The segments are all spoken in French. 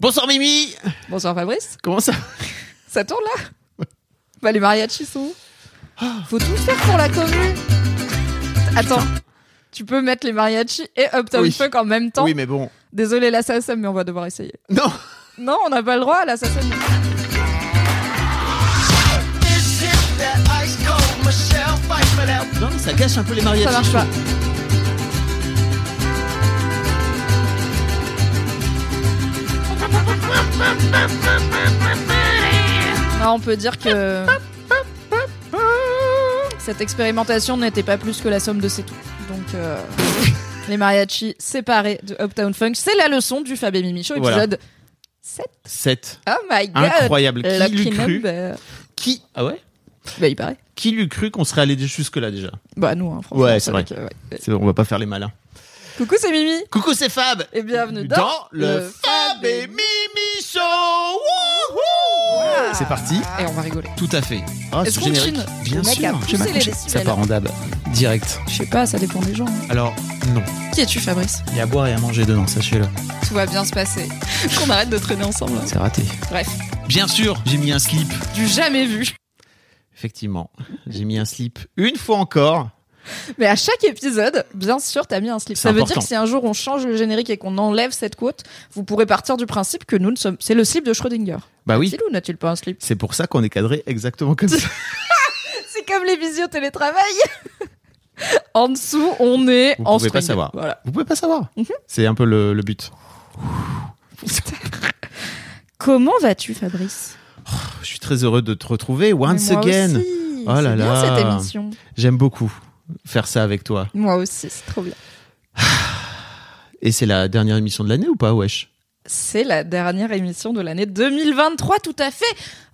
Bonsoir Mimi Bonsoir Fabrice. Comment ça Ça tourne là Bah les mariachis sont où Faut tout faire pour la commune. Attends. Tu peux mettre les mariachis et Uptown Oui. Funk en même temps. Oui mais bon. Désolé la SACEM, mais on va devoir essayer. Non Non, on n'a pas le droit à la SACEM. Non mais ça gâche un peu les mariages. Ça marche pas. Non, on peut dire que cette expérimentation n'était pas plus que la somme de ses tout. Donc, euh, les mariachis séparés de Uptown Funk, c'est la leçon du Fab et Mimi Show, Voilà. épisode 7. 7. Oh my god! Incroyable. Qui l'eût cru. Qui Ah ouais Bah, il paraît. Qui l'eût cru qu'on serait allé jusque là déjà Bah, nous, hein, franchement. Ouais, c'est vrai que, ouais. On va pas faire les malins. Coucou, c'est Mimi! Coucou c'est Fab Et bienvenue dans, dans le Fab et Mimi Show Wouhou C'est parti Et on va rigoler. Tout à fait. Ah, Est-ce qu'on chine Bien Le sûr. J'ai les. Ça part en dab. Direct. Je sais pas, ça dépend des gens. hein. Alors, non. Qui es-tu, Fabrice Il y a à boire et à manger dedans, sachez-le. Tout va bien se passer. Qu'on arrête de traîner ensemble. hein. C'est raté. Bref, Bien sûr, j'ai mis un slip. du jamais vu. Effectivement, j'ai mis un slip une fois encore. Mais à chaque épisode, bien sûr, t'as mis un slip. Ça veut dire que si un jour on change le générique et qu'on enlève cette quote, vous pourrez partir du principe que nous ne sommes. C'est le slip de Schrödinger. Bah oui, Est-il ou n'a-t-il pas un slip c'est pour ça qu'on est cadré exactement comme ça. C'est comme les visio télétravail. en dessous, on est Vous en pouvez pas savoir. Voilà. Vous pouvez pas savoir. Mhm. C'est un peu le, le but. Comment vas-tu, Fabrice Je suis très heureux de te retrouver once moi again. aussi. Oh là C'est bien là. cette émission. J'aime beaucoup faire ça avec toi. Moi aussi, c'est trop bien. Et c'est la dernière émission de l'année ou pas, wesh? C'est la dernière émission de l'année 2023, tout à fait.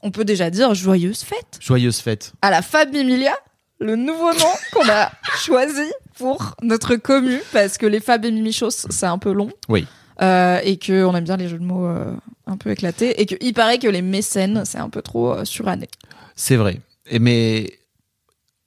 On peut déjà dire joyeuse fête Joyeuse fête. à la Fab Emilia, le nouveau nom qu'on a choisi pour notre commu, parce que les Fab et Mimi Shows, c'est un peu long. Oui. Euh, et que on aime bien les jeux de mots euh, un peu éclatés. Et qu'il paraît que les mécènes, c'est un peu trop euh, suranné. C'est vrai. Et mais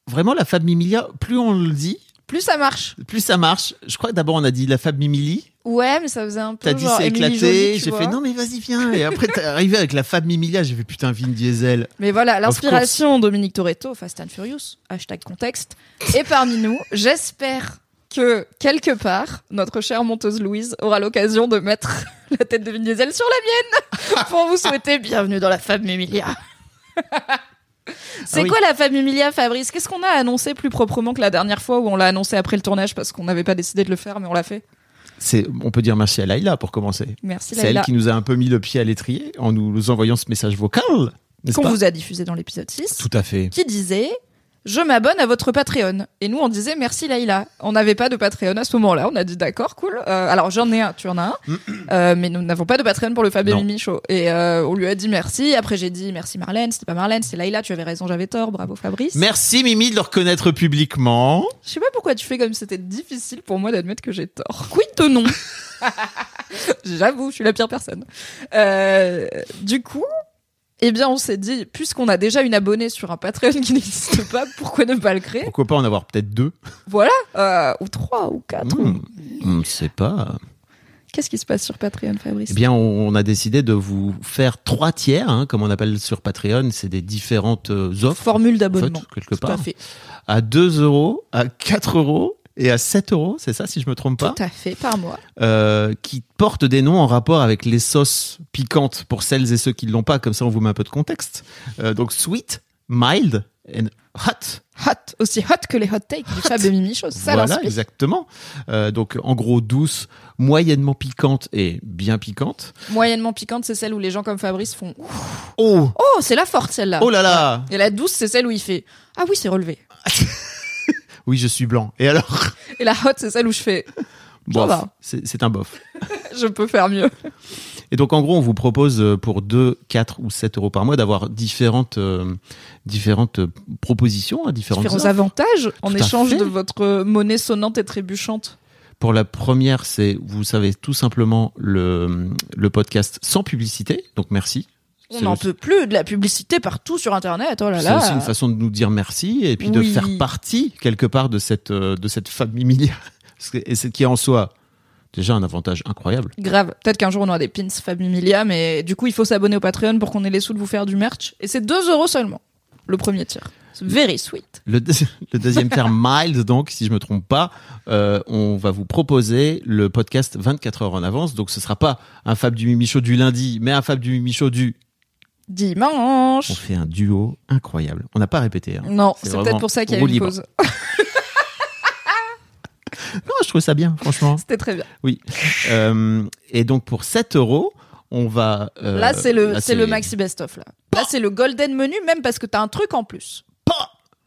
vraiment, la Fab Mimilia, plus on le dit, Plus ça marche. plus ça marche. Je crois que d'abord on a dit la Fab Mimili. Ouais, mais ça faisait un peu T'as dit c'est éclaté. J'ai fait non mais vas-y viens. Et après t'es arrivé avec la Fab Mimilia. J'ai fait putain Vin Diesel. Mais voilà, l'inspiration Dominique Toretto, Fast and Furious, hashtag contexte, est parmi nous. J'espère que quelque part, notre chère monteuse Louise aura l'occasion de mettre la tête de Vin Diesel sur la mienne pour vous souhaiter bienvenue dans la famille Emilia. C'est Ah oui. quoi la famille Emilia, Fabrice? Qu'est-ce qu'on a annoncé plus proprement que la dernière fois où on l'a annoncé après le tournage parce qu'on n'avait pas décidé de le faire, mais on l'a fait? C'est, on peut dire merci à Laïla pour commencer. Merci C'est elle qui nous a un peu mis le pied à l'étrier en nous envoyant ce message vocal, Qu'on vous a diffusé dans l'épisode 6. Tout à fait. qui disait je m'abonne à votre Patreon. Et nous, on disait merci Laïla. On n'avait pas de Patreon à ce moment-là. On a dit d'accord, cool. Euh, alors j'en ai un, tu en as un. Euh, mais nous n'avons pas de Patreon pour le Fab et Non. Mimi Show. Et euh, on lui a dit merci. Après, j'ai dit merci Marlène. C'était pas Marlène, c'est Laïla. Tu avais raison, j'avais tort. Bravo Fabrice. Merci Mimi de le reconnaître publiquement. Je sais pas pourquoi tu fais comme si c'était difficile pour moi d'admettre que j'ai tort. Quid de non? J'avoue, je suis la pire personne. Du coup, eh bien, on s'est dit, puisqu'on a déjà une abonnée sur un Patreon qui n'existe pas, pourquoi ne pas le créer? Pourquoi pas en avoir peut-être deux? Voilà, euh, ou trois, ou quatre. Hmm, On ne sait pas. Qu'est-ce qui se passe sur Patreon, Fabrice? Eh bien, on a décidé de vous faire trois tiers, hein, comme on appelle sur Patreon. C'est des différentes euh, offres. Formule en d'abonnement. fait, quelque Tout à part. fait. À 2 euros, à 4 euros et à 7 euros, c'est ça si je me trompe pas Tout à fait, par mois. euh, qui portent des noms en rapport avec les sauces piquantes pour celles et ceux qui ne l'ont pas. Comme ça, on vous met un peu de contexte. Euh, donc, sweet, mild and hot. Hot, aussi hot que les hot takes du Fab et Mimi Show. Ça voilà, exactement. Euh, donc, en gros, douce, moyennement piquante et bien piquante. Moyennement piquante, c'est celle où les gens comme Fabrice font Oh, Oh, c'est la forte celle-là. oh là là. Et la douce, c'est celle où il fait Ah oui, c'est relevé. Oui, je suis blanc. Et alors Et la hot, c'est celle où je fais Bof. C'est un bof. Je peux faire mieux. Et donc en gros, on vous propose euh, pour 2, 4 ou 7 euros par mois d'avoir différentes, euh, différentes euh, propositions, hein, différentes Différents offres. avantages en Tout à échange de votre monnaie sonnante et trébuchante. Pour la première, c'est, vous savez, tout simplement le, le podcast sans publicité. Donc merci. On C'est n'en peut plus de la publicité partout sur Internet. Oh là C'est là. aussi une façon de nous dire merci et puis de faire partie quelque part de cette, euh, de cette famille milliard. Parce que- Et ce qui est en soi déjà un avantage incroyable. Grave. Peut-être qu'un jour on aura des pins Familia, mais du coup il faut s'abonner au Patreon pour qu'on ait les sous de vous faire du merch. Et c'est 2 euros seulement. Le premier tir. C'est very sweet. Le, deux- le deuxième terme, mild, donc, si je me trompe pas, euh, on va vous proposer le podcast 24 heures en avance. Donc, ce sera pas un Fab du Mimi Show du lundi, mais un Fab du Mimi Show du. Dimanche. On fait un duo incroyable. On n'a pas répété. hein. Non, C'est peut-être pour ça qu'il y a eu une pause. Non, je trouve ça bien, franchement. C'était très bien. Oui. Euh, et donc, pour 7 euros, on va. euh, là, c'est le, là, c'est le maxi best-of, là. Là, c'est le golden menu, même parce que t'as un truc en plus.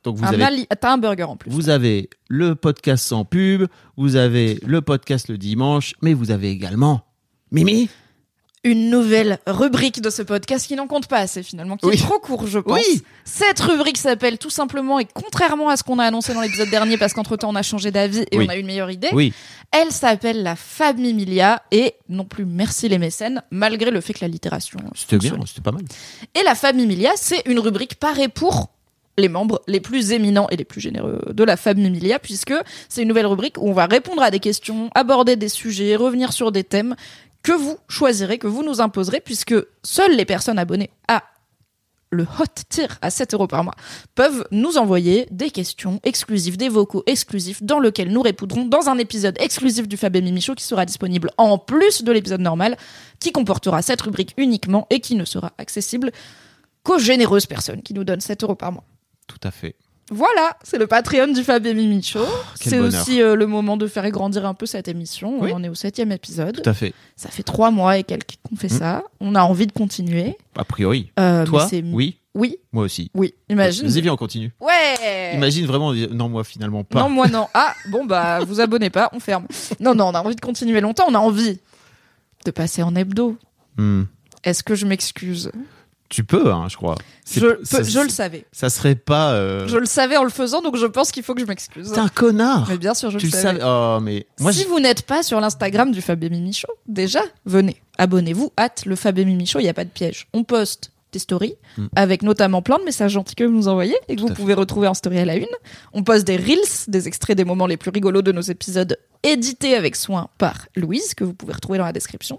Donc, vous un avez ali- T'as un burger en plus. Vous avez le podcast sans pub, vous avez le podcast le dimanche, mais vous avez également Mimi. Une nouvelle rubrique de ce podcast qui n'en compte pas assez, finalement, qui Oui. est trop court, je pense. Oui. Cette rubrique s'appelle tout simplement, et contrairement à ce qu'on a annoncé dans l'épisode dernier, parce qu'entre-temps, on a changé d'avis et Oui. on a eu une meilleure idée, Oui, elle s'appelle la Familia, et non plus merci les mécènes, malgré le fait que la littération. c'était bien, c'était pas mal. Et la Familia, c'est une rubrique parée pour les membres les plus éminents et les plus généreux de la Familia, puisque c'est une nouvelle rubrique où on va répondre à des questions, aborder des sujets, revenir sur des thèmes que vous choisirez, que vous nous imposerez, puisque seules les personnes abonnées à le hot tier à 7 euros par mois peuvent nous envoyer des questions exclusives, des vocaux exclusifs dans lesquels nous répondrons dans un épisode exclusif du Fab et Mimi Show qui sera disponible en plus de l'épisode normal qui comportera cette rubrique uniquement et qui ne sera accessible qu'aux généreuses personnes qui nous donnent 7 euros par mois. Tout à fait. Voilà, c'est le Patreon du Fab et Mimi Show. quel c'est aussi euh, le moment de faire grandir un peu cette émission. Oui. On en est au septième épisode. Tout à fait. Ça fait trois mois et quelques qu'on fait Mm. ça. On a envie de continuer. A priori. Euh, Toi, oui, Oui, moi aussi. oui. Imagine. Vas-y, viens, on continue. Ouais. Imagine vraiment, non, moi finalement pas. Non, moi non. Ah, bon, bah, vous abonnez pas, on ferme. Non, non, on a envie de continuer longtemps, on a envie de passer en hebdo. Hmm. Est-ce que je m'excuse? Tu peux, hein, je crois. Je, peux- ça, je le savais. ça serait pas. euh, Je le savais en le faisant, donc je pense qu'il faut que je m'excuse. T'es un connard. Mais bien sûr, je tu le le savais. Oh, mais moi, si je- vous n'êtes pas sur l'Instagram du Fab et Mimi Show, déjà, venez. Abonnez-vous, hâte le Fab et Mimi Show, il n'y a pas de piège. On poste des stories, Mm. avec notamment plein de messages gentils que vous nous envoyez et que Tout vous fait. pouvez retrouver en story à la une. On poste des reels, des extraits des moments les plus rigolos de nos épisodes, édités avec soin par Louise, que vous pouvez retrouver dans la description.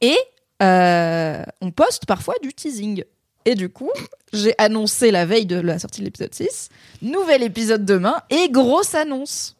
Et euh, on poste parfois du teasing. Et du coup, j'ai annoncé la veille de la sortie de l'épisode 6, nouvel épisode demain et grosse annonce.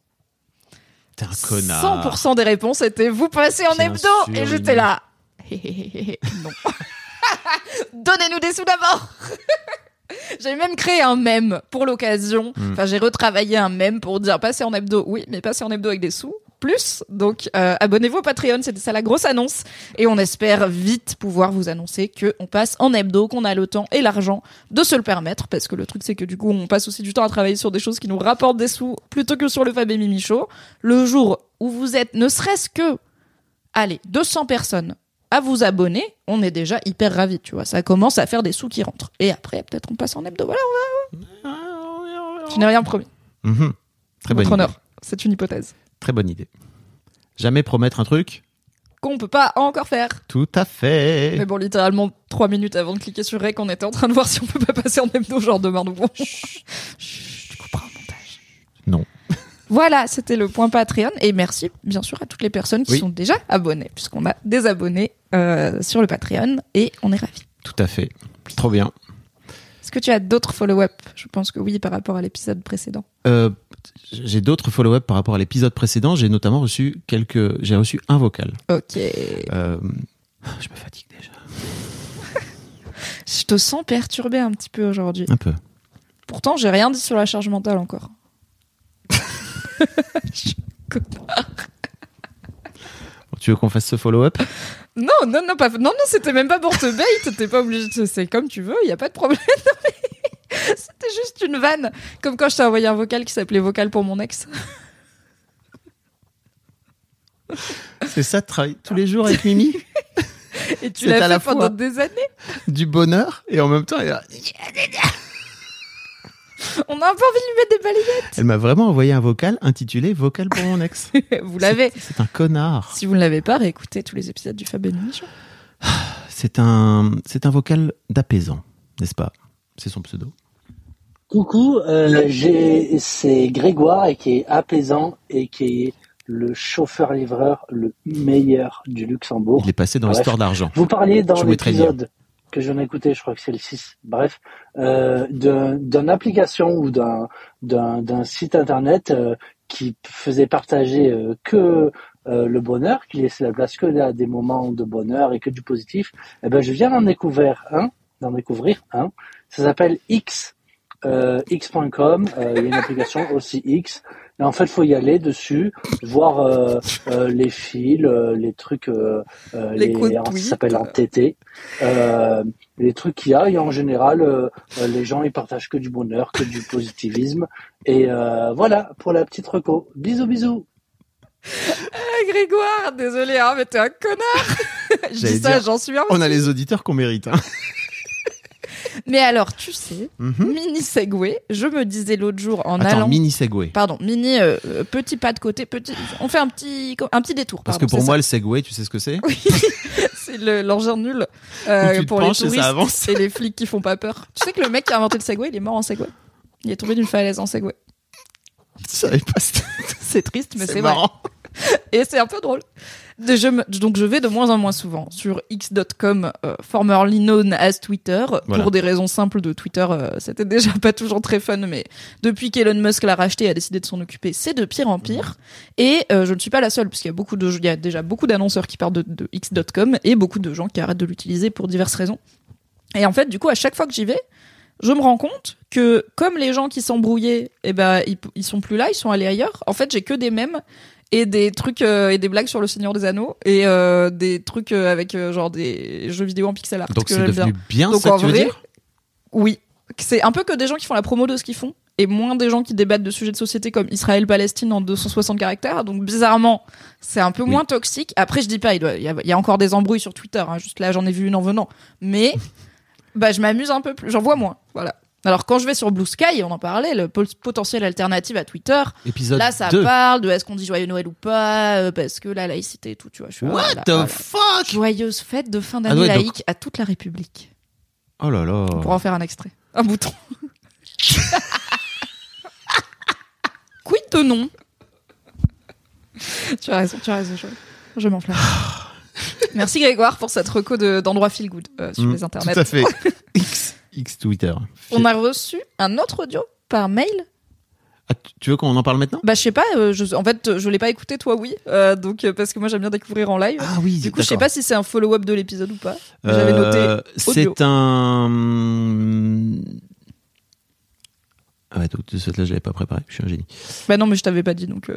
t'es un connard. 100% des réponses étaient vous passez en Bien hebdo sûr, et j'étais là. non. Donnez-nous des sous d'abord. J'ai même créé un mème pour l'occasion. Mm. Enfin, j'ai retravaillé un mème pour dire passer en hebdo. Oui, mais passer en hebdo avec des sous. Plus. Donc, euh, abonnez-vous au Patreon. C'était ça la grosse annonce. Et on espère vite pouvoir vous annoncer que on passe en hebdo, qu'on a le temps et l'argent de se le permettre. Parce que le truc, c'est que du coup, on passe aussi du temps à travailler sur des choses qui nous rapportent des sous plutôt que sur le Fab et Mimi Show. Le jour où vous êtes, ne serait-ce que, allez, 200 personnes à vous abonner, on est déjà hyper ravis, tu vois. Ça commence à faire des sous qui rentrent. Et après, peut-être on passe en hebdo. Voilà, je n'ai rien promis. Mhm. Très bonne honneur. C'est une hypothèse. Très bonne idée. Jamais promettre un truc. Qu'on peut pas encore faire. Tout à fait. Mais bon, littéralement, trois minutes avant de cliquer sur Rec, on était en train de voir si on peut pas passer en hebdo, genre demain. Donc bon. Chut, tu couperas au montage. Non. Voilà, c'était le point Patreon. Et merci, bien sûr, à toutes les personnes qui Oui. sont déjà abonnées, puisqu'on a des abonnés euh, sur le Patreon et on est ravis. Tout à fait. Trop bien. Est-ce que tu as d'autres follow-up? Je pense que oui, par rapport à l'épisode précédent. Euh, j'ai d'autres follow-up par rapport à l'épisode précédent. J'ai notamment reçu quelques. J'ai reçu un vocal. Ok. Euh, je me fatigue déjà. Je te sens perturbé un petit peu aujourd'hui. Un peu. Pourtant, j'ai rien dit sur la charge mentale encore. Je connard. Tu veux qu'on fasse ce follow-up? Non, non, non, pas. Non, non, c'était même pas pour te bait. T'es pas obligé de. C'est comme tu veux, y a pas de problème. C'était juste une vanne. Comme quand je t'ai envoyé un vocal qui s'appelait Vocal pour mon ex. C'est ça, travailler tous les jours avec Mimi Et tu l'as la fait pendant des années. Du bonheur et en même temps, elle, a- On a un peu envie de lui mettre des balayettes. elle m'a vraiment envoyé un vocal intitulé Vocal pour mon ex. Vous l'avez. C'est- un connard. Si vous ne l'avez pas, réécoutez tous les épisodes du Fab Show. C'est un, c'est un vocal d'apaisant, n'est-ce pas? C'est son pseudo. Coucou, euh, j'ai- c'est Grégoire et qui est apaisant et qui est le chauffeur-livreur le meilleur du Luxembourg. Il est passé dans l'histoire d'argent. Vous parliez dans l'épisode que j'en ai écouté, je crois que c'est le 6, bref, euh, d'un- d'une application ou d'un site internet euh, qui faisait partager euh, que euh, le bonheur, qui laissait la place que à des moments de bonheur et que du positif. Eh ben, je viens d'en découvrir un, d'en découvrir un. Ça s'appelle X, euh, x.com. Euh, il y a une application aussi X. Et en fait, faut y aller dessus, voir euh, euh, les fils, euh, les trucs, euh, euh, Les alors, ça s'appelle en TT, euh, les trucs qu'il y a. Et en général, les gens ils partagent que du bonheur, que du positivisme. Et euh, voilà pour la petite reco. Bisous, bisous. Ah, Grégoire, désolé, hein, mais t'es un connard. Je dis ça, j'en suis un. On a les auditeurs qu'on mérite. hein. Mais alors, tu sais, Mhm. mini Segway, je me disais l'autre jour en Attends, allant. mini Segway. Pardon, mini euh, euh, petit pas de côté, petit. On fait un petit un petit détour. Parce pardon, que pour moi, le Segway, tu sais ce que c'est ça. c'est le- l'engin nul euh, pour les penches et ça touristes et les flics qui font pas peur. Tu sais que le mec qui a inventé le Segway, il est mort en Segway. Il est tombé d'une falaise en Segway. C'est triste, mais c'est vrai. marrant. Et c'est un peu drôle. Je me- donc je vais de moins en moins souvent sur x.com, euh, formerly known as Twitter, Voilà. pour des raisons simples de Twitter. euh, C'était déjà pas toujours très fun, mais depuis qu'Elon Musk l'a racheté et a décidé de s'en occuper, c'est de pire en pire. Et euh, je ne suis pas la seule, parce qu'il y a beaucoup de, il y a déjà beaucoup d'annonceurs qui partent de, de x.com et beaucoup de gens qui arrêtent de l'utiliser pour diverses raisons. Et en fait, du coup, à chaque fois que j'y vais, je me rends compte que comme les gens qui s'embrouillaient, eh ben ils, ils sont plus là, ils sont allés ailleurs. En fait, j'ai que des mèmes et des trucs euh, et des blagues sur le Seigneur des Anneaux et euh, des trucs euh, avec genre des jeux vidéo en pixel art Donc que c'est j'aime bien. devenu bien Donc ça en tu veux dire? Oui, c'est un peu que des gens qui font la promo de ce qu'ils font et moins des gens qui débattent de sujets de société comme Israël-Palestine en 260 caractères. Donc bizarrement, c'est un peu Oui. moins toxique. Après, je dis pas, il, doit- il y, a, il y a encore des embrouilles sur Twitter. hein. Juste là, j'en ai vu une en venant. Mais bah, je m'amuse un peu plus. J'en vois moins. Voilà. Alors quand je vais sur Blue Sky, on en parlait, le po- potentiel alternative à Twitter. Épisode Là, ça 2. parle de est-ce qu'on dit joyeux Noël ou pas, euh, parce que la laïcité et tout, tu vois. Je suis, What the voilà. fuck? Joyeuse fête de fin Ah d'année donc- laïque à toute la République. Oh là là. On pourra en faire un extrait. Un bouton. Quid de non? Tu as raison, tu as raison, je, je m'enflamme. Merci Grégoire pour cette reco de- d'endroit feel good euh, sur Mm, les internets. Tout à fait. X, X Twitter. On a reçu un autre audio par mail. Ah, tu- veux qu'on en parle maintenant? Bah je sais pas, euh, je, en fait je l'ai pas écouté, toi oui, euh, donc euh, parce que moi j'aime bien découvrir en live. Ah oui, du coup je sais pas si c'est un follow-up de l'épisode ou pas. J'avais noté. C'est un. Ah ouais, donc de ce fait là, je l'avais pas préparé. Je suis un génie. Bah non mais je t'avais pas dit donc.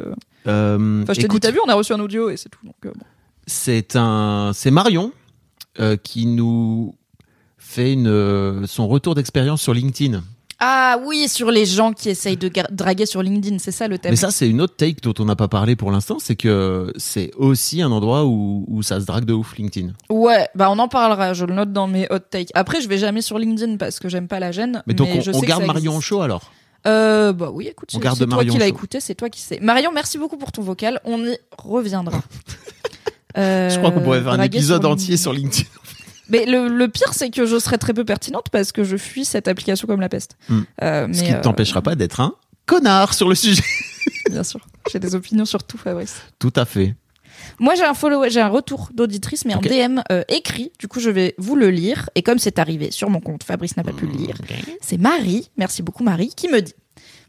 Enfin je t'ai dit t'as vu on a reçu un audio et c'est tout donc. bon. c'est un, c'est Marion qui nous fait une euh, son retour d'expérience sur LinkedIn. Ah oui sur les gens qui essayent de draguer sur LinkedIn c'est ça le thème. Mais ça, c'est une autre take dont on n'a pas parlé pour l'instant, c'est que c'est aussi un endroit où, où ça se drague de ouf LinkedIn. Ouais, bah on en parlera, je le note dans mes hot takes. Après, je vais jamais sur LinkedIn parce que j'aime pas la gêne. Mais donc je on, que garde Marion chaud alors. Euh, bah oui, écoute, On c'est toi qui l'as écouté, c'est toi qui sais. Marion, merci beaucoup pour ton vocal, on y reviendra. Euh, Je crois qu'on pourrait faire un draguer épisode sur entier LinkedIn. sur LinkedIn. Mais le, le pire, c'est que je serais très peu pertinente parce que je fuis cette application comme la peste. Hmm. Euh, mais Ce qui ne euh, t'empêchera pas d'être un connard sur le sujet. bien sûr, j'ai des opinions sur tout, Fabrice. Tout à fait. Moi, j'ai un follow, j'ai un retour d'auditrice, mais en DM euh, écrit. Du coup, je vais vous le lire. Et comme c'est arrivé sur mon compte, Fabrice n'a pas pu le lire. C'est Marie, merci beaucoup Marie, qui me dit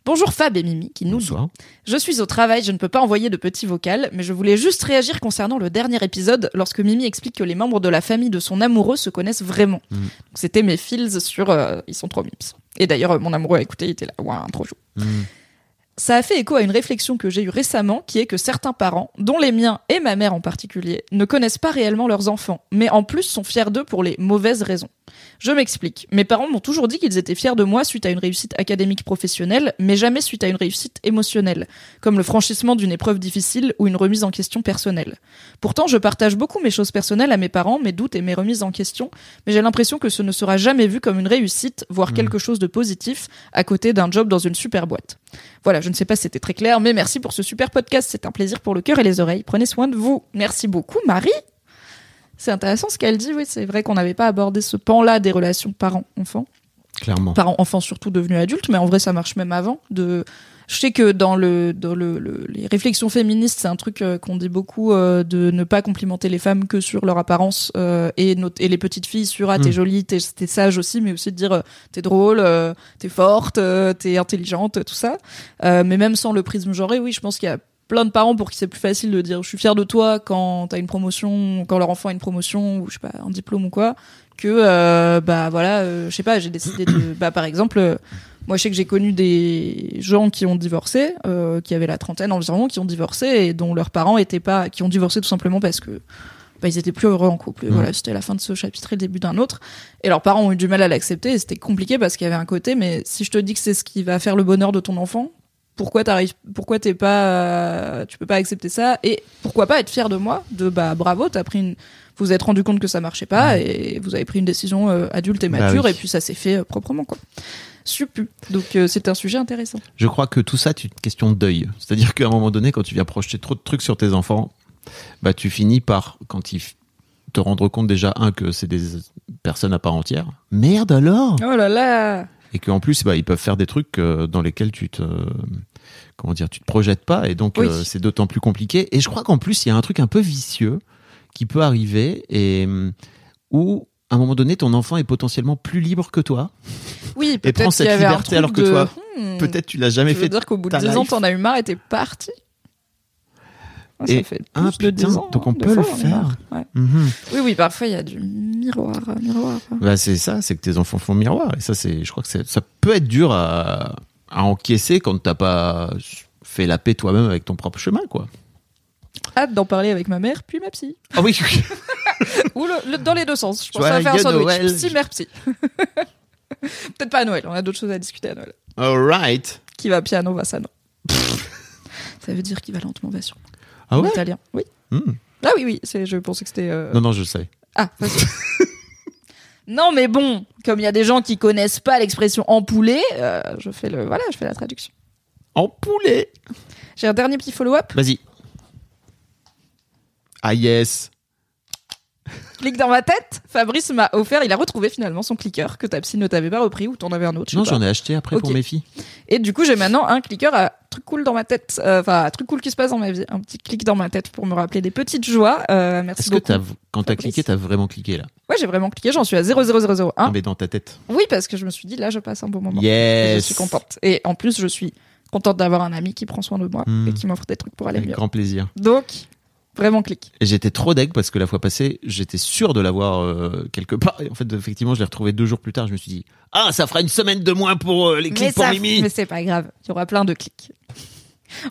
Bonjour Fab et Mimi, qui nous dit Bonsoir. Je suis au travail, je ne peux pas envoyer de petits vocales, mais je voulais juste réagir concernant le dernier épisode lorsque Mimi explique que les membres de la famille de son amoureux se connaissent vraiment. Mm. C'était mes feels sur euh, Ils sont trop mimes. Et d'ailleurs, euh, mon amoureux a écouté, il était là, Ouah, trop chou. Hmm. Ça a fait écho à une réflexion que j'ai eue récemment, qui est que certains parents, dont les miens et ma mère en particulier, ne connaissent pas réellement leurs enfants, mais en plus sont fiers d'eux pour les mauvaises raisons. Je m'explique. Mes parents m'ont toujours dit qu'ils étaient fiers de moi suite à une réussite académique professionnelle, mais jamais suite à une réussite émotionnelle, comme le franchissement d'une épreuve difficile ou une remise en question personnelle. Pourtant, je partage beaucoup mes choses personnelles à mes parents, mes doutes et mes remises en question, mais j'ai l'impression que ce ne sera jamais vu comme une réussite, voire quelque chose de positif, à côté d'un job dans une super boîte. Voilà, je ne sais pas si c'était très clair, mais merci pour ce super podcast. C'est un plaisir pour le cœur et les oreilles. Prenez soin de vous. Merci beaucoup, Marie. C'est intéressant ce qu'elle dit, oui, c'est vrai qu'on n'avait pas abordé ce pan-là des relations parents-enfants. Clairement. Parents-enfants surtout devenus adultes, mais en vrai ça marche même avant. De... Je sais que dans, le, dans le, le- les réflexions féministes, c'est un truc euh, qu'on dit beaucoup euh, de ne pas complimenter les femmes que sur leur apparence euh, et, et les petites filles sur ah t'es Mm. jolie, t'es sage aussi, mais aussi de dire t'es drôle, t'es forte, t'es intelligente, tout ça. Mais même sans le prisme genré, oui, je pense qu'il y a plein de parents pour qui c'est plus facile de dire je suis fier de toi quand t'as une promotion, quand leur enfant a une promotion ou je sais pas un diplôme ou quoi, que euh, bah voilà, euh, je sais pas, j'ai décidé de bah par exemple. euh, moi, je sais que j'ai connu des gens qui ont divorcé, qui avaient la trentaine environ, qui ont divorcé et dont leurs parents étaient pas, qui ont divorcé tout simplement parce que bah, ils étaient plus heureux en couple. Voilà, c'était la fin de ce chapitre et le début d'un autre. Et leurs parents ont eu du mal à l'accepter et c'était compliqué parce qu'il y avait un côté. Mais si je te dis que c'est ce qui va faire le bonheur de ton enfant, pourquoi t'arrives, pourquoi t'es pas, euh, tu peux pas accepter ça et pourquoi pas être fier de moi, de bah bravo, t'as pris une, vous vous êtes rendu compte que ça marchait pas et vous avez pris une décision euh, adulte et Bah mature oui. et puis ça s'est fait euh, proprement quoi. Super. Donc euh, c'est un sujet intéressant. Je crois que tout ça, c'est une question de deuil. C'est-à-dire qu'à un moment donné, quand tu viens projeter trop de trucs sur tes enfants, bah, tu finis par, quand ils te rendre compte déjà, un, que c'est des personnes à part entière. Merde alors? Oh là là. Et qu'en plus, bah, ils peuvent faire des trucs euh, dans lesquels tu te, comment dire, tu te projettes pas. Et donc, Oui. euh, c'est d'autant plus compliqué. Et je crois qu'en plus, il y a un truc un peu vicieux qui peut arriver et où, à un moment donné, ton enfant est potentiellement plus libre que toi. Oui, Et peut-être prends qu'il cette liberté alors que de, toi, hmm, Peut-être tu l'as jamais tu veux fait. dire qu'au bout de ta 10 ans, life. t'en as eu marre et t'es parti? Ça Et- fait plus ah, de putain, 10 ans. donc on peut le fois, faire. Mhm. Oui, oui, parfois il y a du miroir, euh, miroir. Bah, c'est ça, c'est que tes enfants font miroir. Et ça, c'est, je crois que ça peut être dur à, à encaisser quand t'as pas fait la paix toi-même avec ton propre chemin, quoi. Hâte d'en parler avec ma mère, puis ma psy. Ah oui, Ou le- le- dans les deux sens. Je pense à faire un sandwich. Noël. Psy, mère, psy. Peut-être pas à Noël, on a d'autres choses à discuter à Noël. alright. Qui va piano, va sano. Ça veut dire qui va lentement, va sûrement. Ah ouais italien, oui. Hmm. Ah oui, oui, c'est- je pensais que c'était... euh, Non, non, je le savais. Ah, non, mais bon, comme il y a des gens qui connaissent pas l'expression empouler, euh, je fais le, voilà, je fais la traduction. En poulet. J'ai un dernier petit follow-up. Vas-y. Ah yes. Clique dans ma tête. Fabrice m'a offert, il a retrouvé finalement son clicker que ta psy ne t'avait pas repris ou t'en avais un autre. je Non, j'en ai acheté après pour mes filles. Et du coup, j'ai maintenant un clicker à truc cool dans ma tête. Euh, Enfin, un truc cool qui se passe dans ma vie. Un petit clic dans ma tête pour me rappeler des petites joies. Euh, merci Est-ce que quand t'as cliqué, t'as vraiment cliqué là? Ouais, j'ai vraiment cliqué. J'en suis à 00001. Non, mais dans ta tête. Oui, parce que je me suis dit, là, je passe un bon moment. Et Yes. Je suis contente. Et en plus, je suis contente d'avoir un ami qui prend soin de moi Hmm. et qui m'offre des trucs pour aller Avec mieux. grand plaisir. Donc, vraiment clic. Et j'étais trop deg parce que la fois passée, j'étais sûr de l'avoir euh, quelque part. Et en fait, effectivement, je l'ai retrouvé deux jours plus tard. Je me suis dit, ah, ça fera une semaine de moins pour euh, les Mais, clics pour ça- Mimi. mais c'est pas grave. Il y aura plein de clics.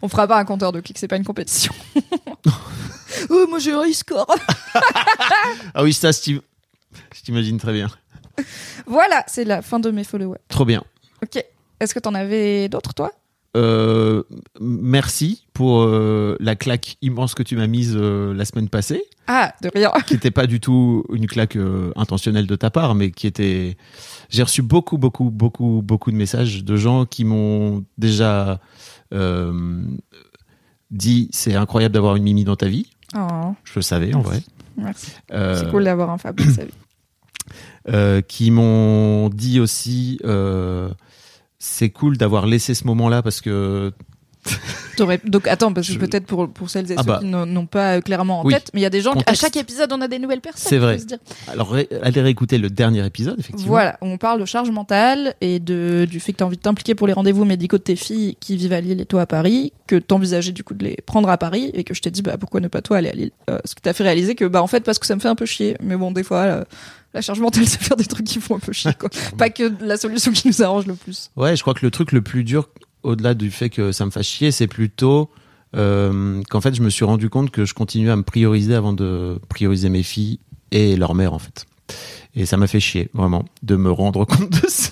On fera pas un compteur de clics, c'est pas une compétition. oh, moi j'ai un e-score. Ah oui, ça, Steve. Je t'imagine très bien. voilà, c'est la fin de mes followers. Trop bien. Ok. Est-ce que t'en avais d'autres, toi? Euh, merci pour euh, la claque immense que tu m'as mise euh, la semaine passée, Ah, de rien. qui n'était pas du tout une claque intentionnelle de ta part, mais qui était. J'ai reçu beaucoup, beaucoup, beaucoup, beaucoup de messages de gens qui m'ont déjà dit c'est incroyable d'avoir une Mimi dans ta vie. Oh, Je le savais en vrai. merci. C'est cool d'avoir un Fab dans sa vie. qui m'ont dit aussi c'est cool d'avoir laissé ce moment-là parce que Donc attends, parce que Je- peut-être pour, pour celles et Ah ceux bah. qui n'ont pas euh, clairement en Oui. tête, mais il y a des gens, qui- à Contexte. chaque épisode, on a des nouvelles personnes. C'est vrai. faut se dire. alors ré- allez réécouter le dernier épisode effectivement. Voilà, on parle de charge mentale et de, du fait que tu as envie de t'impliquer pour les rendez-vous médicaux de tes filles qui vivent à Lille et toi à Paris, que t'envisageais du coup de les prendre à Paris et que je t'ai dit bah pourquoi ne pas toi aller à Lille? Euh, ce qui t'a fait réaliser que bah en fait parce que ça me fait un peu chier, mais bon des fois euh, la charge mentale c'est faire des trucs qui font un peu chier quoi. Pas que la solution qui nous arrange le plus. Ouais, je crois que le truc le plus dur, au-delà du fait que ça me fasse chier, c'est plutôt euh, qu'en fait, je me suis rendu compte que je continuais à me prioriser avant de prioriser mes filles et leur mère, en fait. Et ça m'a fait chier, vraiment, de me rendre compte de ça.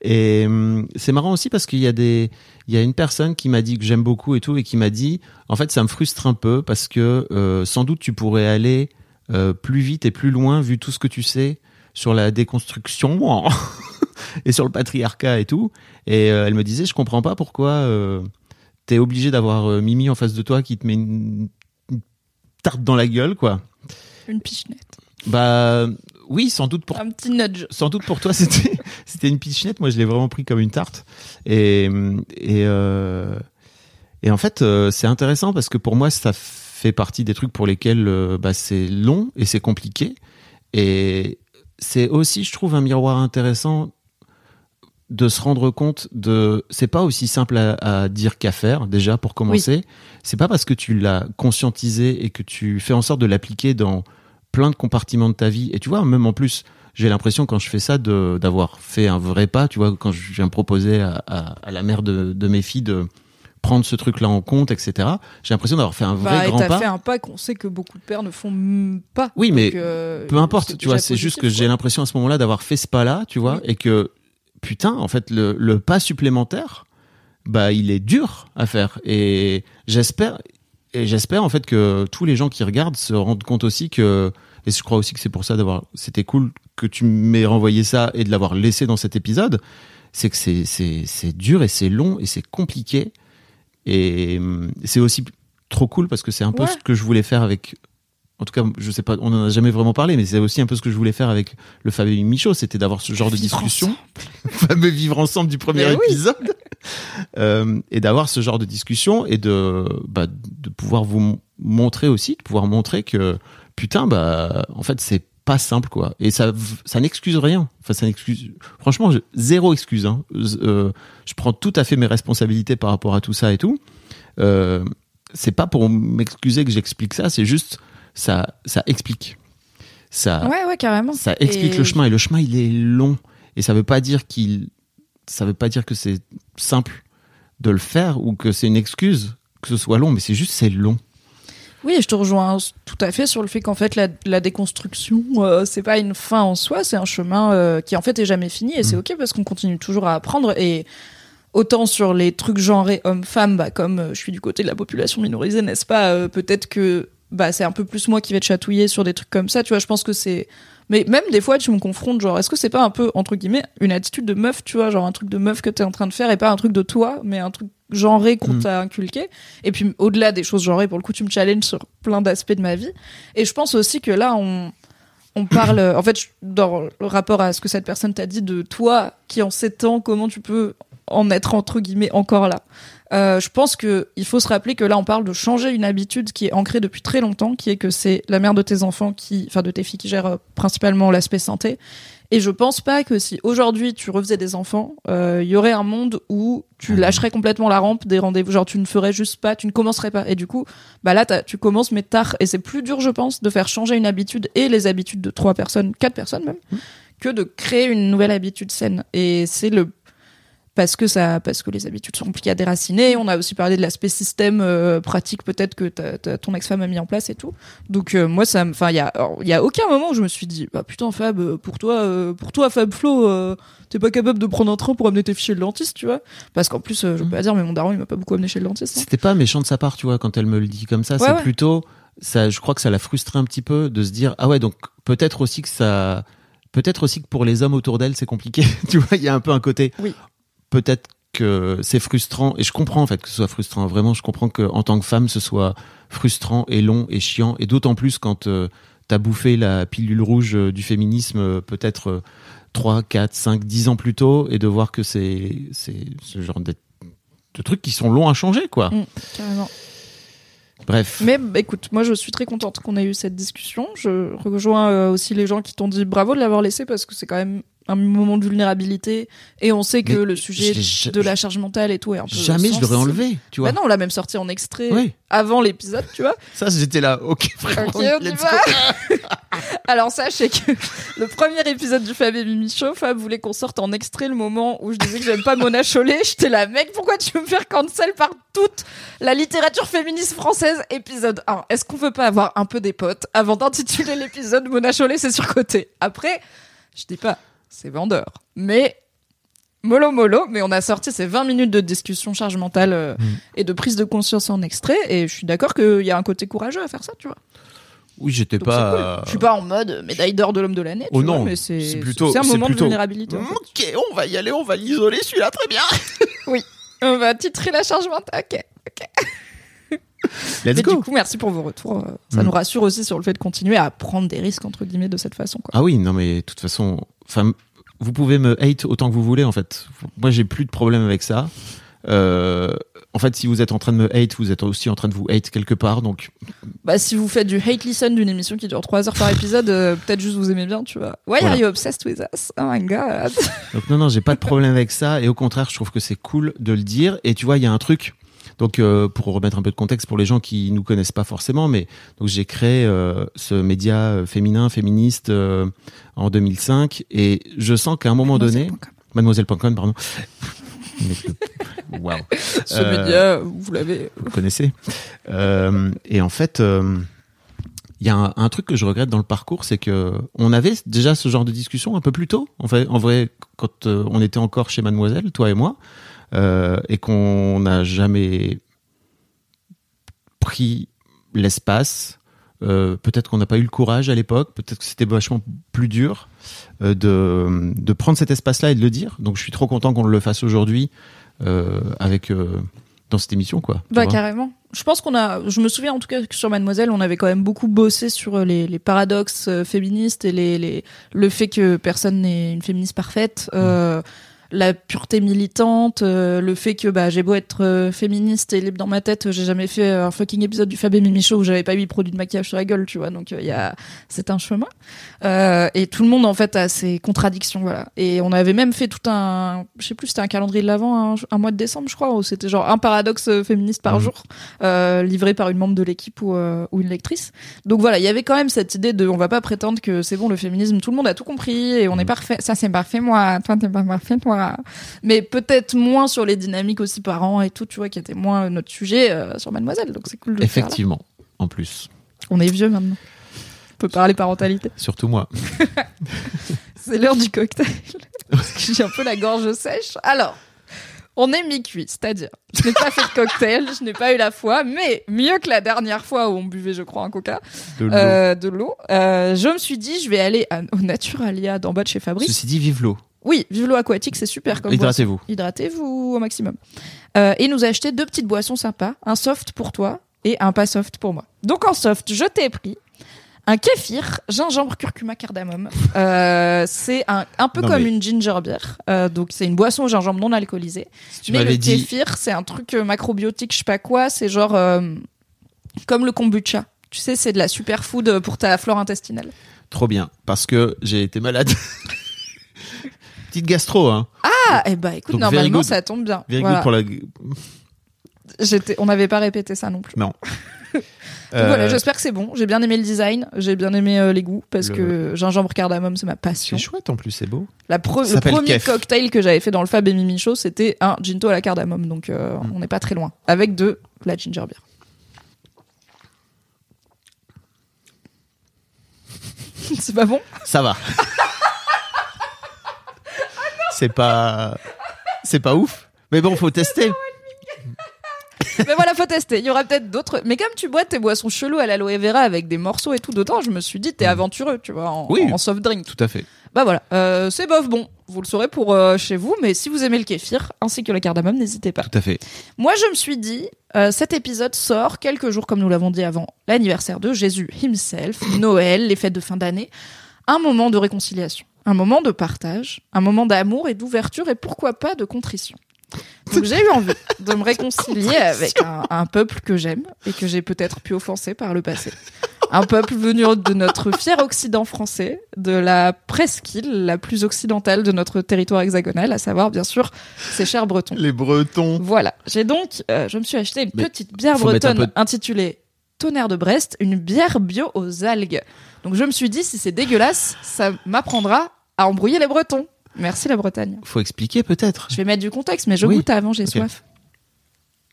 Et hum, c'est marrant aussi parce qu'il y a des, il y a une personne qui m'a dit que j'aime beaucoup et tout et qui m'a dit, en fait, ça me frustre un peu parce que euh, sans doute tu pourrais aller euh, plus vite et plus loin vu tout ce que tu sais sur la déconstruction et sur le patriarcat et tout. Et euh, elle me disait, je comprends pas pourquoi euh, t'es obligé d'avoir Mimi en face de toi qui te met une, une tarte dans la gueule, quoi. Une pichenette. Bah oui, sans doute pour Un petit nudge. sans doute pour toi c'était c'était une pichenette moi je l'ai vraiment pris comme une tarte et et et en fait c'est intéressant parce que pour moi ça fait partie des trucs pour lesquels euh, bah, c'est long et c'est compliqué. Et c'est aussi je trouve un miroir intéressant de se rendre compte de c'est pas aussi simple à, à dire qu'à faire déjà pour commencer. C'est pas parce que tu l'as conscientisé et que tu fais en sorte de l'appliquer dans plein de compartiments de ta vie. Et tu vois même en plus j'ai l'impression quand je fais ça d'avoir fait un vrai pas tu vois quand je viens proposer à, à, à la mère de, de mes filles de prendre ce truc là en compte etc j'ai l'impression d'avoir fait un vrai Bah, grand t'as pas fait un pas qu'on sait que beaucoup de pères ne font pas. Oui, mais euh, peu importe, tu vois, c'est juste que j'ai l'impression à ce moment-là d'avoir fait ce pas-là, tu vois, Oui. et que putain, en fait, le, le pas supplémentaire, bah, il est dur à faire. Et j'espère, et j'espère en fait que tous les gens qui regardent se rendent compte aussi que, et je crois aussi que c'est pour ça d'avoir, c'était cool que tu m'aies renvoyé ça et de l'avoir laissé dans cet épisode, c'est que c'est dur et c'est long et c'est compliqué et hum, c'est aussi trop cool parce que c'est un peu ce que je voulais faire avec en tout cas, je sais pas, on en a jamais vraiment parlé, mais c'est aussi un peu ce que je voulais faire avec le fameux Michaud, c'était d'avoir ce genre de discussion, le fameux vivre ensemble du premier Mais oui. épisode, Euh, et d'avoir ce genre de discussion et de, bah, de pouvoir vous montrer aussi, de pouvoir montrer que putain, bah, en fait, c'est pas simple quoi, et ça, ça n'excuse rien. Enfin, ça n'excuse. Franchement, je- zéro excuse. Hein. Euh, je prends tout à fait mes responsabilités par rapport à tout ça et tout. Euh, c'est pas pour m'excuser que j'explique ça, c'est juste ça, ça explique. Ça, Ouais, ouais, carrément. ça explique Et- le chemin et le chemin il est long et ça veut pas dire qu'il, ça veut pas dire que c'est simple de le faire ou que c'est une excuse que ce soit long, mais c'est juste c'est long. Oui, je te rejoins tout à fait sur le fait qu'en fait la, la déconstruction euh, c'est pas une fin en soi, c'est un chemin euh, qui en fait est jamais fini et c'est ok parce qu'on continue toujours à apprendre et autant sur les trucs genrés hommes-femmes, bah, comme euh, je suis du côté de la population minorisée, n'est-ce pas Peut-être que bah c'est un peu plus moi qui vais te chatouiller sur des trucs comme ça, tu vois. Je pense que c'est mais même des fois tu me confrontes genre est-ce que c'est pas un peu entre guillemets une attitude de meuf, tu vois, genre un truc de meuf que t'es en train de faire et pas un truc de toi, mais un truc genré qu'on Mm. t'a inculqué. Et puis au-delà des choses genrées, pour le coup, tu me challenges sur plein d'aspects de ma vie. Et je pense aussi que là, on, on parle, en fait, dans le rapport à ce que cette personne t'a dit de toi, qui en sept ans, comment tu peux en être entre guillemets encore là. Euh, je pense que il faut se rappeler que là, on parle de changer une habitude qui est ancrée depuis très longtemps, qui est que c'est la mère de tes enfants qui, enfin de tes filles qui gère euh, principalement l'aspect santé. Et je pense pas que si aujourd'hui tu refaisais des enfants, euh, il y aurait un monde où tu lâcherais complètement la rampe des rendez-vous. Genre tu ne ferais juste pas, tu ne commencerais pas. Et du coup, bah là tu commences mais tard. Et c'est plus dur, je pense, de faire changer une habitude et les habitudes de trois personnes, quatre personnes même, que de créer une nouvelle habitude saine. Et c'est le parce que ça parce que les habitudes sont compliquées à déraciner on a aussi parlé de l'aspect système euh, pratique peut-être que ta- ton ex-femme a mis en place et tout donc euh, moi ça enfin il y a il y a aucun moment où je me suis dit bah putain Fab euh, pour toi euh, pour toi Fab Flo t'es pas capable de prendre un train pour amener tes chez le dentiste tu vois? Parce qu'en plus je peux pas dire mais mon daron il m'a pas beaucoup amené chez le dentiste hein. C'était pas méchant de sa part, tu vois, quand elle me le dit comme ça. Ouais, c'est ouais. plutôt, ça, je crois que ça l'a frustré un petit peu de se dire, ah ouais, donc peut-être aussi que ça, peut-être aussi que pour les hommes autour d'elle, c'est compliqué. tu vois, il y a un peu un côté. Oui. Peut-être que c'est frustrant, et je comprends en fait que ce soit frustrant. Vraiment, je comprends que en tant que femme, ce soit frustrant et long et chiant, et d'autant plus quand euh, t'as bouffé la pilule rouge euh, du féminisme, euh, peut-être euh, 3, 4, 5, 10 ans plus tôt, et de voir que c'est, c'est ce genre de, de trucs qui sont longs à changer, quoi. Mm, carrément Bref. Mais bah, écoute, moi je suis très contente qu'on ait eu cette discussion. Je rejoins euh, aussi les gens qui t'ont dit bravo de l'avoir laissé parce que c'est quand même un moment de vulnérabilité et on sait que Mais le sujet je de la charge mentale et tout est un peu Jamais je l'aurais enlevé, tu vois. Bah non, on l'a même sorti en extrait Oui. avant l'épisode, tu vois. Ça, j'étais là. Ok, vraiment. Ok, on y va. Alors sachez que le premier épisode du Fab et Mimi Show, Fab voulait qu'on sorte en extrait le moment où je disais que j'aime pas Mona Chollet. J'étais là, mec, pourquoi tu veux me faire cancel par toute la littérature féministe française? Épisode 1. Est-ce qu'on peut pas avoir un peu des potes avant d'intituler l'épisode Mona Chollet, c'est surcoté Après, je dis pas, c'est vendeur. Mais mollo mollo, mais on a sorti ces 20 minutes de discussion charge mentale euh, Mm. et de prise de conscience en extrait, et je suis d'accord qu'il y a un côté courageux à faire ça, tu vois. Oui, j'étais pas. cool. Je suis pas en mode médaille d'or de l'homme de l'année, tu Oh vois, non, mais c'est plutôt- c'est un moment plutôt- de vulnérabilité. en fait. Ok, on va y aller, on va l'isoler celui-là très bien. On va titrer la charge mentale. Ok. Let's Mais go. du coup, merci pour vos retours. euh, Ça Mm. nous rassure aussi sur le fait de continuer à prendre des risques entre guillemets de cette façon. Quoi. Ah oui, non mais de toute façon, enfin, vous pouvez me hate autant que vous voulez en fait. Moi, j'ai plus de problème avec ça. Euh, en fait, si vous êtes en train de me hate, vous êtes aussi en train de vous hate quelque part. Donc, Bah, si vous faites du hate listen d'une émission qui dure 3 heures par épisode, euh, peut-être juste vous aimez bien, tu vois. Why Voilà. are you obsessed with us? Oh my god. donc non, non, j'ai pas de problème avec ça. Et au contraire, je trouve que c'est cool de le dire. Et tu vois, il y a un truc. Donc, euh, pour remettre un peu de contexte pour les gens qui nous connaissent pas forcément, mais donc j'ai créé euh, ce média euh, féminin, féministe euh, en 2005, et je sens qu'à un moment donné, mademoiselle.com, pardon. Waouh. Ce média, vous l'avez. vous connaissez. Et en fait, il y a un, un truc que je regrette dans le parcours, c'est que on avait déjà ce genre de discussion un peu plus tôt. En fait, en vrai, quand on était encore chez Mademoiselle, toi et moi, euh, et qu'on n'a jamais pris l'espace. Euh, peut-être qu'on n'a pas eu le courage à l'époque, peut-être que c'était vachement plus dur euh, de, de prendre cet espace-là et de le dire. Donc je suis trop content qu'on le fasse aujourd'hui avec dans cette émission, quoi. Bah, carrément. Je pense qu'on a. Je me souviens en tout cas que sur Mademoiselle, on avait quand même beaucoup bossé sur les, les paradoxes féministes et les, les, le fait que personne n'est une féministe parfaite. euh, la pureté militante, euh, le fait que bah, j'ai beau être euh, féministe et libre dans ma tête, j'ai jamais fait euh, un fucking épisode du Fab et Mimi Show où j'avais pas eu produit de maquillage sur la gueule, tu vois. Donc il y a, c'est un chemin. Euh, et tout le monde en fait a ses contradictions, voilà. Et on avait même fait tout un, je sais plus, c'était un calendrier de l'avant, un, un mois de décembre, je crois, où c'était genre un paradoxe féministe par Mhm. jour, euh, livré par une membre de l'équipe ou, euh, ou une lectrice. Donc voilà, il y avait quand même cette idée de, on va pas prétendre que c'est bon le féminisme, tout le monde a tout compris et on est parfait. Ça c'est parfait moi, toi t'es pas parfait toi. Mais peut-être moins sur les dynamiques aussi parents et tout, tu vois, qui était moins notre sujet euh, sur Mademoiselle. Donc c'est cool de le faire. Effectivement, en plus. On est vieux maintenant. On peut parler parentalité. Surtout moi. C'est l'heure du cocktail. Parce que j'ai un peu la gorge sèche. Alors, on est mi-cuit, c'est-à-dire, je n'ai pas fait de cocktail, je n'ai pas eu la foi, mais mieux que la dernière fois où on buvait, je crois, un coca, De l'eau. euh, euh, je me suis dit, je vais aller à- au Naturalia d'en bas de chez Fabrice. Ceci dit, vive l'eau. Oui, vive l'eau aquatique, c'est super comme. Hydratez-vous. Hydratez-vous au maximum. Euh, et nous a acheté deux petites boissons sympas, un soft pour toi et un pas soft pour moi. Donc en soft, je t'ai pris un kéfir, gingembre, curcuma, cardamome. Euh, c'est un, un peu Non, comme mais- une ginger beer. Euh, donc c'est une boisson au gingembre non alcoolisée. Si tu Mais le dit, kéfir, c'est un truc macrobiotique, je sais pas quoi. C'est genre euh, comme le kombucha. Tu sais, c'est de la superfood pour ta flore intestinale. trop bien, parce que j'ai été malade. Petite gastro, hein. Ah, et bah écoute, Donc, normalement ça tombe bien. Very Voilà. good pour la. J'étais, on n'avait pas répété ça non plus. Non. Donc Euh, voilà, j'espère que c'est bon. J'ai bien aimé le design, j'ai bien aimé euh, les goûts parce Le- que gingembre cardamome c'est ma passion. c'est chouette en plus, c'est beau. La pre- le premier Kef. cocktail que j'avais fait dans le Fab et Mimi Show, c'était un ginto à la cardamome, donc euh, Mm. on n'est pas très loin. Avec de la ginger beer. c'est pas bon? Ça va. c'est pas. C'est pas ouf. Mais bon, faut tester. Mais voilà, faut tester. Il y aura peut-être d'autres. Mais comme tu bois tes boissons cheloues à l'aloe vera avec des morceaux et tout, d'autant, je me suis dit, t'es aventureux, tu vois, en, Mm. Oui. en soft drink. Tout à fait. Bah voilà, euh, c'est bof bon. Vous le saurez pour euh, chez vous, mais si vous aimez le kéfir ainsi que le cardamome, n'hésitez pas. Tout à fait. Moi, je me suis dit, euh, cet épisode sort quelques jours, comme nous l'avons dit avant, l'anniversaire de Jésus himself, Noël, les fêtes de fin d'année. Un moment de réconciliation, un moment de partage, un moment d'amour et d'ouverture et pourquoi pas de contrition. Donc j'ai eu envie de me réconcilier avec un, un peuple que j'aime et que j'ai peut-être pu offenser par le passé. Un peuple venu de notre fier Occident français, de la presqu'île la plus occidentale de notre territoire hexagonal, à savoir bien sûr ces chers Bretons. Les Bretons. Voilà. J'ai donc, euh, je me suis acheté une Mais petite bière bretonne de- intitulée Tonnerre de Brest, une bière bio aux algues. Donc je me suis dit, si c'est dégueulasse, ça m'apprendra à embrouiller les Bretons. Merci la Bretagne. Faut expliquer peut-être. Je vais mettre du contexte, mais je Oui. goûte avant, j'ai Ok. soif.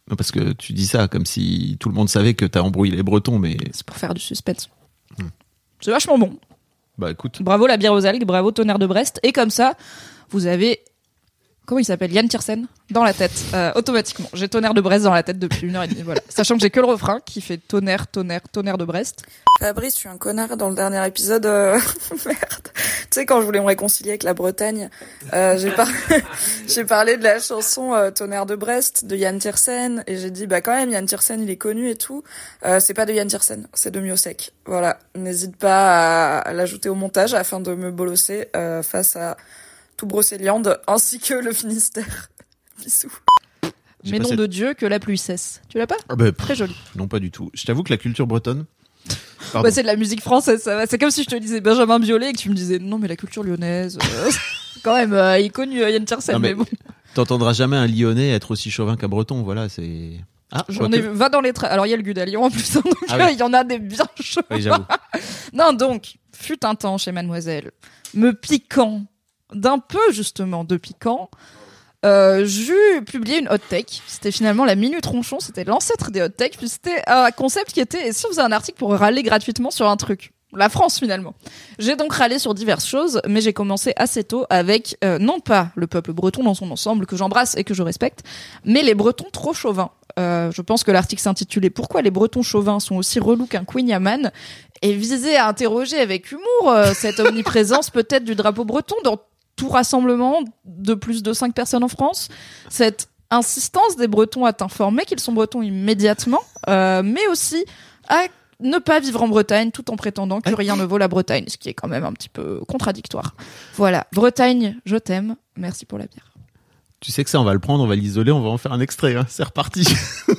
Non, Parce que tu dis ça comme si tout le monde savait que t'as embrouillé les Bretons, mais C'est pour faire du suspense. Hmm. C'est vachement bon. bah écoute. Bravo la bière aux algues, bravo Tonnerre de Brest. Et comme ça, vous avez. Comment il s'appelle? Yann Tiersen? Dans la tête, euh, automatiquement. J'ai Tonnerre de Brest dans la tête depuis une heure et demie, voilà. Sachant que j'ai que le refrain qui fait tonnerre, tonnerre, tonnerre de Brest. Fabrice, je suis un connard dans le dernier épisode. euh, Merde. Tu sais, quand je voulais me réconcilier avec la Bretagne, euh, j'ai par- j'ai parlé de la chanson Tonnerre de Brest de Yann Tiersen et j'ai dit bah quand même Yann Tiersen il est connu et tout. C'est pas de Yann Tiersen, c'est de Miosek. Voilà, n'hésite pas à, à l'ajouter au montage afin de me bolosser face à tout Brocéliande ainsi que le Finistère. Bisous. J'ai Mais nom cette- de Dieu que la pluie cesse. Tu l'as pas Ah bah, Très joli. non, pas du tout. Je t'avoue que la culture bretonne. Bah, c'est de la musique française, ça va. C'est comme si je te disais Benjamin Biolay et que tu me disais non, mais la culture lyonnaise. euh, quand même, euh, il est connu euh, Yann Tiersen, mais, mais bon. T'entendras jamais un Lyonnais être aussi chauvin qu'un Breton. Voilà, c'est. Ah, J'en quoique. ai vu- va dans les trains. Alors il y a le Gu Lyon en plus, hein, donc Ah oui. il y en a des bien chauds. Oui. Non, donc, fut un temps chez Mademoiselle, me piquant d'un peu justement de piquant, euh, j'eus publié une hot take. C'était finalement la minute ronchon, c'était l'ancêtre des hot takes, puis c'était un concept qui était, si on faisait un article pour râler gratuitement sur un truc? La France finalement. J'ai donc râlé sur diverses choses, mais j'ai commencé assez tôt avec euh, non pas le peuple breton dans son ensemble que j'embrasse et que je respecte, mais les Bretons trop chauvins. Euh, je pense que l'article s'intitulait Pourquoi les Bretons chauvins sont aussi relous qu'un Queen Yaman? et visait à interroger avec humour euh, cette omniprésence peut-être du drapeau breton dans tout rassemblement de plus de 5 personnes en France, cette insistance des Bretons à t'informer qu'ils sont Bretons immédiatement, euh, mais aussi à ne pas vivre en Bretagne tout en prétendant que rien ne vaut la Bretagne, ce qui est quand même un petit peu contradictoire. Voilà, Bretagne, je t'aime, merci pour la bière. Tu sais que ça, on va le prendre, on va l'isoler, on va en faire un extrait. hein. C'est reparti.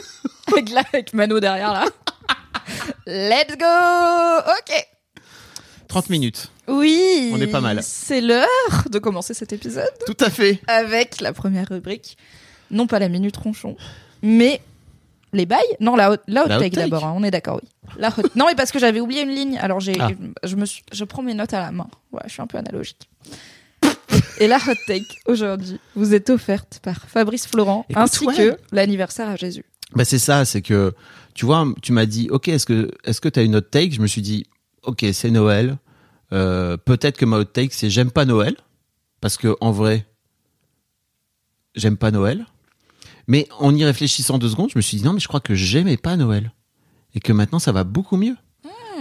Avec, là, avec Mano derrière là. Let's go Ok 30 minutes. Oui On est pas mal. C'est l'heure de commencer cet épisode. Tout à fait. avec la première rubrique. Non pas la minute ronchon, mais les bails Non, la hot, la hot La hot take d'abord, hein, on est d'accord, oui. La hot- Non, mais parce que j'avais oublié une ligne, alors j'ai, Ah. je, me suis, je prends mes notes à la main. Ouais, je suis un peu analogique. Et la hot take aujourd'hui vous est offerte par Fabrice Florent Écoute, ainsi ouais. que l'anniversaire à Jésus. Bah c'est ça, c'est que tu vois, tu m'as dit, ok, est-ce que est-ce que t'as une hot take? Je me suis dit, ok, c'est Noël. Euh, Peut-être que ma hot take c'est j'aime pas Noël parce que en vrai, j'aime pas Noël. Mais en y réfléchissant deux secondes, je me suis dit non, mais je crois que j'aimais pas Noël et que maintenant ça va beaucoup mieux.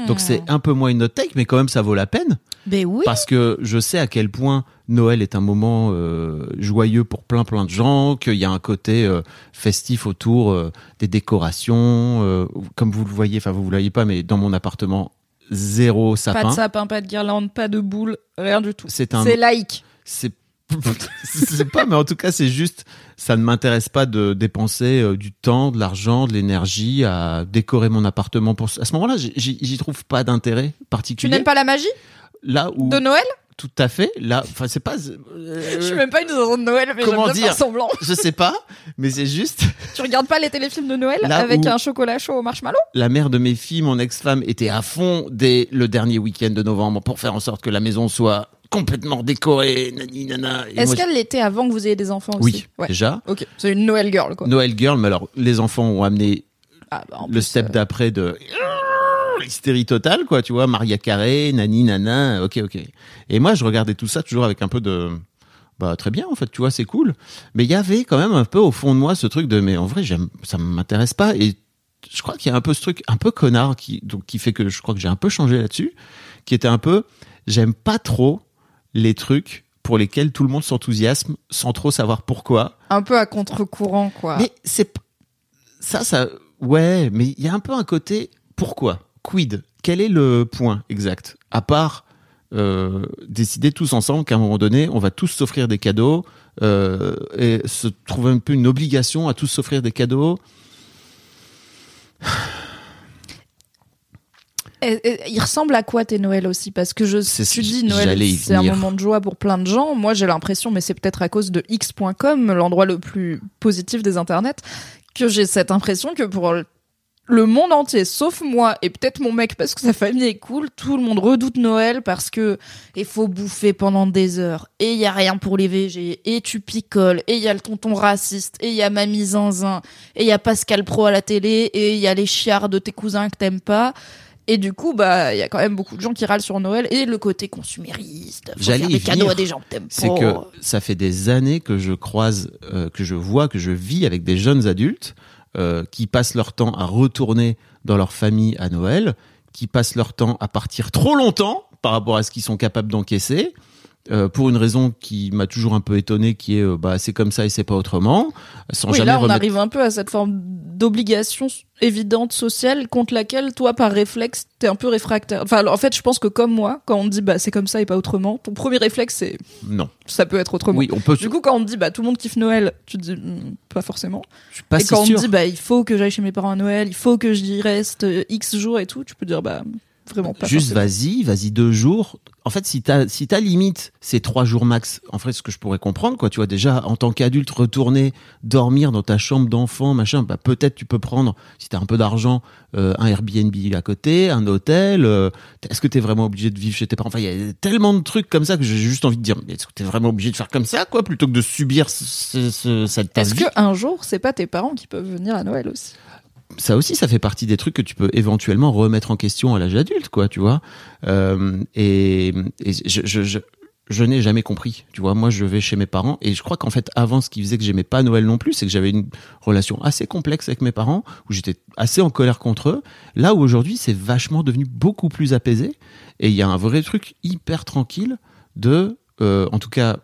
Donc c'est un peu moins une hot take, mais quand même ça vaut la peine Ben oui. parce que je sais à quel point Noël est un moment euh, joyeux pour plein plein de gens, qu'il y a un côté euh, festif autour euh, des décorations, comme vous le voyez, enfin vous ne le voyez pas, mais dans mon appartement zéro Pas sapin. de sapin, pas de guirlande, pas de boule, rien du tout. C'est un, C'est laïque. c'est c'est pas, mais en tout cas c'est juste, ça ne m'intéresse pas de dépenser euh, du temps, de l'argent, de l'énergie à décorer mon appartement. Pour à ce moment-là, j'y- trouve pas d'intérêt Tu particulier. n'aimes pas la magie? Là où de Noël? Tout à fait, là, enfin c'est pas. euh, Je suis même pas une saison de Noël, mais comment dire semblant. je sais pas, mais c'est juste Tu regardes pas les téléfilms de Noël Là avec un chocolat chaud au marshmallow? la mère de mes filles, mon ex-femme, était à fond dès le dernier week-end de novembre pour faire en sorte que la maison soit complètement décorée, nani nana. Est-ce qu'elle l'était avant que vous ayez des enfants Oui, aussi? Ouais. déjà. Ok, c'est une Noël girl quoi. Noël Girl, mais alors les enfants ont amené Ah, bah, le plus, step euh, d'après de l'hystérie totale, quoi, tu vois, Maria Carré, nani nana, ok, ok. Et moi, je regardais tout ça toujours avec un peu de, bah très bien en fait, tu vois, c'est cool. Mais il y avait quand même un peu au fond de moi ce truc de, mais en vrai, j'aime, ça m'intéresse pas. Et je crois qu'il y a un peu ce truc un peu connard qui, donc qui fait que je crois que j'ai un peu changé là-dessus, qui était un peu, j'aime pas trop les trucs pour lesquels tout le monde s'enthousiasme sans trop savoir pourquoi. un peu à contre-courant quoi. Mais c'est ça, ça, ouais, mais il y a un peu un côté pourquoi, quid, quel est le point exact, à part euh, décider tous ensemble qu'à un moment donné, on va tous s'offrir des cadeaux euh, et se trouver un peu une obligation à tous s'offrir des cadeaux. Et- et il ressemble à quoi tes Noël aussi? Parce que je, tu dis Noël, c'est un moment de joie pour plein de gens. Moi, j'ai l'impression, mais c'est peut-être à cause de x.com, l'endroit le plus positif des internets, que j'ai cette impression que pour le monde entier, sauf moi et peut-être mon mec parce que sa famille est cool, tout le monde redoute Noël parce que il faut bouffer pendant des heures. Et il y a rien pour les VG et tu picoles. Et il y a le tonton raciste. Et il y a mamie zinzin. Et il y a Pascal Pro à la télé. Et il y a les chiards de tes cousins que t'aimes pas. Et du coup, bah, il y a quand même beaucoup de gens qui râlent sur Noël et le côté consumériste. J'allais des cadeaux à des gens que t'aimes c'est pas. que ça fait des années que je croise, euh, que je vois, que je vis avec des jeunes adultes euh, qui passent leur temps à retourner dans leur famille à Noël, qui passent leur temps à partir trop longtemps par rapport à ce qu'ils sont capables d'encaisser. Euh, pour une raison qui m'a toujours un peu étonné, qui est euh, bah c'est comme ça et c'est pas autrement, sans Oui, jamais là, on remettre. arrive un peu à cette forme d'obligation évidente sociale contre laquelle, toi, par réflexe, t'es un peu réfractaire. Enfin, en fait, je pense que comme moi, quand on dit bah c'est comme ça et pas autrement, ton premier réflexe c'est Non. ça peut être autrement. Oui, on peut. Du coup, quand on te dit bah tout le monde kiffe Noël, tu te dis Hmm, pas forcément. je suis pas et si quand on te dit bah il faut que j'aille chez mes parents à Noël, il faut que j'y reste euh, X jours et tout, tu peux dire bah vraiment pas. Juste vas-y, vas-y deux jours. En fait, si ta si ta limite c'est trois jours max, en fait, ce que je pourrais comprendre, quoi, tu vois, déjà en tant qu'adulte, retourner dormir dans ta chambre d'enfant, machin, bah peut-être tu peux prendre, si t'as un peu d'argent, euh, un Airbnb à côté, un hôtel. euh, est-ce que t'es vraiment obligé de vivre chez tes parents? Enfin, il y a tellement de trucs comme ça que j'ai juste envie de dire, est-ce que t'es vraiment obligé de faire comme ça, quoi, plutôt que de subir ce, ce, cette Est-ce que un jour c'est pas tes parents qui peuvent venir à Noël aussi? Ça aussi, ça fait partie des trucs que tu peux éventuellement remettre en question à l'âge adulte, quoi, tu vois. Euh, et et je, je, je, je n'ai jamais compris, tu vois. Moi, je vais chez mes parents et je crois qu'en fait, avant, ce qui faisait que j'aimais pas Noël non plus, c'est que j'avais une relation assez complexe avec mes parents, où j'étais assez en colère contre eux. Là où aujourd'hui, c'est vachement devenu beaucoup plus apaisé et il y a un vrai truc hyper tranquille de, euh, en tout cas,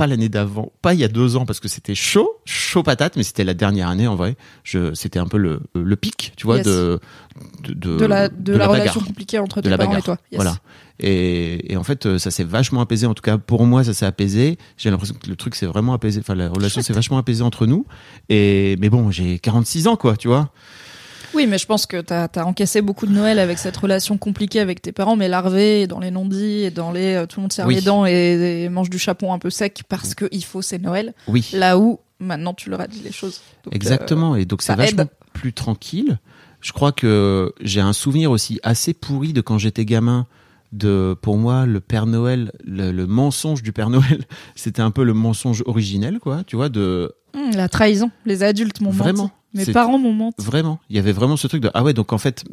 pas l'année d'avant, pas il y a deux ans parce que c'était chaud, chaud patate, mais c'était la dernière année en vrai. Je, c'était un peu le, le pic, tu vois, Yes. de, de, de, de la de, la, relation compliquée entre tes parents et toi. Yes. Voilà. Et, et en fait, euh, ça s'est vachement apaisé. En tout cas, pour moi, ça s'est apaisé. J'ai l'impression que le truc s'est vraiment apaisé. Enfin, la relation s'est vachement apaisée entre nous. Et mais bon, j'ai 46 ans, quoi, tu vois. Oui, mais je pense que t'as as encaissé beaucoup de Noël avec cette relation compliquée avec tes parents, mais larvée, dans les non-dits, et dans les euh, tout le monde serre Oui. les dents et, et mange du chapon un peu sec parce que il faut, c'est Noël. Oui. Là où maintenant tu leur as dit les choses. Donc, Exactement. Et donc, c'est ça vachement aide. plus tranquille. Je crois que j'ai un souvenir aussi assez pourri de quand j'étais gamin. De, pour moi, le Père Noël, le, le mensonge du Père Noël, c'était un peu le mensonge originel, quoi. Tu vois, de euh, hum, la trahison. Les adultes m'ont Vraiment. menti. Mes C'est- parents m'ont menti. Vraiment, il y avait vraiment ce truc de ah ouais donc en fait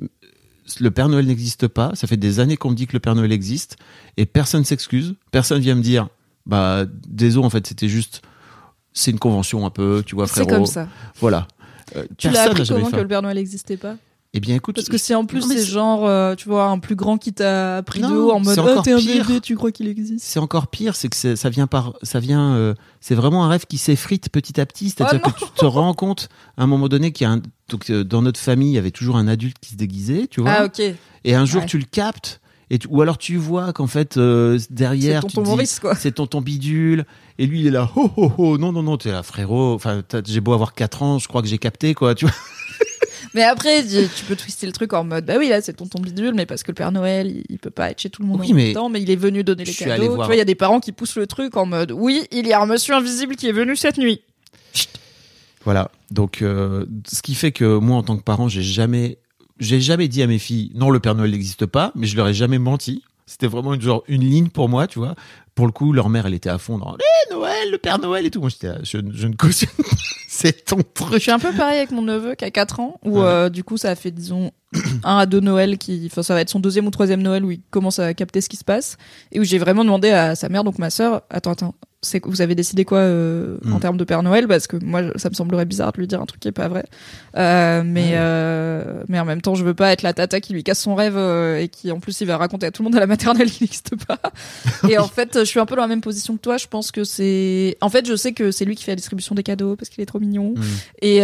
le Père Noël n'existe pas. Ça fait des années qu'on me dit que le Père Noël existe et personne s'excuse. Personne vient me dire bah désolé en fait c'était juste c'est une convention un peu tu vois C'est frérot. comme ça. Voilà. Euh, Tu l'as appris comment que le Père Noël n'existait pas? Eh bien écoute Parce que si en plus c'est c'est- genre, euh, tu vois, un plus grand qui t'a pris de Non, haut en mode c'est oh, t'es un bébé, tu crois qu'il existe? C'est encore pire, c'est que c'est- ça vient par, ça vient, euh, c'est vraiment un rêve qui s'effrite petit à petit. C'est-à-dire Oh que tu te rends compte à un moment donné qu'il y a un, donc euh, dans notre famille, il y avait toujours un adulte qui se déguisait, tu vois. Ah ok. Et un jour, Ouais. tu le captes, et tu- ou alors tu vois qu'en fait, euh, C'est derrière, tu te tonton dis, Maurice quoi. c'est tonton bidule, et lui, il est là, oh, oh, oh, non, non, non, t'es là, frérot, enfin, j'ai beau avoir 4 ans, je crois que j'ai capté, quoi, tu vois. Mais après, tu tu peux twister le truc en mode, bah oui, là, c'est tonton bidule, mais parce que le Père Noël, il, il peut pas être chez tout le monde Oui, en mais même temps, mais il est venu donner les cadeaux. Tu vois, il y a des parents qui poussent le truc en mode, oui, il y a un monsieur invisible qui est venu cette nuit. Voilà. Donc, euh, ce qui fait que moi, en tant que parent, j'ai jamais, j'ai jamais dit à mes filles, non, le Père Noël n'existe pas, mais je leur ai jamais menti. C'était vraiment une, genre, une ligne pour moi, tu vois. Pour le coup, leur mère, elle était à fond dans, eh, Noël, le Père Noël et tout. Moi, j'étais, je, je ne cautionne. C'est ton Je truc. suis un peu pareil avec mon neveu qui a 4 ans, où Ouais. euh, du coup, ça a fait, disons, un à deux Noël qui, enfin, ça va être son deuxième ou troisième Noël où il commence à capter ce qui se passe, et où j'ai vraiment demandé à sa mère, donc ma sœur, attends, attends, c'est que vous avez décidé quoi euh, en Mm. termes de Père Noël? Parce que moi, ça me semblerait bizarre de lui dire un truc qui est pas vrai. Euh, mais, euh, mais en même temps, je veux pas être la tata qui lui casse son rêve et qui, en plus, il va raconter à tout le monde à la maternelle qu'il n'existe pas. et en fait, je suis un peu dans la même position que toi. Je pense que c'est, en fait, je sais que c'est lui qui fait la distribution des cadeaux parce qu'il est trop mignon. Mm. Et,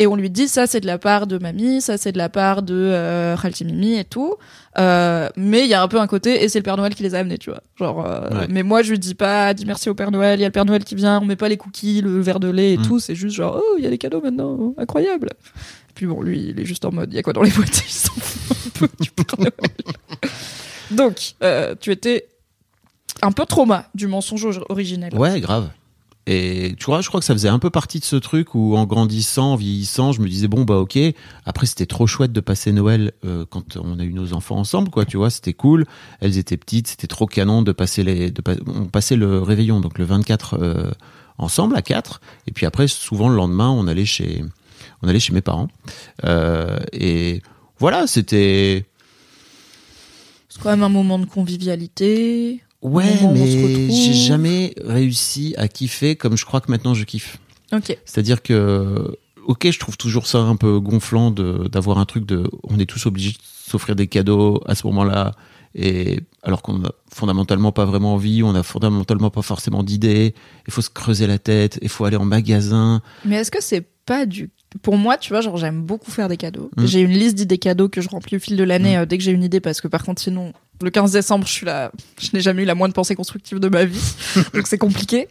et on lui dit ça c'est de la part de mamie, ça c'est de la part de euh, Mimi et tout. Euh, mais il y a un peu un côté et c'est le Père Noël qui les a amenés, tu vois. Genre, euh, Ouais. mais moi je lui dis pas dis merci au Père Noël, il y a le Père Noël qui vient, on met pas les cookies, le verre de lait et Mm. tout. C'est juste genre oh il y a des cadeaux maintenant, incroyable. Et puis bon lui il est juste en mode il y a quoi dans les boîtes, il s'en fout un peu du Père Noël. Donc euh, tu étais un peu trauma du mensonge originel. Ouais, grave. Et tu vois, je crois que ça faisait un peu partie de ce truc où en grandissant, en vieillissant, je me disais bon bah ok. Après c'était trop chouette de passer Noël euh, quand on a eu nos enfants ensemble, quoi. Tu vois, c'était cool. Elles étaient petites, c'était trop canon de passer les, de pa- on passait le réveillon donc le 24 euh, ensemble à quatre. Et puis après souvent le lendemain on allait chez, on allait chez mes parents. Euh, et voilà, c'était C'est quand même un moment de convivialité. Ouais, mais j'ai jamais réussi à kiffer comme je crois que maintenant je kiffe. Ok. C'est-à-dire que, ok, je trouve toujours ça un peu gonflant d'avoir un truc de, on est tous obligés de s'offrir des cadeaux à ce moment-là, et alors qu'on a fondamentalement pas vraiment envie, on a fondamentalement pas forcément d'idées, il faut se creuser la tête, il faut aller en magasin. Mais est-ce que c'est pas du. Pour moi, tu vois, genre, j'aime beaucoup faire des cadeaux. Mm. J'ai une liste d'idées cadeaux que je remplis au fil de l'année euh, dès que j'ai une idée, parce que par contre, sinon, le 15 décembre, je suis là. Je n'ai jamais eu la moindre pensée constructive de ma vie. donc c'est compliqué.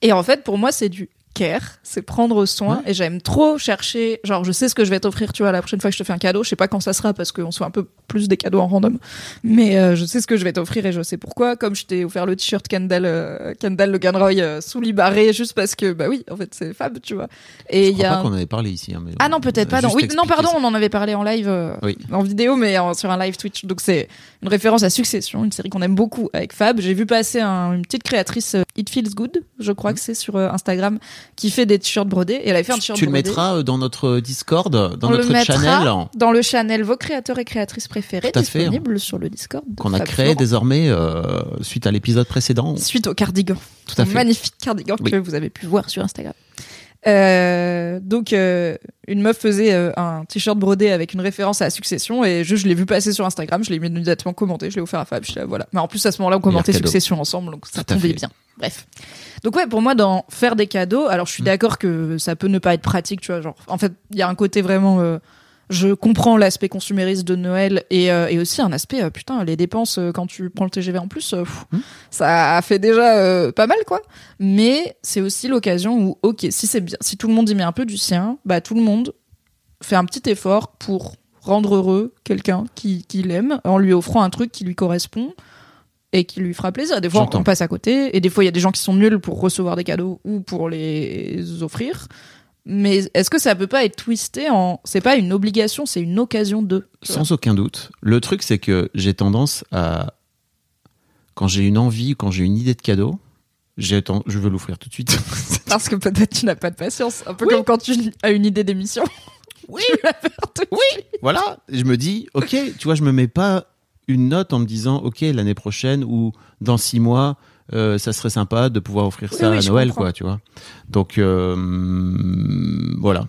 Et en fait, pour moi, c'est du care, c'est prendre soin. Et j'aime trop chercher. Genre, je sais ce que je vais t'offrir, tu vois, la prochaine fois que je te fais un cadeau. Je sais pas quand ça sera, parce qu'on se fait un peu plus des cadeaux en random. Mais euh, je sais ce que je vais t'offrir et je sais pourquoi. Comme je t'ai offert le t-shirt Kendall, euh, Kendall Logan Roy euh, sous barré juste parce que, bah oui, en fait, c'est fab, tu vois. Et Je il y crois a pas un- qu'on avait parlé ici. hein, mais ah non, on peut-être pas. Non. Oui, non, pardon, ça. on en avait parlé en live, euh, Oui. en vidéo, mais sur un live Twitch. Donc c'est une référence à Succession, une série qu'on aime beaucoup avec Fab. J'ai vu passer un- une petite créatrice, euh, It Feels Good, je crois que c'est sur Instagram, qui fait des t-shirts brodés. Et elle avait fait un t-shirt tu le brodé. mettras euh, dans notre Discord, dans On notre channel dans le channel vos créateurs et créatrices préférés, disponible sur le Discord. qu'on a créé désormais euh, suite à l'épisode précédent. Suite au cardigan. Tout à fait. magnifique cardigan Oui. que vous avez pu voir sur Instagram. Euh, donc euh, une meuf faisait euh, un t-shirt brodé avec une référence à la succession et je, je l'ai vu passer sur Instagram, je l'ai immédiatement commenté, je l'ai offert à Fab, je l'ai- voilà. Mais en plus à ce moment-là on commentait succession ensemble donc ça tombait bien. Bref. Donc ouais, pour moi dans faire des cadeaux, alors je suis Mm. d'accord que ça peut ne pas être pratique, tu vois, genre en fait, il y a un côté vraiment euh, je comprends l'aspect consumériste de Noël et, euh, et aussi un aspect euh, putain les dépenses euh, quand tu prends le TGV en plus pff, Mm. ça fait déjà euh, pas mal quoi mais c'est aussi l'occasion où ok si c'est bien si tout le monde y met un peu du sien bah tout le monde fait un petit effort pour rendre heureux quelqu'un qui, qui l'aime en lui offrant un truc qui lui correspond et qui lui fera plaisir. Des fois, on passe à côté, et des fois, il y a des gens qui sont nuls pour recevoir des cadeaux ou pour les offrir. Mais est-ce que ça peut pas être twisté en. C'est pas une obligation, c'est une occasion de? Sans aucun doute. Le truc, c'est que j'ai tendance à. Quand j'ai une envie, quand j'ai une idée de cadeau, j'ai ten- je veux l'offrir tout de suite. Parce que peut-être tu n'as pas de patience. Un peu Oui. comme quand tu as une idée d'émission. Oui. Tu faire tout de suite. voilà. Je me dis, ok, tu vois, je me mets pas une note en me disant, ok, l'année prochaine ou dans six mois, euh, ça serait sympa de pouvoir offrir Oui, ça oui, à Noël, comprends. quoi, tu vois. Donc, euh, voilà.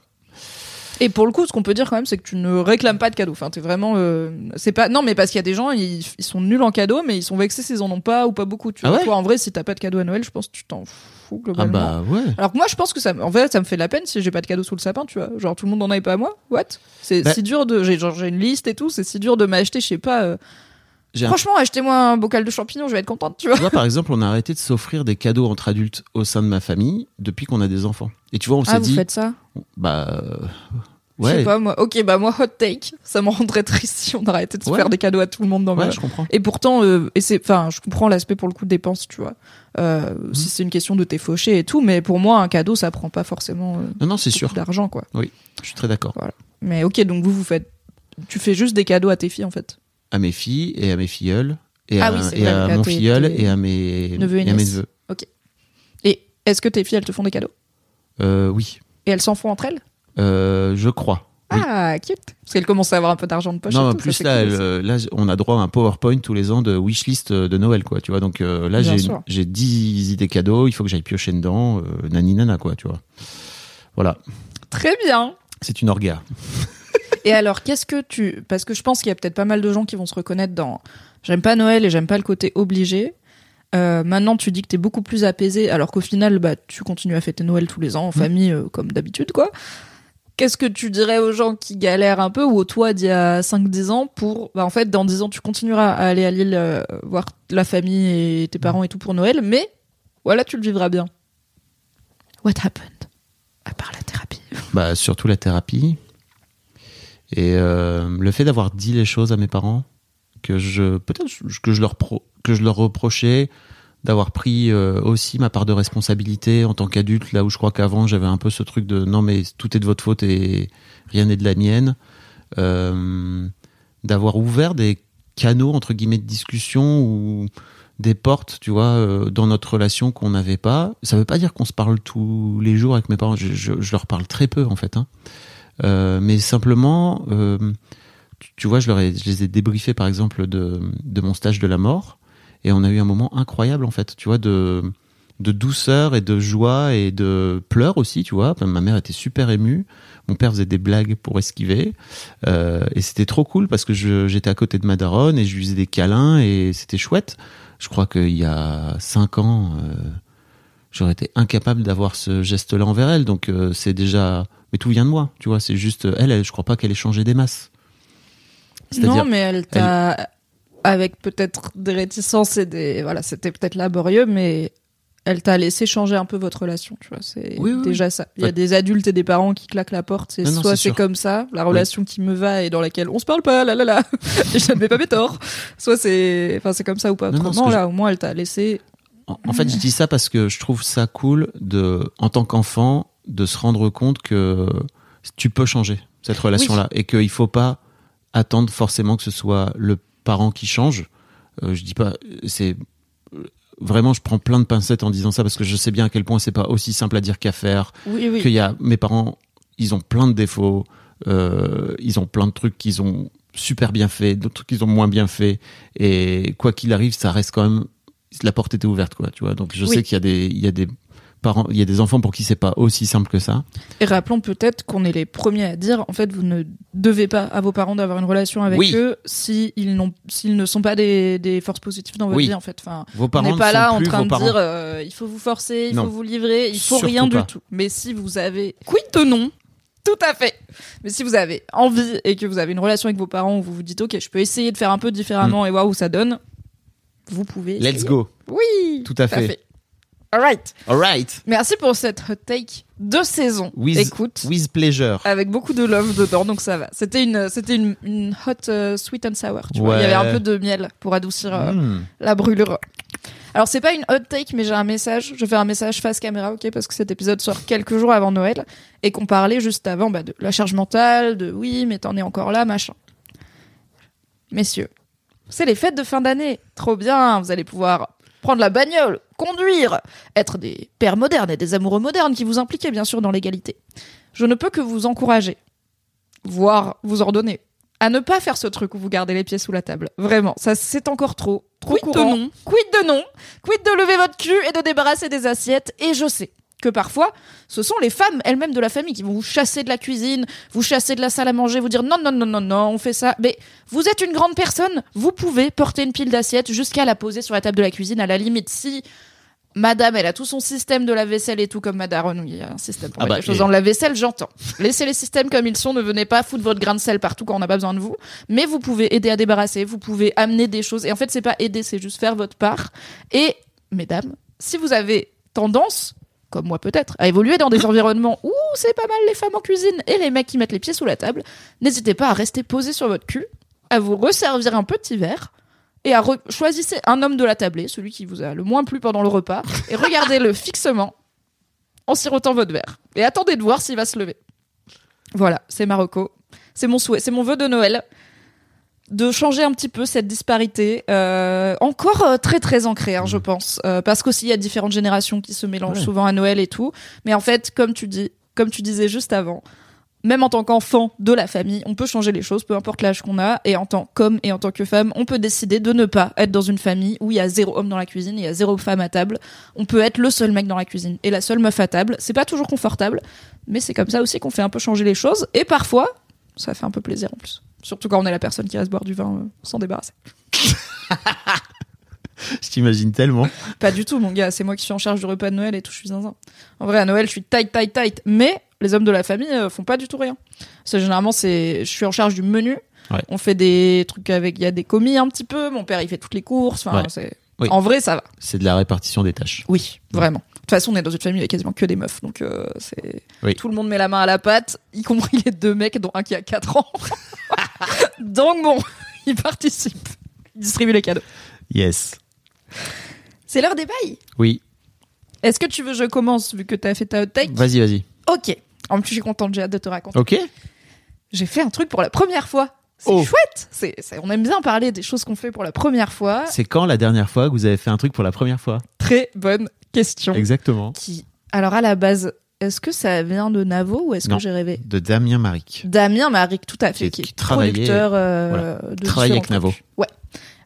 Et pour le coup, ce qu'on peut dire quand même, c'est que tu ne réclames pas de cadeaux. Enfin, t'es vraiment. euh, c'est pas. Non, mais parce qu'il y a des gens, ils, ils sont nuls en cadeaux, mais ils sont vexés s'ils en ont pas ou pas beaucoup. Tu Ah vois, ouais toi, en vrai, si t'as pas de cadeau à Noël, je pense que tu t'en fous Ah globalement. bah ouais. Alors que moi, je pense que ça, me- en fait, ça me fait de la peine si j'ai pas de cadeau sous le sapin, tu vois. Genre, tout le monde en avait pas à moi. What? C'est Bah- si dur de. J'ai genre, j'ai une liste et tout, c'est si dur de m'acheter, je sais pas. euh, Franchement, achetez-moi un bocal de champignons, je vais être contente, tu vois. Tu vois, par exemple, on a arrêté de s'offrir des cadeaux entre adultes au sein de ma famille depuis qu'on a des enfants. Et tu vois, on Ah, s'est vous dit, faites ça? Bah euh, Je sais ouais, pas, moi. Ok, bah, moi, hot take. Ça me rendrait triste si on arrêtait de se Ouais. faire des cadeaux à tout le monde dans ma ouais, je comprends. Et pourtant, euh, et c'est, enfin, je comprends l'aspect pour le coup de dépense, tu vois. Euh, Mhm. Si c'est une question de t'es fauché et tout, mais pour moi, un cadeau, ça prend pas forcément euh, Non, non, c'est sûr. d'argent, quoi. Je suis très d'accord. Mais ok, donc vous, vous faites, tu fais juste des cadeaux à tes filles, en fait. À mes filles et à mes filleuls et Ah à, oui, et vrai, à mon filleul et à mes neveux et et à mes neveux. Et est-ce que tes filles, elles te font des cadeaux? Euh, oui, Et elles s'en font entre elles? Euh, je crois. Oui. Ah, cute Parce qu'elles commencent à avoir un peu d'argent de poche. non, et en tout, plus ça là, elle, euh, là, on a droit à un PowerPoint tous les ans de wishlist euh, de Noël, quoi. Tu vois, donc euh, là, j'ai sûr. j'ai 10 idées cadeaux. Il faut que j'aille piocher dedans. Nani nana, quoi. Tu vois. Voilà, Très bien c'est une orga. Et alors, qu'est-ce que tu... Parce que je pense qu'il y a peut-être pas mal de gens qui vont se reconnaître dans... J'aime pas Noël et j'aime pas le côté obligé. Euh, maintenant, tu dis que t'es beaucoup plus apaisé, alors qu'au final, bah, tu continues à fêter Noël tous les ans en famille, euh, comme d'habitude, quoi. Qu'est-ce que tu dirais aux gens qui galèrent un peu, ou aux toi d'il y a 5-10 ans, pour, bah, en fait, dans 10 ans, tu continueras à aller à Lille euh, voir la famille et tes parents et tout pour Noël, mais voilà, tu le vivras bien. What happened? À part la thérapie. Bah, surtout la thérapie. Et euh, le fait d'avoir dit les choses à mes parents, que je peut-être que je leur que je leur reprochais d'avoir pris euh, aussi ma part de responsabilité en tant qu'adulte, là où je crois qu'avant j'avais un peu ce truc de non mais tout est de votre faute et rien n'est de la mienne, euh, d'avoir ouvert des canaux entre guillemets de discussion ou des portes, tu vois, dans notre relation qu'on n'avait pas. Ça veut pas dire qu'on se parle tous les jours avec mes parents. Je leur parle très peu en fait, hein. Euh, mais simplement, euh, tu, vois, je leur ai, les ai débriefés par exemple de, mon stage de la mort, et on a eu un moment incroyable en fait, tu vois, de douceur et de joie et de pleurs aussi, tu vois. Ma mère était super émue. Mon père faisait des blagues pour esquiver. Euh, et c'était trop cool parce que j'étais à côté de ma daronne et je lui faisais des câlins et c'était chouette. Je crois qu'il y a cinq ans, j'aurais été incapable d'avoir ce geste-là envers elle. Donc c'est déjà... Mais tout vient de moi, tu vois. C'est juste... Elle, elle, je crois pas qu'elle ait changé des masses. Non, mais elle t'a, avec peut-être des réticences et des, voilà, c'était peut-être laborieux, mais elle t'a laissé changer un peu votre relation, tu vois. C'est Oui, oui, déjà ça. Il y a des adultes et des parents qui claquent la porte. C'est Non, non, soit c'est comme ça, la relation qui me va et dans laquelle on se parle pas, là là là, je ne mets pas mes torts. Soit c'est, enfin, c'est comme ça ou pas Non, non, autrement. que là, au moins, elle t'a laissé. En, en fait, je dis ça parce que je trouve ça cool de, en tant qu'enfant, de se rendre compte que tu peux changer cette relation-là et qu'il faut pas attendre forcément que ce soit le parent qui change. Euh, je dis pas, c'est vraiment, je prends plein de pincettes en disant ça parce que je sais bien à quel point c'est pas aussi simple à dire qu'à faire. Oui, oui. Qu'il y a mes parents, ils ont plein de défauts, euh, ils ont plein de trucs qu'ils ont super bien fait, d'autres trucs qu'ils ont moins bien fait, et quoi qu'il arrive, ça reste quand même la porte était ouverte, quoi. Tu vois. Donc je Oui. sais qu'il y a des, il y a des parents, il y a des enfants pour qui c'est pas aussi simple que ça. Et rappelons peut-être qu'on est les premiers à dire, en fait, vous ne devez pas à vos parents d'avoir une relation avec Oui. eux si ils n'ont, s'ils ne sont pas des, des forces positives dans votre Oui. vie, en fait. Enfin, Vos on parents n'est pas ne là en train de parents. dire, euh, il faut vous forcer, il Non. faut vous livrer, il faut Surtout rien pas. du tout. Mais si vous avez, quid de non, tout à fait. Mais si vous avez envie et que vous avez une relation avec vos parents où vous vous dites, ok, je peux essayer de faire un peu différemment et voir où ça donne, vous pouvez. Let's essayer. go. Oui. Tout à fait. Alright. Alright. Merci pour cette hot take de saison. With, Écoute. with pleasure. Avec beaucoup de love dedans, donc ça va. C'était une, c'était une, une hot euh, sweet and sour. Tu vois. Il y avait un peu de miel pour adoucir euh, Hmm. la brûlure. Alors c'est pas une hot take, mais j'ai un message. Je fais un message face caméra, ok, parce que cet épisode sort quelques jours avant Noël et qu'on parlait juste avant bah, de la charge mentale, de oui, mais t'en es encore là, machin. Messieurs, c'est les fêtes de fin d'année. Trop bien, vous allez pouvoir prendre la bagnole, conduire, être des pères modernes et des amoureux modernes qui vous impliquez bien sûr dans l'égalité. Je ne peux que vous encourager, voire vous ordonner, à ne pas faire ce truc où vous gardez les pieds sous la table. Vraiment, ça c'est encore trop. Trop Quid de non? Quid de non? Quid de lever votre cul et de débarrasser des assiettes? Et je sais que parfois, ce sont les femmes elles-mêmes de la famille qui vont vous chasser de la cuisine, vous chasser de la salle à manger, vous dire non, non, non, non, non, on fait ça. Mais vous êtes une grande personne, vous pouvez porter une pile d'assiettes jusqu'à la poser sur la table de la cuisine. À la limite, si madame, elle a tout son système de la vaisselle et tout comme madame, oui, il y a un système pour Ah mettre bah, les choses et- dans la vaisselle, j'entends. Laissez les systèmes comme ils sont, ne venez pas foutre votre grain de sel partout quand on n'a pas besoin de vous. Mais vous pouvez aider à débarrasser, vous pouvez amener des choses. Et en fait, c'est pas aider, c'est juste faire votre part. Et, mesdames, si vous avez tendance, comme moi peut-être, à évoluer dans des environnements où c'est pas mal les femmes en cuisine et les mecs qui mettent les pieds sous la table, n'hésitez pas à rester posé sur votre cul, à vous resservir un petit verre et à re- choisissez un homme de la tablée, celui qui vous a le moins plu pendant le repas, et regardez-le fixement en sirotant votre verre. Et attendez de voir s'il va se lever. Voilà, c'est Marocco. C'est mon souhait, c'est mon vœu de Noël de changer un petit peu cette disparité, euh, encore euh, très très ancrée, hein, je pense, Euh, parce qu'aussi il y a différentes générations qui se mélangent Ouais. souvent à Noël et tout. Mais en fait, comme tu dis, comme tu disais juste avant, même en tant qu'enfant de la famille, on peut changer les choses, peu importe l'âge qu'on a, et en tant qu'homme et en tant que femme, on peut décider de ne pas être dans une famille où il y a zéro homme dans la cuisine, et il y a zéro femme à table. On peut être le seul mec dans la cuisine et la seule meuf à table. C'est pas toujours confortable, mais c'est comme ça aussi qu'on fait un peu changer les choses, et parfois, ça fait un peu plaisir en plus. Surtout quand on est la personne qui reste boire du vin euh, sans débarrasser. Je t'imagine tellement. Pas du tout, mon gars. C'est moi qui suis en charge du repas de Noël et tout. Je suis zinzin. En vrai, à Noël, je suis tight, tight, tight. Mais les hommes de la famille euh, font pas du tout rien. C'est généralement, c'est, je suis en charge du menu. Ouais. On fait des trucs avec, il y a des commis un petit peu. Mon père, il fait toutes les courses. Enfin, Ouais. c'est, Oui. en vrai, ça va. C'est de la répartition des tâches. Oui, vraiment. De toute façon, on est dans une famille avec quasiment que des meufs. Donc, euh, c'est, Oui. tout le monde met la main à la pâte, y compris les deux mecs, dont un qui a 4 ans. donc bon, ils participent. Ils distribuent les cadeaux. Yes. C'est l'heure des bails. Oui. Est-ce que tu veux que je commence vu que t'as fait ta hot take? Vas-y, vas-y. Ok. En plus, je suis contente, j'ai hâte de te raconter. Ok. J'ai fait un truc pour la première fois. C'est Oh. chouette. C'est, c'est- on aime bien parler des choses qu'on fait pour la première fois. C'est quand la dernière fois que vous avez fait un truc pour la première fois? Très bonne question. Exactement. Qui, alors à la base, est-ce que ça vient de Navo ou est-ce que j'ai rêvé De Damien Maric. Damien Maric, tout à fait, Qui- qui, est producteur euh, de Travaillait avec Navo. Ouais.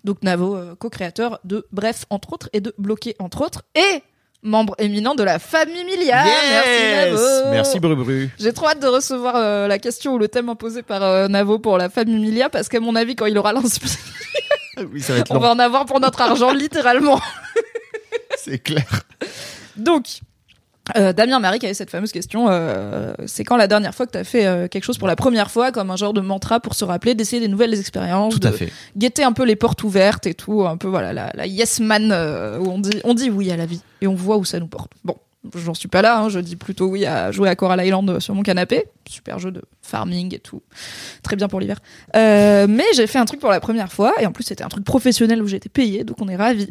Donc Navo, euh, co-créateur de Bref, entre autres, et de Bloqué, entre autres, et membre éminent de la famille Milia. Merci Navo. Merci Brubru. J'ai trop hâte de recevoir euh, la question ou le thème imposé par Navo pour la famille Milia parce qu'à mon avis, quand il aura l'inspiration, Oui, va être on va en avoir pour notre argent, littéralement. C'est clair. Donc, euh, Damien Marie qui avait cette fameuse question, euh, c'est quand la dernière fois que tu as fait euh, quelque chose pour la première fois, comme un genre de mantra pour se rappeler d'essayer des nouvelles expériences, Tout de à fait. guetter un peu les portes ouvertes et tout, un peu voilà la, la yes man euh, où on dit on dit oui à la vie et on voit où ça nous porte. Bon, j'en suis pas là, hein, je dis plutôt oui à jouer à Coral Island sur mon canapé, super jeu de farming et tout, très bien pour l'hiver. Euh, mais j'ai fait un truc pour la première fois et en plus c'était un truc professionnel où j'étais payé, donc on est ravis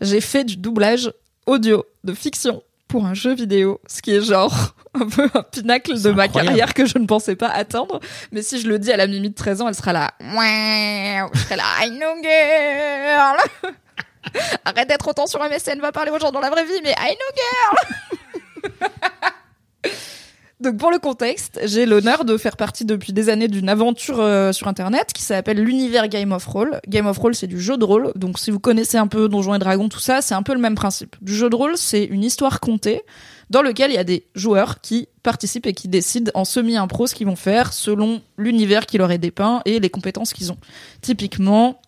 j'ai fait du doublage audio de fiction pour un jeu vidéo, ce qui est genre un peu un pinacle de ma incroyable. carrière que je ne pensais pas atteindre. Mais si je le dis à la Mimi de 13 ans, elle sera là. Je serai là. I know girl. Arrête d'être autant sur MSN, va parler aux gens dans la vraie vie, mais I know girl. Donc pour le contexte, j'ai l'honneur de faire partie depuis des années d'une aventure euh, sur internet qui s'appelle l'univers Game of Roll. Game of Roll, c'est du jeu de rôle. Donc si vous connaissez un peu Donjons et Dragons, tout ça, c'est un peu le même principe. Du jeu de rôle, c'est une histoire contée dans lequel il y a des joueurs qui participent et qui décident en semi-impro ce qu'ils vont faire selon l'univers qui leur est dépeint et les compétences qu'ils ont. Typiquement,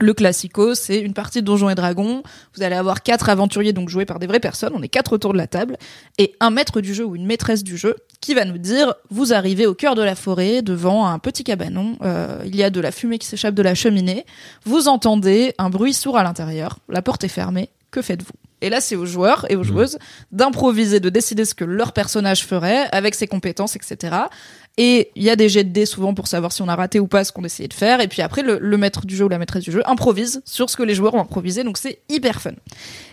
le classico, c'est une partie de Donjons et Dragons. Vous allez avoir quatre aventuriers, donc joués par des vraies personnes. On est quatre autour de la table. Et un maître du jeu ou une maîtresse du jeu qui va nous dire, vous arrivez au cœur de la forêt, devant un petit cabanon. Euh, il y a de la fumée qui s'échappe de la cheminée. Vous entendez un bruit sourd à l'intérieur. La porte est fermée. Que faites-vous? Et là, c'est aux joueurs et aux joueuses d'improviser, de décider ce que leur personnage ferait avec ses compétences, etc. Et il y a des jets de dés souvent pour savoir si on a raté ou pas ce qu'on essayait de faire. Et puis après, le, maître du jeu ou la maîtresse du jeu improvise sur ce que les joueurs ont improvisé. Donc c'est hyper fun.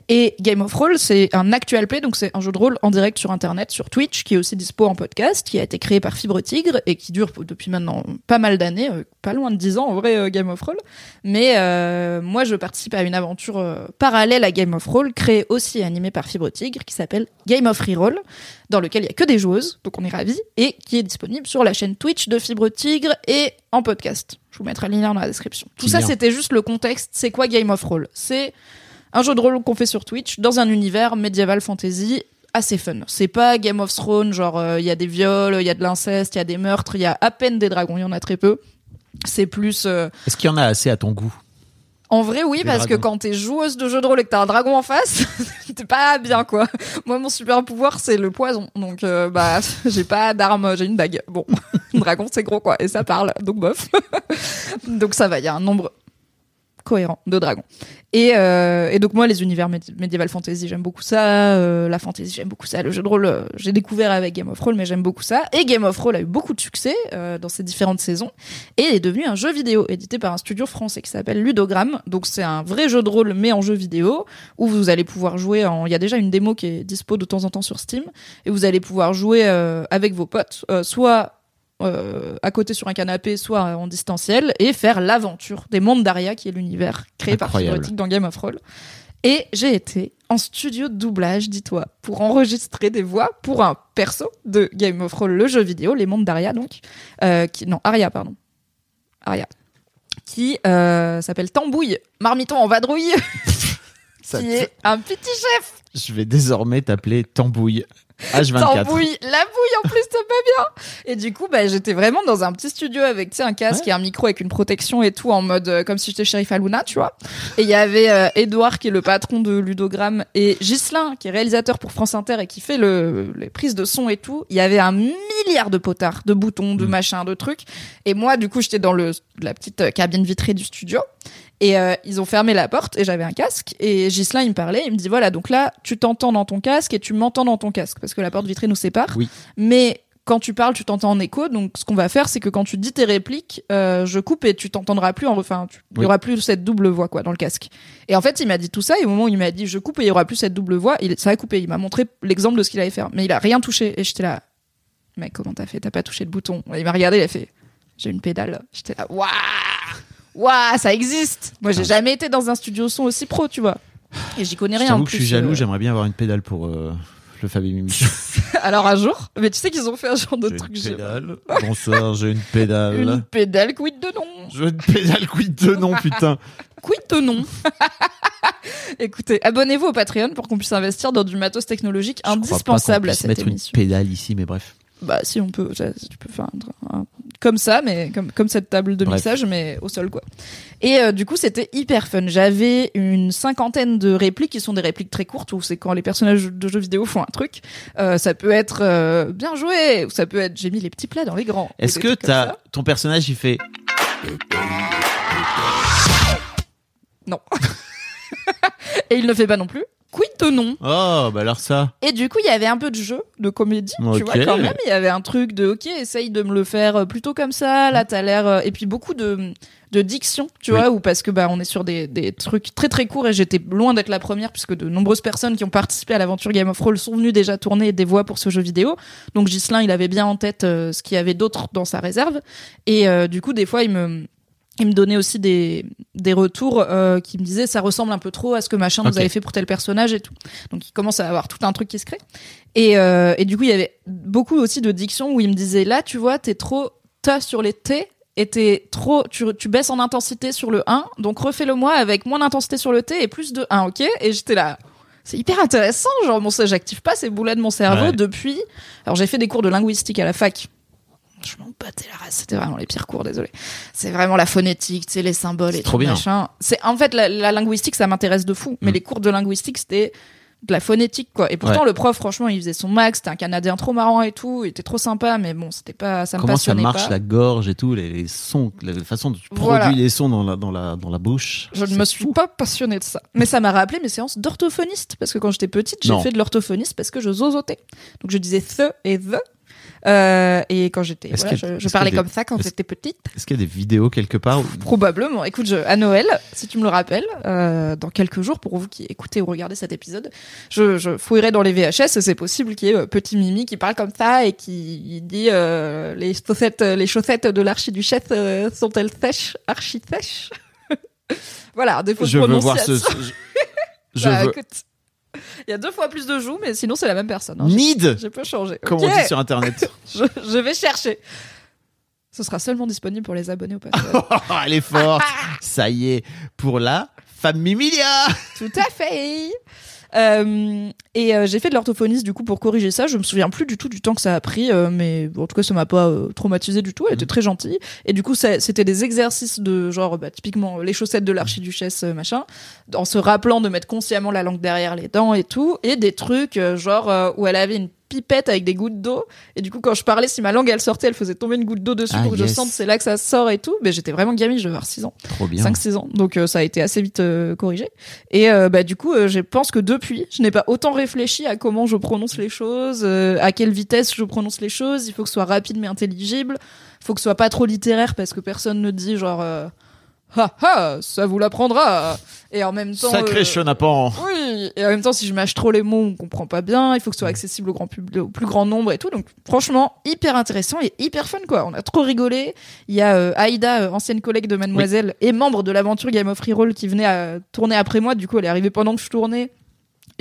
Et Game of Roll, c'est un actual play, donc c'est un jeu de rôle en direct sur Internet, sur Twitch, qui est aussi dispo en podcast, qui a été créé par Fibre Tigre et qui dure depuis maintenant pas mal d'années, euh, pas loin de 10 ans en vrai euh, Game of Roll. Mais euh, moi, je participe à une aventure parallèle à Game of Roll, créée aussi et animée par Fibre Tigre, qui s'appelle Game of Reroll, dans lequel il y a que des joueuses, donc on est ravis, et qui est disponible sur la chaîne Twitch de Fibre Tigre et en podcast. Je vous mettrai le lien dans la description. Tout ça, c'était juste le contexte. C'est quoi Game of Roll C'est un jeu de rôle qu'on fait sur Twitch dans un univers médiéval fantasy assez fun. C'est pas Game of Thrones, genre euh, il y a des viols, il y a de l'inceste, il y a des meurtres, il y a à peine des dragons, il y en a très peu. C'est plus euh, Est-ce qu'il y en a assez à ton goût? En vrai, oui, Des parce que quand t'es joueuse de jeu de rôle et que t'as un dragon en face, t'es pas bien, quoi. Moi, mon super pouvoir, c'est le poison. Donc, euh, bah, j'ai pas d'arme, j'ai une bague. Bon, dragon, c'est gros, quoi. Et ça parle, donc bof. donc, ça va, il y a un nombre cohérent de dragons. Et, euh, et donc, moi, les univers médi- médiéval fantasy, j'aime beaucoup ça. Euh, la fantasy, j'aime beaucoup ça. Le jeu de rôle, euh, j'ai découvert avec Game of Roll, mais j'aime beaucoup ça. Et Game of Roll a eu beaucoup de succès euh, dans ses différentes saisons et est devenu un jeu vidéo édité par un studio français qui s'appelle Ludogramme. Donc c'est un vrai jeu de rôle mais en jeu vidéo où vous allez pouvoir jouer en il y a déjà une démo qui est dispo de temps en temps sur Steam et vous allez pouvoir jouer euh, avec vos potes soit euh, à côté sur un canapé, soit en distanciel, et faire l'aventure des mondes d'Aria, qui est l'univers créé Incroyable. par Fibrotic dans Game of Roll. Et j'ai été en studio de doublage, dis-toi, pour enregistrer des voix pour un perso de Game of Roll, le jeu vidéo, les mondes d'Aria, donc. Euh, qui, non, Aria, pardon. Aria. Qui euh, s'appelle Tambouille, Marmiton en vadrouille, qui est un petit chef. Je vais désormais t'appeler Tambouille. H24. Tambouille, la bouille en plus, c'est pas bien. Et du coup, bah, j'étais vraiment dans un petit studio avec, tu sais, un casque Ouais. et un micro avec une protection et tout en mode euh, comme si j'étais shérif Aluna, tu vois. Et il y avait euh, Edouard qui est le patron de Ludogramme et Ghislain qui est réalisateur pour France Inter et qui fait le, les prises de son et tout. Il y avait un milliard de potards, de boutons, de Mm. machins, de trucs. Et moi, du coup, j'étais dans le, la petite euh, cabine vitrée du studio. Et euh, ils ont fermé la porte et j'avais un casque. Et Ghislain, il me parlait, il me dit voilà, donc là, tu t'entends dans ton casque et tu m'entends dans ton casque parce que la porte vitrée nous sépare. Oui. Mais quand tu parles, tu t'entends en écho. Donc, ce qu'on va faire, c'est que quand tu dis tes répliques, euh, je coupe et tu t'entendras plus en enfin, tu- il y Oui. aura plus cette double voix quoi dans le casque. Et en fait, il m'a dit tout ça et au moment où il m'a dit je coupe et il y aura plus cette double voix, il, ça a coupé. Il m'a montré l'exemple de ce qu'il allait faire, mais il a rien touché et j'étais là. Mec, comment t'as fait? T'as pas touché le bouton Il m'a regardé, il a fait j'ai une pédale. J'étais là waouh, waouh, ça existe. Moi, j'ai jamais été dans un studio son aussi pro, tu vois. Et j'y connais rien. en t'avoue que je suis plus, jaloux, euh. j'aimerais bien avoir une pédale pour euh, le Fabi Mimi. Alors un jour, mais tu sais qu'ils ont fait un genre de J'ai truc. une j'ai- pédale. Bonsoir, j'ai une pédale. Une pédale quid de non J'ai une pédale quid de non, putain. Quid de non Écoutez, abonnez-vous au Patreon pour qu'on puisse investir dans du matos technologique Je crois pas indispensable à cette mettre émission. une pédale ici, mais bref. Bah si on peut, tu peux faire un, un- comme ça, mais comme comme cette table de Bref. mixage, mais au sol quoi. Et euh, du coup c'était hyper fun. J'avais une cinquantaine de répliques qui sont des répliques très courtes où c'est quand les personnages de jeux vidéo font un truc. Euh, ça peut être euh, bien joué, ou ça peut être j'ai mis les petits plats dans les grands. Est-ce que t'as ton personnage il fait Non. Et il ne fait pas non plus. Quid de non? Oh, bah alors ça. Et du coup, il y avait un peu de jeu, de comédie, tu vois, quand même. Il y avait un truc de, ok, essaye de me le faire euh, plutôt comme ça. Là, t'as l'air. euh, Et puis beaucoup de, de diction, tu Oui. vois, ou parce que bah, on est sur des, des trucs très très courts et j'étais loin d'être la première puisque de nombreuses personnes qui ont participé à l'aventure Game of Thrones sont venues déjà tourner des voix pour ce jeu vidéo. Donc Ghislain, il avait bien en tête euh, ce qu'il y avait d'autre dans sa réserve. Et euh, du coup, des fois, il me. Il me donnait aussi des, des retours euh, qui me disaient ça ressemble un peu trop à ce que machin Ok. vous avez fait pour tel personnage et tout. Donc il commence à avoir tout un truc qui se crée. Et, euh, et du coup, il y avait beaucoup aussi de diction où il me disait là, tu vois, t'es trop ta sur les T et t'es trop, tu, tu baisses en intensité sur le 1, donc refais-le moi avec moins d'intensité sur le T et plus de 1, ok? Et j'étais là. C'est hyper intéressant, genre mon j'active pas ces boulets de mon cerveau Ouais. depuis. Alors j'ai fait des cours de linguistique à la fac. Je m'en battais la race, c'était vraiment les pires cours, désolé. C'est vraiment la phonétique, tu sais, les symboles C'est et trop tout bien. machin. C'est en fait la, la linguistique, ça m'intéresse de fou. Mais Mm. les cours de linguistique, c'était de la phonétique quoi. Et pourtant Ouais. le prof, franchement, il faisait son max. C'était un Canadien trop marrant et tout. Il était trop sympa, mais bon, c'était pas, ça me Comment ça passionnait marche pas. la gorge et tout, les, les sons, la façon dont tu Voilà. produis les sons dans la, dans la, dans la bouche. Je ne C'est me suis fou. pas passionnée de ça. Mais ça m'a rappelé mes séances d'orthophoniste. Parce que quand j'étais petite, j'ai fait de l'orthophoniste parce que je zozotais. Donc je disais the et the. Euh, et quand j'étais, voilà, je, parlais comme ça quand j'étais petite. Est-ce qu'il y a des vidéos quelque part où- Probablement. Écoute, je, à Noël, si tu me le rappelles, euh, dans quelques jours, pour vous qui écoutez ou regardez cet épisode, je, je fouillerai dans les VHS c'est possible qu'il y ait euh, Petit Mimi qui parle comme ça et qui dit euh, les chaussettes, les chaussettes de l'archiduchesse euh, sont-elles sèches, archi sèches? Voilà, des fausses Je veux voir ce. ce- je, je Bah, veux. écoute, il y a deux fois plus de joues, mais sinon c'est la même personne. hein. Need J'ai peu changé. Comme Ok, on dit sur internet. je, je vais chercher. Ce sera seulement disponible pour les abonnés au Patreon. Oh, elle est forte. Ça y est, pour la Familia. Tout à fait. Euh, et euh, j'ai fait de l'orthophoniste du coup pour corriger ça. Je me souviens plus du tout du temps que ça a pris, euh, mais en tout cas ça m'a pas euh, traumatisé du tout. Elle était très gentille. Et du coup c'était des exercices de genre bah, typiquement les chaussettes de l'archiduchesse euh, machin, en se rappelant de mettre consciemment la langue derrière les dents et tout, et des trucs genre où elle avait une pipette avec des gouttes d'eau et du coup quand je parlais si ma langue elle sortait elle faisait tomber une goutte d'eau dessus Ah, pour que je sente c'est là que ça sort et tout mais j'étais vraiment gamine je devais avoir 6 ans Trop bien. 5-6 ans. Donc euh, ça a été assez vite euh, corrigé. Et euh, bah, du coup, je pense que depuis, je n'ai pas autant réfléchi à comment je prononce les choses, à quelle vitesse je prononce les choses. Il faut que ce soit rapide mais intelligible. Il faut que ce soit pas trop littéraire parce que personne ne dit genre ha ha, ça vous l'apprendra. Et en même temps, Sacré euh, chenapan. oui, et en même temps, si je mâche trop les mots, on comprend pas bien. Il faut que ce soit accessible au grand public, au plus grand nombre et tout. Donc, franchement, hyper intéressant et hyper fun, quoi. On a trop rigolé. Il y a euh, Aïda, euh, ancienne collègue de Mademoiselle et membre de l'aventure Game of Reroll qui venait à tourner après moi. Du coup, elle est arrivée pendant que je tournais.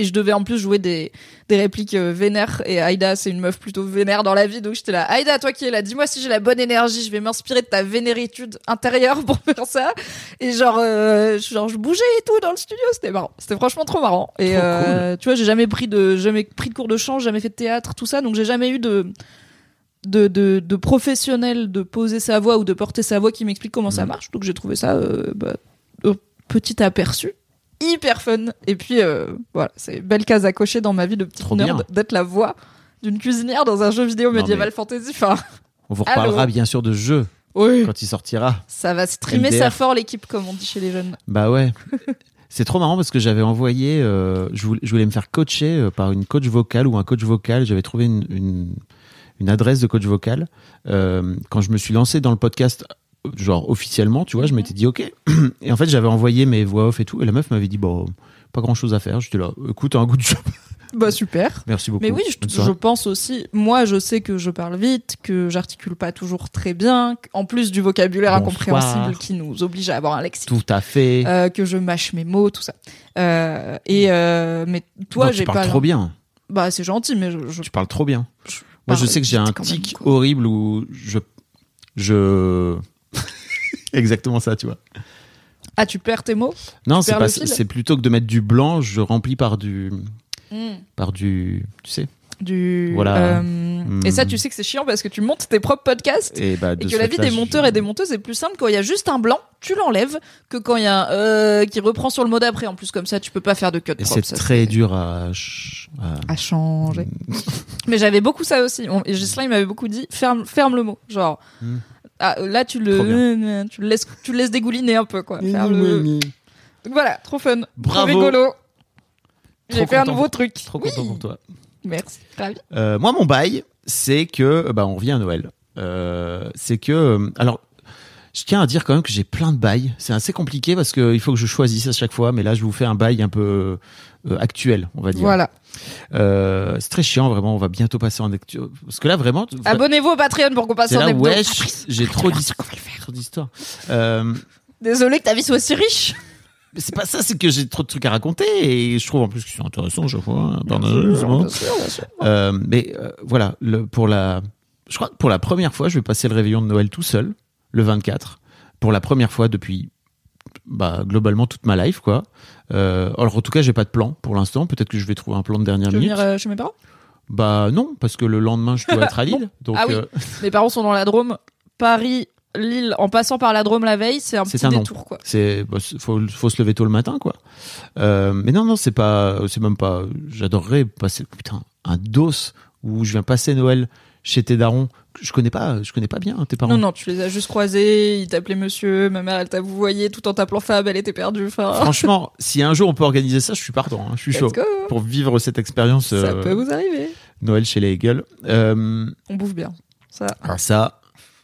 Et je devais en plus jouer des, des répliques euh, vénères. Et Aïda, c'est une meuf plutôt vénère dans la vie. Donc j'étais là, Aïda, toi qui es là, dis-moi si j'ai la bonne énergie. Je vais m'inspirer de ta vénéritude intérieure pour faire ça. Et genre, euh, genre je bougeais et tout dans le studio. C'était marrant. C'était franchement trop marrant. Et Trop euh, tu vois, j'ai jamais pris de, jamais pris de cours de chant, jamais fait de théâtre, tout ça. Donc j'ai jamais eu de, de, de, de professionnel de poser sa voix ou de porter sa voix qui m'explique comment ça Mhm. marche. Donc j'ai trouvé ça, euh, bah, petit aperçu hyper fun. Et puis, euh, voilà, c'est une belle case à cocher dans ma vie de petite Trop nerd bien. d'être la voix d'une cuisinière dans un jeu vidéo Non, médiéval mais- fantasy. Enfin, On vous reparlera bien sûr de jeu oui. quand il sortira. Ça va streamer MDR. ça fort l'équipe, comme on dit chez les jeunes. Bah ouais. C'est trop marrant parce que j'avais envoyé, euh, je, voulais, je voulais me faire coacher euh, par une coach vocale ou un coach vocal. J'avais trouvé une, une, une adresse de coach vocal. Euh, quand je me suis lancé dans le podcast, genre officiellement, tu vois, je m'étais dit ok. Et en fait, j'avais envoyé mes voix off et tout, et la meuf m'avait dit bon, pas grand chose à faire. J'étais là, écoute, un goût de job. Bah super. Merci beaucoup. Mais oui, je, pense aussi. Moi, je sais que je parle vite, que j'articule pas toujours très bien, en plus du vocabulaire Bonsoir. incompréhensible qui nous oblige à avoir un lexique. Tout à fait. euh, que je mâche mes mots, tout ça. Euh, et euh, mais toi, j'ai tu parles pas. trop bien. Bah c'est gentil, mais je, je- Tu parles trop bien. je Moi, je sais que j'ai un tic horrible où je. Je. Exactement ça, tu vois. Ah, tu perds tes mots? Non, c'est pas. C'est plutôt que de mettre du blanc, je remplis par du. Hmm. Par du. Tu sais. Du. Voilà. euh, Hmm. Et ça, tu sais que c'est chiant parce que tu montes tes propres podcasts. Et, bah, de Et ce que la vie des je- monteurs et des monteuses est plus simple quand il y a juste un blanc, tu l'enlèves, que quand il y a un euh, qui reprend sur le mot d'après. En plus, comme ça, tu peux pas faire de cut Et c'est très dur à. à- à changer. Mais j'avais beaucoup ça aussi. On- Et Ghislain, il m'avait beaucoup dit ferme, ferme le mot. Genre, Hmm. Ah, là, tu le, tu le laisses, tu le laisses dégouliner un peu, quoi. Le- Donc voilà, trop fun. Bravo. Trop rigolo. J'ai fait un nouveau pour- truc. Trop Oui. content pour toi. Merci. Ravi. Euh, moi, mon bail, c'est que. Bah, on revient à Noël. Euh, c'est que. euh, Alors. Je tiens à dire quand même que j'ai plein de bails. C'est assez compliqué parce qu'il faut que je choisisse à chaque fois. Mais là, je vous fais un bail un peu euh, actuel, on va dire. Voilà. Euh, c'est très chiant, vraiment. On va bientôt passer en actu. Parce que là, vraiment. Abonnez-vous au Patreon pour qu'on passe c'est en hebdo. wesh, j'ai trop d'histoires. Euh, Désolé que ta vie soit aussi riche. mais c'est pas ça, c'est que j'ai trop de trucs à raconter et je trouve en plus qu'ils sont intéressants, je vois. Pardon, c'est bon. Euh, mais euh, voilà, le, pour la, je crois que pour la première fois, je vais passer le réveillon de Noël tout seul, le 24, pour la première fois depuis, bah, globalement toute ma life, quoi. Euh, alors en tout cas, j'ai pas de plan pour l'instant. Peut-être que je vais trouver un plan de dernière Tu veux minute. venir euh, chez mes parents? Bah non, parce que le lendemain, je dois être à Lille. Donc Ah oui. euh, Mes parents sont dans la Drôme. Paris, Lille, en passant par la Drôme la veille, c'est un petit un détour, quoi. c'est, bah, faut, faut se lever tôt le matin, quoi. Mais non, non, c'est pas, c'est même pas. J'adorerais passer, putain, un dos où je viens passer Noël chez tes darons. Je connais pas, je connais pas bien tes parents. Non, non, tu les as juste croisés, ils t'appelaient monsieur, ma mère, elle t'a vous voyez tout en t'appelant Fab, elle était perdue. Franchement, si un jour on peut organiser ça, je suis partant. hein, je suis let's chaud go. pour vivre cette expérience Ça euh, peut vous arriver. Noël chez les Eagles. Euh, On bouffe bien. Ça. alors ça,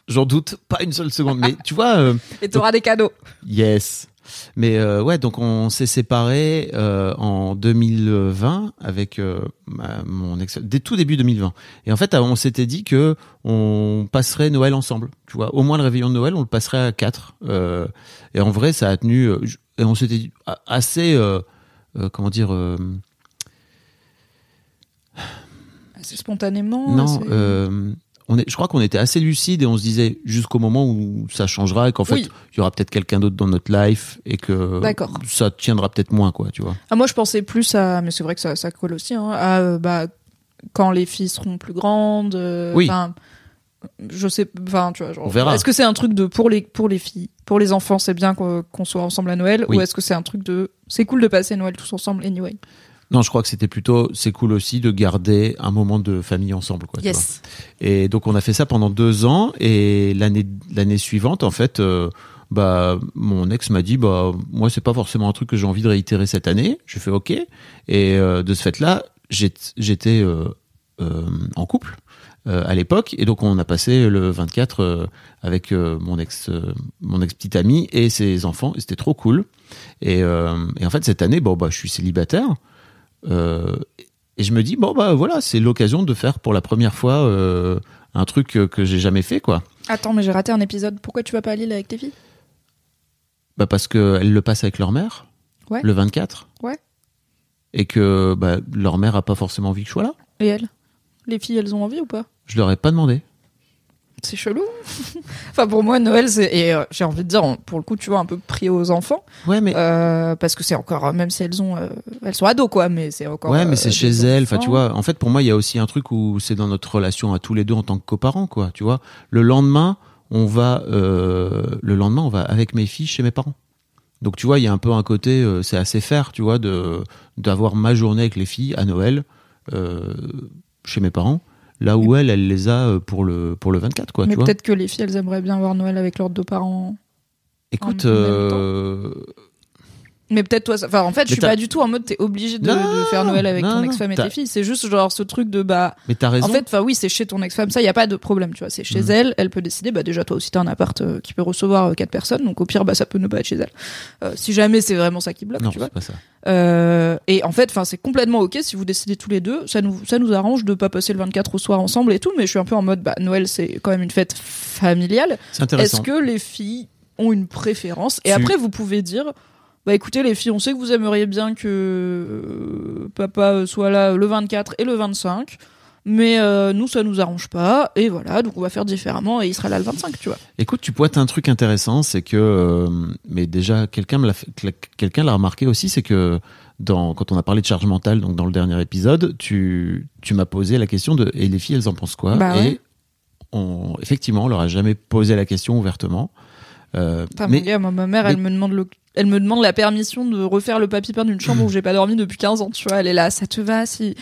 j'en doute pas une seule seconde. Mais tu vois, euh, Et t'auras des cadeaux. yes. Mais euh, ouais, donc on s'est séparés euh, en 2020 avec euh, ma- mon ex, dès tout début 2020. Et en fait, on s'était dit que on passerait Noël ensemble. Tu vois, au moins le réveillon de Noël, on le passerait à quatre. Euh, et en vrai, ça a tenu. et on s'était dit assez, comment dire. C'est spontanément. Non, on est, je crois qu'on était assez lucide et on se disait jusqu'au moment où ça changera et qu'en fait Oui. il y aura peut-être quelqu'un d'autre dans notre life et que ça tiendra peut-être moins quoi, tu vois. Ah, moi, je pensais plus à, mais c'est vrai que ça, ça colle aussi, hein, à euh, bah, quand les filles seront plus grandes. euh, Oui. Je sais, enfin, tu vois, genre, On verra. Est-ce que c'est un truc de pour les pour les filles, pour les enfants, c'est bien qu'on soit ensemble à Noël, Oui. ou est-ce que c'est un truc de c'est cool de passer Noël tous ensemble anyway? Non, je crois que c'était plutôt c'est cool aussi de garder un moment de famille ensemble quoi. tu vois. Yes. Et donc on a fait ça pendant deux ans et l'année l'année suivante en fait. euh, bah, mon ex m'a dit bah moi c'est pas forcément un truc que j'ai envie de réitérer cette année. J'ai fait ok et euh, de ce fait-là j'étais euh, euh, en couple euh, à l'époque et donc on a passé le 24 euh, avec mon ex mon ex petite amie et ses enfants c'était trop cool et, euh, et en fait cette année bon bah je suis célibataire et je me dis bon bah voilà c'est l'occasion de faire pour la première fois euh, un truc que, j'ai jamais fait quoi. Attends, mais j'ai raté un épisode. Pourquoi tu vas pas à Lille avec tes filles? Bah parce que elles le passent avec leur mère Ouais. le 24 Ouais. et que bah, leur mère a pas forcément envie que je sois là. Et elles? Les filles, elles ont envie ou pas? Je leur ai pas demandé C'est chelou. enfin, pour moi, Noël, c'est et euh, j'ai envie de dire, on- pour le coup, tu vois, un peu pris aux enfants, ouais mais euh, parce que c'est encore, même si elles ont, euh, elles sont ados, quoi, mais c'est encore. Ouais, mais euh, c'est chez elle. Enfin, tu vois, en fait, pour moi, il y a aussi un truc où c'est dans notre relation à tous les deux en tant que coparents, quoi. Tu vois, le lendemain, on va, euh, le lendemain, on va avec mes filles chez mes parents. Donc, tu vois, il y a un peu un côté, euh, c'est assez faire, tu vois, de d'avoir ma journée avec les filles à Noël euh, chez mes parents, là où elle, elle les a euh, pour le pour le 24, quoi. mais peut-être que les filles, elles aimeraient bien avoir Noël avec leurs deux parents. Écoute, en euh, Mais peut-être toi, ça- enfin en fait, je suis pas du tout en mode t'es obligé de, Non, de faire Noël avec non, ton ex-femme et tes filles. C'est juste genre ce truc de bah. Mais t'as raison. En fait, enfin oui, c'est chez ton ex-femme, ça y a pas de problème, tu vois. C'est chez Mhm. elle, elle peut décider. Bah déjà toi aussi t'as un appart euh, qui peut recevoir euh, quatre personnes, donc au pire bah ça peut ne pas être chez elle. Euh, si jamais c'est vraiment ça qui bloque, non, tu vois. c'est pas ça. Euh, et en fait, enfin, c'est complètement ok si vous décidez tous les deux. Ça nous, ça nous arrange de pas passer le 24 au soir ensemble et tout. Mais je suis un peu en mode, bah, Noël, c'est quand même une fête familiale. C'est intéressant. Est-ce que les filles ont une préférence? Et Tu- après, vous pouvez dire, bah, écoutez, les filles, on sait que vous aimeriez bien que euh, papa soit là le 24 et le 25. Mais euh, nous, ça nous arrange pas. Et voilà, donc on va faire différemment et il sera là le 25, tu vois. Écoute, tu pointes un truc intéressant, c'est que, euh, mais déjà, quelqu'un l'a, quelqu'un remarqué aussi, c'est que dans, quand on a parlé de charge mentale, donc dans le dernier épisode, tu, tu m'as posé la question de, et les filles, elles en pensent quoi? Bah Et ouais. on, effectivement, on leur a jamais posé la question ouvertement. Euh, Putain, mais mon gars, moi, ma mère, mais- elle me demande le- elle me demande la permission de refaire le papy peint d'une chambre où j'ai pas dormi depuis 15 ans, tu vois. Elle est là, ça te va si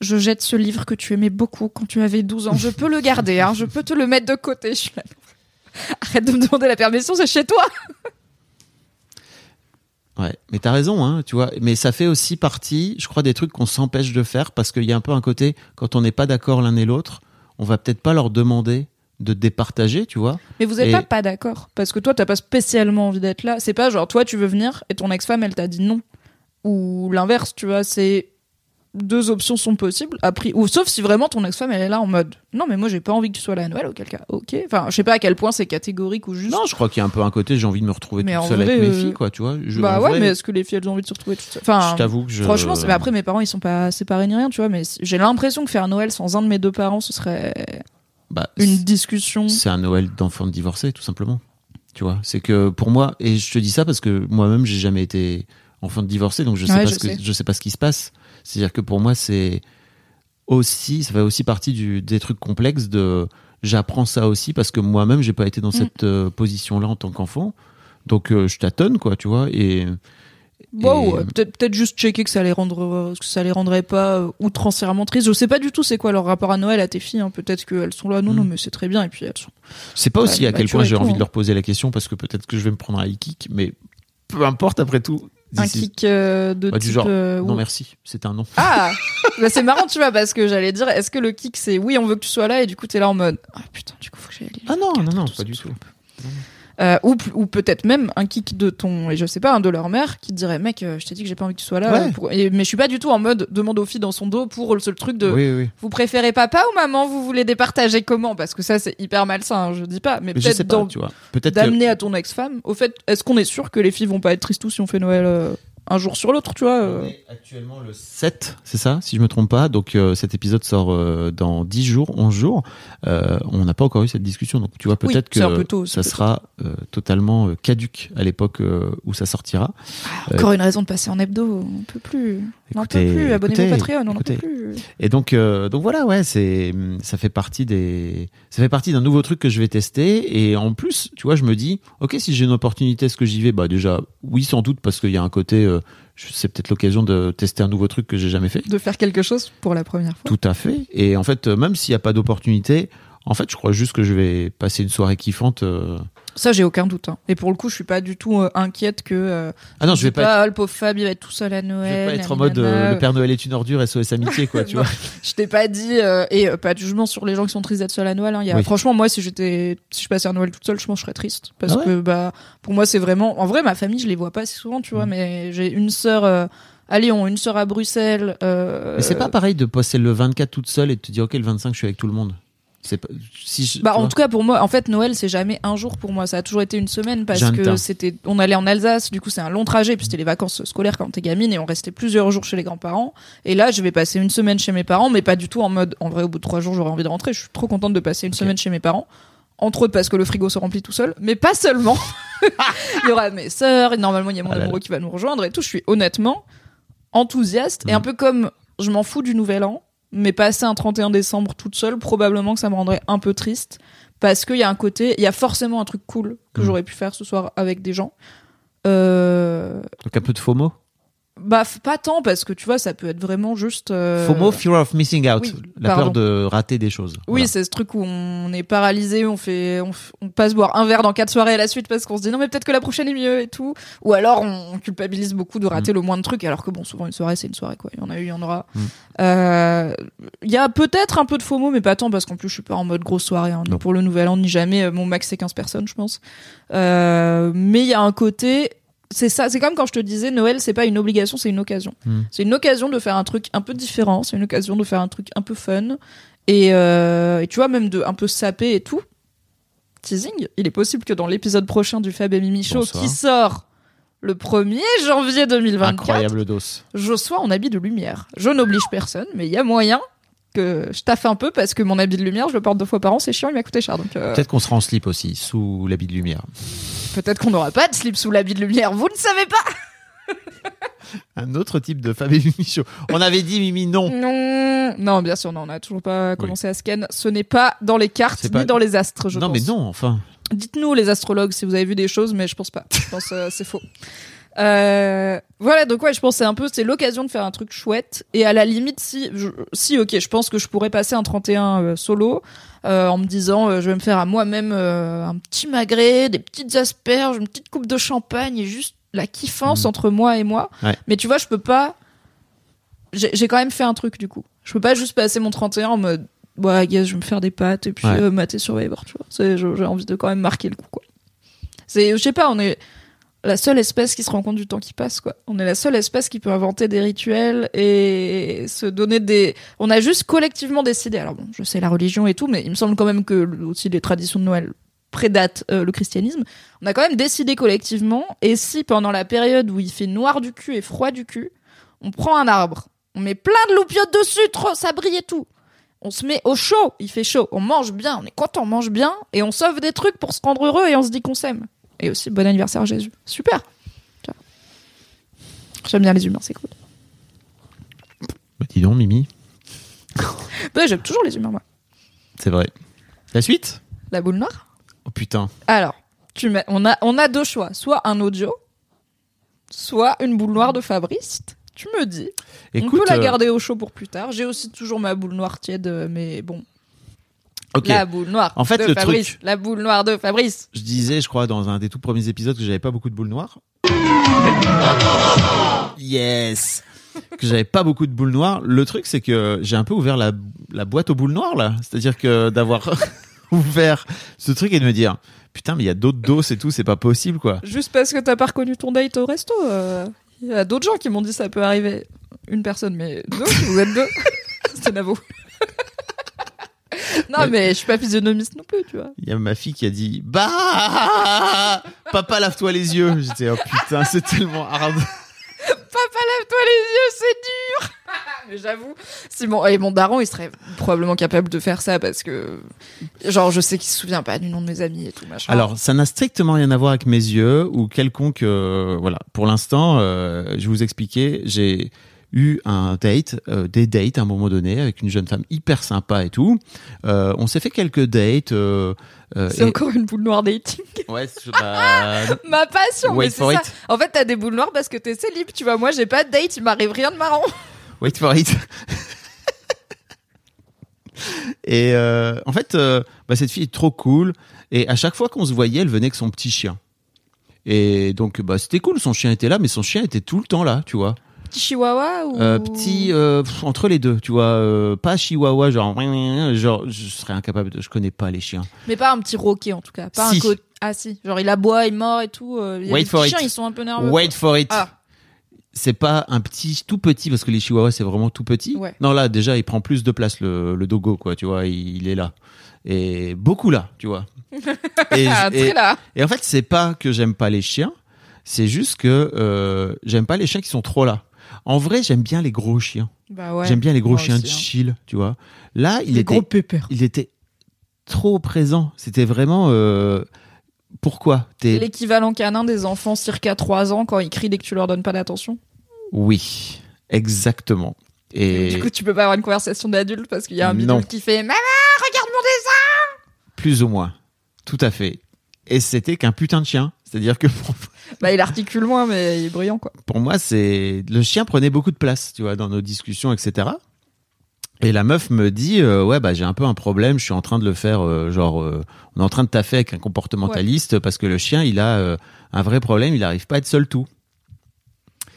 je jette ce livre que tu aimais beaucoup quand tu avais 12 ans? Je peux le garder, hein, je peux te le mettre de côté. Je suis là, Arrête de me demander la permission, c'est chez toi. Ouais, mais t'as raison, hein, tu vois. Mais ça fait aussi partie, je crois, des trucs qu'on s'empêche de faire parce qu'il y a un peu un côté, quand on n'est pas d'accord l'un et l'autre, on va peut-être pas leur demander de départager, tu vois. Mais vous êtes Et- pas pas d'accord parce que toi t'as pas spécialement envie d'être là. C'est pas genre toi tu veux venir et ton ex-femme elle t'a dit non ou l'inverse, tu vois. C'est deux options sont possibles. Après, ou sauf si vraiment ton ex-femme elle est là en mode non mais moi j'ai pas envie que tu sois là à Noël. Auquel cas, ok. Enfin, je sais pas à quel point c'est catégorique ou juste. Non, je crois qu'il y a un peu un côté, j'ai envie de me retrouver Mais toute seule vrai, avec mes euh, filles, quoi, tu vois. Je, bah ouais, vrai, mais est-ce que les filles elles ont envie de se retrouver toutes seules Enfin, je t'avoue que je. franchement, mais après mes parents ils sont pas séparés ni rien, tu vois. Mais j'ai l'impression que faire Noël sans un de mes deux parents ce serait bah, une discussion. c'est un Noël d'enfant divorcé, tout simplement. Tu vois, c'est que pour moi, et je te dis ça parce que moi-même, j'ai jamais été enfant de divorcé, donc je sais Ouais, pas je ce que sais. je sais pas ce qui se passe. C'est-à-dire que pour moi, c'est aussi, ça fait aussi partie du, des trucs complexes de. J'apprends ça aussi parce que moi-même, j'ai pas été dans Mm. cette euh, position-là en tant qu'enfant, donc euh, je tâtonne, quoi, tu vois, et. Et- ouais, peut-être juste checker que ça les rendre euh, que ça les rendrait pas euh, outrancièrement tristes. Je sais pas du tout c'est quoi leur rapport à Noël à tes filles. hein. Peut-être qu'elles sont là, non, non, Mm. mais c'est très bien. Et puis elles sont. C'est pas aussi Ouais, à bah, quel point j'ai envie hein. de leur poser la question parce que peut-être que je vais me prendre un high kick, mais peu importe après tout. Un kick euh, de Bah, du type. genre, euh, Non merci, c'est un non. Ah, bah, c'est marrant, tu vois, parce que j'allais dire, est-ce que le kick c'est oui, on veut que tu sois là, et du coup t'es là en mode, ah putain, du coup faut que j'aille. Ah non, non, non, pas du tout tout. Euh, ou ou peut-être même un kick de ton, et je sais pas, un de leur mère qui te dirait, mec, euh, je t'ai dit que j'ai pas envie que tu sois là. Ouais. pour- et- mais je suis pas du tout en mode demande aux filles dans son dos pour le seul truc de. Oui, oui. Vous préférez papa ou maman? Vous voulez départager comment? Parce que ça, c'est hyper malsain, hein, je dis pas. Mais, peut-être que d'amener à ton ex-femme. Au fait, est-ce qu'on est sûr que les filles vont pas être tristes si on fait Noël euh, un jour sur l'autre, tu vois euh On est actuellement le 7, c'est ça, si je me trompe pas. Donc euh, cet épisode sort euh, dans 10 jours, 11 jours. Euh, on n'a pas encore eu cette discussion. Donc tu vois, peut-être que tôt, ça sera euh, totalement euh, caduque à l'époque euh, où ça sortira. Encore une raison de passer en hebdo. On peut plus. on en peut Écoutez, plus. Abonnez-vous écoutez, Patreon. On en peut écoutez. plus. Et donc, euh, donc voilà, ouais, c'est, ça fait partie des, ça fait partie d'un nouveau truc que je vais tester. Et en plus, tu vois, je me dis, ok, si j'ai une opportunité, est-ce que j'y vais? Bah déjà, oui, sans doute, parce qu'il y a un côté, euh, c'est peut-être l'occasion de tester un nouveau truc que j'ai jamais fait. De faire quelque chose pour la première fois. Tout à fait. Et en fait, euh, même s'il n'y a pas d'opportunité, en fait, je crois juste que je vais passer une soirée kiffante. euh. Ça, j'ai aucun doute. hein. Et pour le coup, je suis pas du tout euh, inquiète que. euh, Ah non, je vais pas, être, Ah, le pauvre Fab, il va être tout seul à je Noël. vais pas être en mode nanana. euh, le Père Noël est une ordure, SOS amitié, quoi, tu vois. Je t'ai pas dit euh, et euh, pas de jugement sur les gens qui sont tristes d'être seuls à Noël. hein. Il y a, Oui. Franchement, moi, si j'étais, si je passais un Noël toute seule, je pense que je serais triste parce Ah ouais que bah pour moi, c'est vraiment. En vrai, ma famille, je les vois pas si souvent, tu vois. Mm. Mais j'ai une sœur euh, à Lyon, une sœur à Bruxelles. euh, Mais c'est pas pareil de passer le 24 toute seule et de te dire, ok, le 25, je suis avec tout le monde. C'est pas, si je, Bah, en vois. tout cas, pour moi, en fait, Noël, c'est jamais un jour pour moi. Ça a toujours été une semaine parce J'entends. que c'était, on allait en Alsace, du coup, c'est un long trajet, puis c'était les vacances scolaires quand t'es gamine et on restait plusieurs jours chez les grands-parents. Et là, je vais passer une semaine chez mes parents, mais pas du tout en mode, en vrai, au bout de trois jours, j'aurais envie de rentrer. Je suis trop contente de passer une semaine chez mes parents. Entre autres parce que le frigo se remplit tout seul, mais pas seulement. il y aura mes sœurs, et normalement, il y a mon Ah amoureux qui va nous rejoindre et tout. Je suis honnêtement enthousiaste et Mhm. un peu comme je m'en fous du nouvel an, mais passer un 31 décembre toute seule, probablement que ça me rendrait un peu triste parce qu'il y a un côté, il y a forcément un truc cool que Mhm. j'aurais pu faire ce soir avec des gens. Euh, Donc un peu de FOMO? Bah, pas tant, parce que tu vois, ça peut être vraiment juste. euh, FOMO, fear of missing out, oui, la pardon. peur de rater des choses. Oui, Voilà. c'est ce truc où on est paralysé, on fait, on, passe boire un verre dans quatre soirées à la suite parce qu'on se dit non mais peut-être que la prochaine est mieux et tout. Ou alors on, culpabilise beaucoup de rater le moins de trucs alors que bon souvent une soirée c'est une soirée quoi. Il y en a eu, il y en aura. Mm. Euh, Il y a peut-être un peu de FOMO mais pas tant parce qu'en plus je suis pas en mode grosse soirée hein, ni pour le nouvel an ni jamais. Euh, Mon max c'est 15 personnes je pense. Euh, mais il y a un côté c'est ça, c'est comme quand je te disais Noël, c'est pas une obligation, c'est une occasion. Mm. C'est une occasion de faire un truc un peu différent, c'est une occasion de faire un truc un peu fun. Et, euh, et tu vois, même de un peu saper et tout. Teasing, il est possible que dans l'épisode prochain du Fab et Mimi Show, Bonsoir. qui sort le 1er janvier 2024, Incroyable dos. je sois en habit de lumière. Je n'oblige personne, mais il y a moyen que je taffe un peu parce que mon habit de lumière, je le porte deux fois par an, c'est chiant, il m'a coûté cher. Donc euh, Peut-être qu'on sera en slip aussi, sous l'habit de lumière. peut-être qu'on n'aura pas de slip sous l'habit de lumière, vous ne savez pas Un autre type de Fab et Mimi Show. On avait dit Mimi non. Non, non, bien sûr, non, on n'a toujours pas commencé à scan. Ce n'est pas dans les cartes ni dans les astres, je non, pense. mais non, enfin. Dites-nous, les astrologues, si vous avez vu des choses, mais je pense pas. Je pense euh, c'est faux. Euh, voilà, donc ouais, je pense c'est un peu, c'est l'occasion de faire un truc chouette. Et à la limite, si, je- si, ok, je pense que je pourrais passer un 31 euh, solo euh, en me disant, euh, je vais me faire à moi-même euh, un petit magret, des petites asperges, une petite coupe de champagne et juste la kiffance Mhm. entre moi et moi. Ouais. Mais tu vois, je peux pas. J'ai quand même fait un truc du coup. Je peux pas juste passer mon 31 en mode, ouais, je vais me faire des pâtes et puis Ouais. euh, mater Survivor, tu vois. J'ai envie de quand même marquer le coup, quoi. C'est, je sais pas, on est la seule espèce qui se rend compte du temps qui passe, quoi. On est la seule espèce qui peut inventer des rituels et se donner des. On a juste collectivement décidé. Alors bon, je sais la religion et tout, mais il me semble quand même que aussi les traditions de Noël prédatent euh, le christianisme. On a quand même décidé collectivement. Et si pendant la période où il fait noir du cul et froid du cul, on prend un arbre, on met plein de loupiotes dessus, trop, ça brille et tout. On se met au chaud, il fait chaud, on mange bien, on est content, on mange bien, et on sauve des trucs pour se rendre heureux et on se dit qu'on s'aime. Et aussi, bon anniversaire Jésus. Super. J'aime bien les humains, c'est cool. Bah, dis donc, Mimi. Ouais, j'aime toujours les humains, moi. C'est vrai. La suite? La boule noire? Oh putain. Alors, tu mets, on, a, on a deux choix. Soit un audio, soit une boule noire de Fabrice. Tu me dis. on Écoute, peut la euh, garder au chaud pour plus tard. J'ai aussi toujours ma boule noire tiède, euh, mais bon. Ok. La boule noire En fait, de le Fabrice. truc- La boule noire de Fabrice. Je disais, je crois, dans un des tout premiers épisodes que j'avais pas beaucoup de boules noires. Yes Que j'avais pas beaucoup de boules noires. Le truc, c'est que j'ai un peu ouvert la, la boîte aux boules noires, là. C'est-à-dire que d'avoir ouvert ce truc et de me dire, putain, mais il y a d'autres doses et tout, c'est pas possible, quoi. Juste parce que t'as pas reconnu ton date au resto. euh, Il y a d'autres gens qui m'ont dit ça peut arriver. Une personne, mais deux, vous êtes deux. C'est Navo. non, Ouais. mais je suis pas physionomiste non plus, tu vois. Il y a ma fille qui a dit, bah, papa, lave-toi les yeux. J'étais, oh putain, c'est tellement hard. Papa, lève-toi les yeux, c'est dur. Mais j'avoue, si mon, et mon daron, il serait probablement capable de faire ça parce que, genre, je sais qu'il se souvient pas du nom de mes amis et tout machin. Alors, ça n'a strictement rien à voir avec mes yeux ou quelconque. euh, voilà. Pour l'instant, euh, je vais vous expliquer. J'ai eu un date, euh, des dates à un moment donné avec une jeune femme hyper sympa et tout. Euh, on s'est fait quelques dates. euh, c'est et- encore une boule noire dating. Ouais, bah, Ma passion, Wait mais c'est for ça. it. En fait, t'as des boules noires parce que t'es célib, tu vois. Moi, j'ai pas de date, il m'arrive rien de marrant. Wait for it. et en fait, bah, cette fille est trop cool. Et à chaque fois qu'on se voyait, elle venait avec son petit chien. Et donc, bah, c'était cool. Son chien était là, mais son chien était tout le temps là, tu vois. Petit chihuahua ou. Euh, petit euh, pff, entre les deux, tu vois, euh, pas chihuahua genre genre je serais incapable de je connais pas les chiens. Mais pas un petit roquet en tout cas. Pas Si. un co- Ah si, genre il aboie, il mord et tout. euh, il y a Wait des for it. chiens, ils sont un peu nerveux. Wait for it. Ah. C'est pas un petit tout petit parce que les chihuahuas c'est vraiment tout petit. Ouais. Non là déjà il prend plus de place le, le dogo quoi, tu vois, il, il est là. Et beaucoup là, tu vois. Et, Ah, là. et en fait, c'est pas que j'aime pas les chiens, c'est juste que euh, j'aime pas les chiens qui sont trop là. En vrai, j'aime bien les gros chiens. Bah ouais. j'aime bien les gros chiens aussi, hein. chill, tu vois. Là, il Les était gros pépères. il était trop présent. C'était vraiment euh, pourquoi? T'es L'équivalent canin des enfants circa 3 ans quand ils crient dès que tu leur donnes pas d'attention. oui, exactement. Et Du coup, tu peux pas avoir une conversation d'adulte parce qu'il y a un bidule qui fait Maman, regarde mon dessin plus ou moins, tout à fait. Et c'était qu'un putain de chien. C'est-à-dire que pour, Bah, il articule moins, mais il est brillant, quoi. pour moi, c'est le chien prenait beaucoup de place, tu vois, dans nos discussions, etc. Et la meuf me dit, euh, ouais, bah j'ai un peu un problème. Je suis en train de le faire, euh, genre, euh, on est en train de taffer avec un comportementaliste parce que le chien, il a un vrai problème. Il n'arrive pas à être seul tout.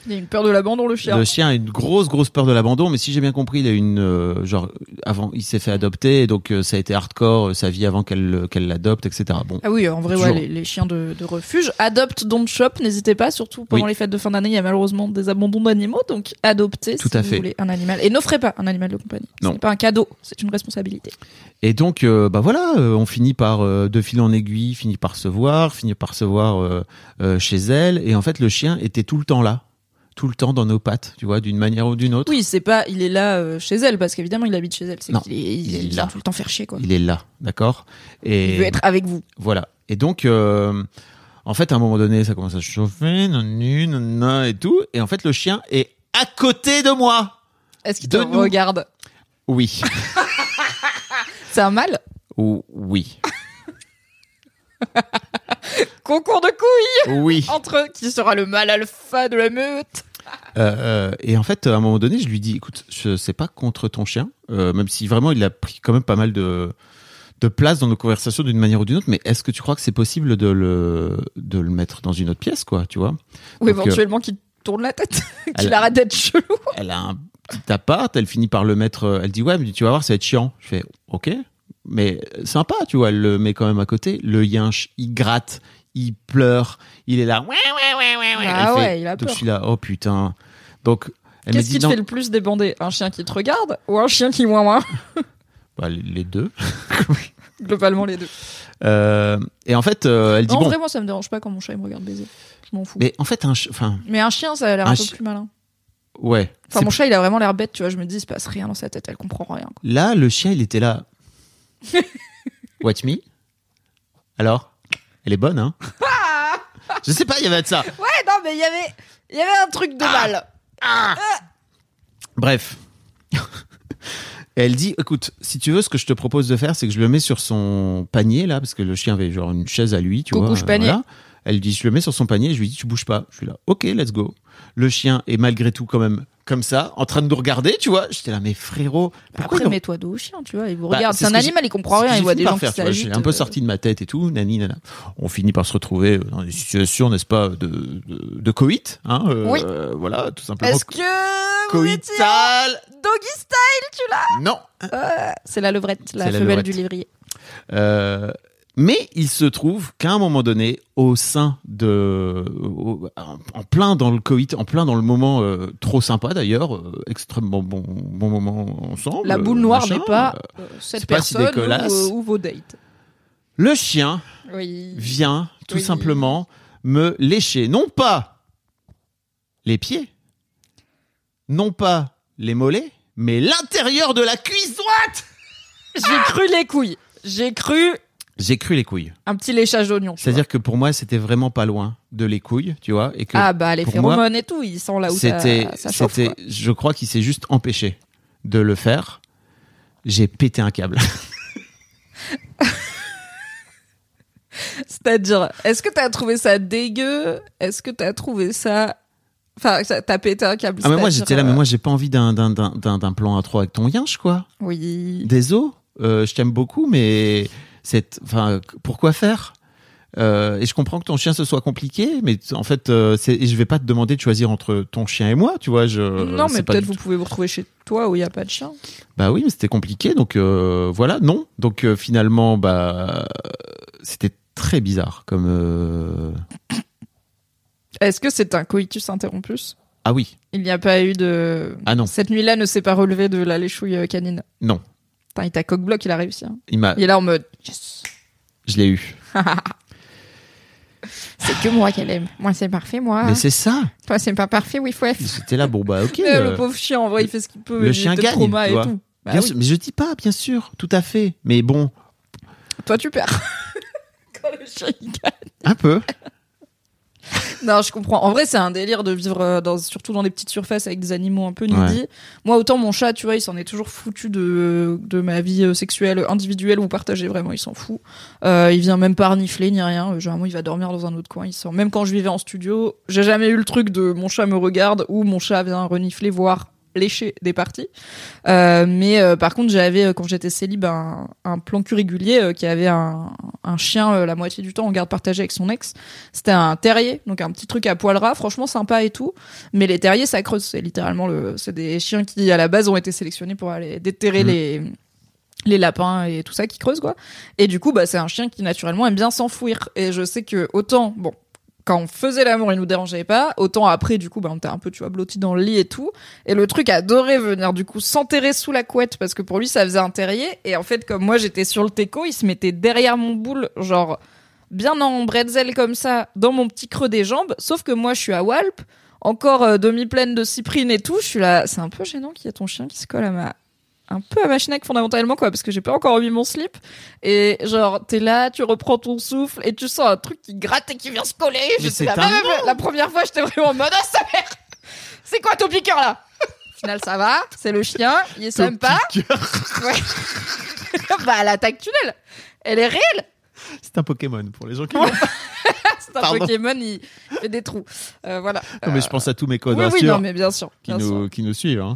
Il a une peur de l'abandon, le chien. Le chien a une grosse, grosse peur de l'abandon, mais si j'ai bien compris, il a une euh, genre avant, il s'est fait adopter, donc euh, ça a été hardcore euh, sa vie avant qu'elle qu'elle l'adopte, etc. Bon, Ah oui, en vrai, ouais, les, les chiens de, de refuge. Adopte, don't shop, n'hésitez pas, surtout pendant Oui. les fêtes de fin d'année, il y a malheureusement des abandons d'animaux, donc adoptez Tout si à vous fait. voulez un animal. Et n'offrez pas un animal de compagnie. Non. Ce n'est pas un cadeau, c'est une responsabilité. Et donc, bah voilà, on finit par de fil en aiguille, finit par se voir, finit par se voir chez elle, et en fait, le chien était tout le temps là, tout le temps dans nos pattes, tu vois, d'une manière ou d'une autre. Oui, c'est pas, il est là euh, chez elle, parce qu'évidemment, il habite chez elle. C'est Non, qu'il est, il est vient là. tout le temps faire chier, quoi. Il est là, d'accord? Et Il veut être avec vous. Voilà. Et donc, euh, en fait, à un moment donné, ça commence à chauffer, nanani, nanana et tout. Et en fait, le chien est à côté de moi. Est-ce qu'il te De nous. regarde? Oui. C'est un mâle? Ou oui. Concours de couilles Oui. entre qui sera le mâle alpha de la meute. Euh, euh, et en fait, à un moment donné, je lui dis, écoute, je sais pas contre ton chien, euh, même si vraiment il a pris quand même pas mal de de place dans nos conversations d'une manière ou d'une autre, mais est-ce que tu crois que c'est possible de le de le mettre dans une autre pièce, quoi, tu vois? Ou Donc, éventuellement qu'il tourne la tête, qu'il arrête d'être chelou. elle a un petit appart, elle finit par le mettre, elle dit ouais, mais tu vas voir, ça va être chiant. Je fais ok, mais sympa, tu vois, elle le met quand même à côté. Le yinche, il gratte, il pleure, il est là. Ouais, ouais, ouais, ouais, ouais. Ah Elle fait- ouais, il a Donc peur. je suis là, oh putain. Donc elle Qu'est-ce qui te non, fait le plus débander Un chien qui te regarde ou un chien qui ouin ouin? Bah, les- deux. Globalement, les deux. Euh, et en fait, euh, elle dit Non, bon, vraiment, ça me dérange pas quand mon chat il me regarde baiser. Je m'en fous. mais en fait un, ch- enfin Mais un chien, ça a l'air un, Un peu chi- plus malin. ouais. Enfin, mon chat, il a vraiment l'air bête, tu vois. Je me dis, il se passe rien dans sa tête, elle comprend rien. quoi. Là, le chien, il était là. Watch me. Alors, elle est bonne, hein Je sais pas, il y avait de ça. Ouais, non, mais il y avait, il y avait un truc de mal. Bref. Et elle dit, écoute, si tu veux, ce que je te propose de faire, c'est que je le mets sur son panier, là, parce que le chien avait genre une chaise à lui, tu Coucou, vois. je panier. Elle dit, je le mets sur son panier, je lui dis, tu bouges pas. Je suis là, ok, let's go. Le chien est malgré tout quand même comme ça, en train de nous regarder, tu vois. J'étais là, mais frérot, pourquoi Après, mets-toi dos au chien, tu vois. Il vous Bah, regarde. c'est un animal, il comprend rien. Il voit des gens qui faire, s'agitent. J'ai un peu euh, sorti de ma tête et tout, nani, nana. On finit par se retrouver dans des situations, n'est-ce pas, de, de, de coït, hein, euh, Oui. voilà, tout simplement. Est-ce que Coïtal doggy style, tu l'as? Non Euh, C'est la levrette, la femelle levrette. du livrier. Euh, mais il se trouve qu'à un moment donné, au sein de, au- en plein dans le coït, en plein dans le moment euh, trop sympa d'ailleurs, euh, extrêmement bon, bon moment ensemble. La boule noire n'est pas euh, cette c'est pas si personne ou, ou vos dates. le chien Oui. vient tout Oui. simplement me lécher, non pas les pieds, non pas les mollets, mais l'intérieur de la cuisse droite. J'ai cru les couilles. J'ai cru J'ai cru les couilles. un petit léchage d'oignon. C'est-à-dire que pour moi, c'était vraiment pas loin de les couilles, tu vois, et que Ah bah les phéromones et tout, ils sont là où ça, c'était, ça chauffe. c'était, quoi. je crois qu'il s'est juste empêché de le faire. J'ai pété un câble. C'est-à-dire, est-ce que t'as trouvé ça dégueu? Est-ce que t'as trouvé ça... Enfin, ça- t'as pété un câble ah mais moi j'étais là, mais euh, moi j'ai pas envie d'un d'un d'un d'un d'un plan à trois avec ton yinche quoi. Oui. Désolé, euh, je t'aime beaucoup, mais enfin, pourquoi faire? Euh, Et je comprends que ton chien ce soit compliqué, mais en fait, euh, c'est, je vais pas te demander de choisir entre ton chien et moi, tu vois. Je, non, mais peut-être vous pouvez vous retrouver chez toi où il y a pas de chien. Bah oui, mais c'était compliqué, donc euh, voilà, non. Donc euh, finalement, bah c'était très bizarre comme. Est-ce que c'est un coitus interrompus? Ah oui, Il n'y a pas eu de... ah non, Cette nuit-là ne s'est pas relevé de la léchouille canine. non. Putain, il t'a coq-bloc, il a réussi. hein. Il m'a, Il est là en mode... Yes. je l'ai eu. C'est que moi qu'elle aime. Moi, c'est parfait, moi. Mais c'est ça. Toi, c'est pas parfait, oui, fouef. J'étais là, bon bah ok. Mais euh, le pauvre chien, en vrai, il fait ce qu'il peut. le chien gagne, trauma et tout. Bah bien oui. sûr, mais je dis pas, bien sûr, tout à fait. Mais bon, Toi, tu perds. Quand le chien, il gagne. un peu. Non, je comprends. En vrai, c'est un délire de vivre euh, dans, surtout dans des petites surfaces avec des animaux un peu needy. Moi, autant mon chat, tu vois, il s'en est toujours foutu de, de ma vie euh, sexuelle individuelle ou partagée. Vraiment, il s'en fout. Euh, il vient même pas renifler ni rien. Généralement, il va dormir dans un autre coin. Il sort. Même quand je vivais en studio, j'ai jamais eu le truc de mon chat me regarde ou mon chat vient renifler, voire lécher des parties. Euh, mais euh, par contre, j'avais euh, quand j'étais célib un, un plan cul régulier qui avait un, un chien la moitié du temps en garde partagée avec son ex. C'était un terrier, donc un petit truc à poil ras, franchement sympa et tout. Mais les terriers, ça creuse. C'est littéralement le, c'est des chiens qui à la base ont été sélectionnés pour aller déterrer Mhm. les les lapins et tout ça qui creusent quoi. Et du coup, bah c'est un chien qui naturellement aime bien s'enfouir. Et je sais que autant bon quand on faisait l'amour, il nous dérangeait pas. Autant après, du coup, bah, on était un peu, tu vois, blotti dans le lit et tout. Et le truc adorait venir, du coup, s'enterrer sous la couette parce que pour lui, ça faisait un terrier. Et en fait, comme moi, j'étais sur le teco, il se mettait derrière mon boule, genre, bien en bretzel comme ça, dans mon petit creux des jambes. Sauf que moi, je suis à Walp, encore euh, demi-pleine de cyprine et tout. Je suis là, c'est un peu gênant qu'il y ait ton chien qui se colle à ma, un peu à ma schneck fondamentalement quoi parce que j'ai pas encore remis mon slip. Et genre t'es là tu reprends ton souffle et tu sens un truc qui gratte et qui vient se coller. Là, un même. la première fois j'étais vraiment en mode ah sa mère c'est quoi ton piqueur là? Au final ça va. C'est le chien. Il est sympa. Ouais. bah l'attaque tunnel. Elle est réelle. C'est un Pokémon pour les gens qui. C'est un Pardon. Pokémon il fait des trous. Euh, voilà. Non, mais je pense à tous mes codes oui non mais bien sûr qui, bien sûr. nous, qui nous suivent. Hein.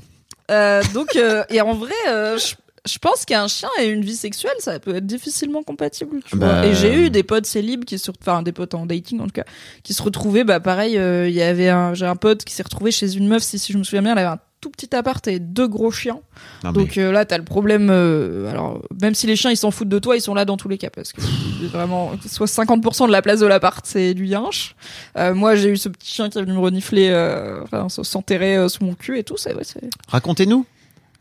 Euh, donc, euh, et en vrai, euh, je, je pense qu'un chien et une vie sexuelle, ça peut être difficilement compatible, tu Bah, vois. Et j'ai eu des potes célibes qui se, enfin des potes en dating en tout cas, qui se retrouvaient, bah pareil, euh, il y avait un, j'ai un pote qui s'est retrouvé chez une meuf, si, si je me souviens bien, elle avait un tout petit appart et deux gros chiens. Non, mais- Donc euh, là, t'as le problème. euh, alors, même si les chiens ils s'en foutent de toi, ils sont là dans tous les cas parce que vraiment, soit 50% de la place de l'appart c'est du yinche. Euh, moi, j'ai eu ce petit chien qui est venu me renifler, euh, enfin, s'enterrer euh, sous mon cul et tout. C'est ouais, c'est Racontez-nous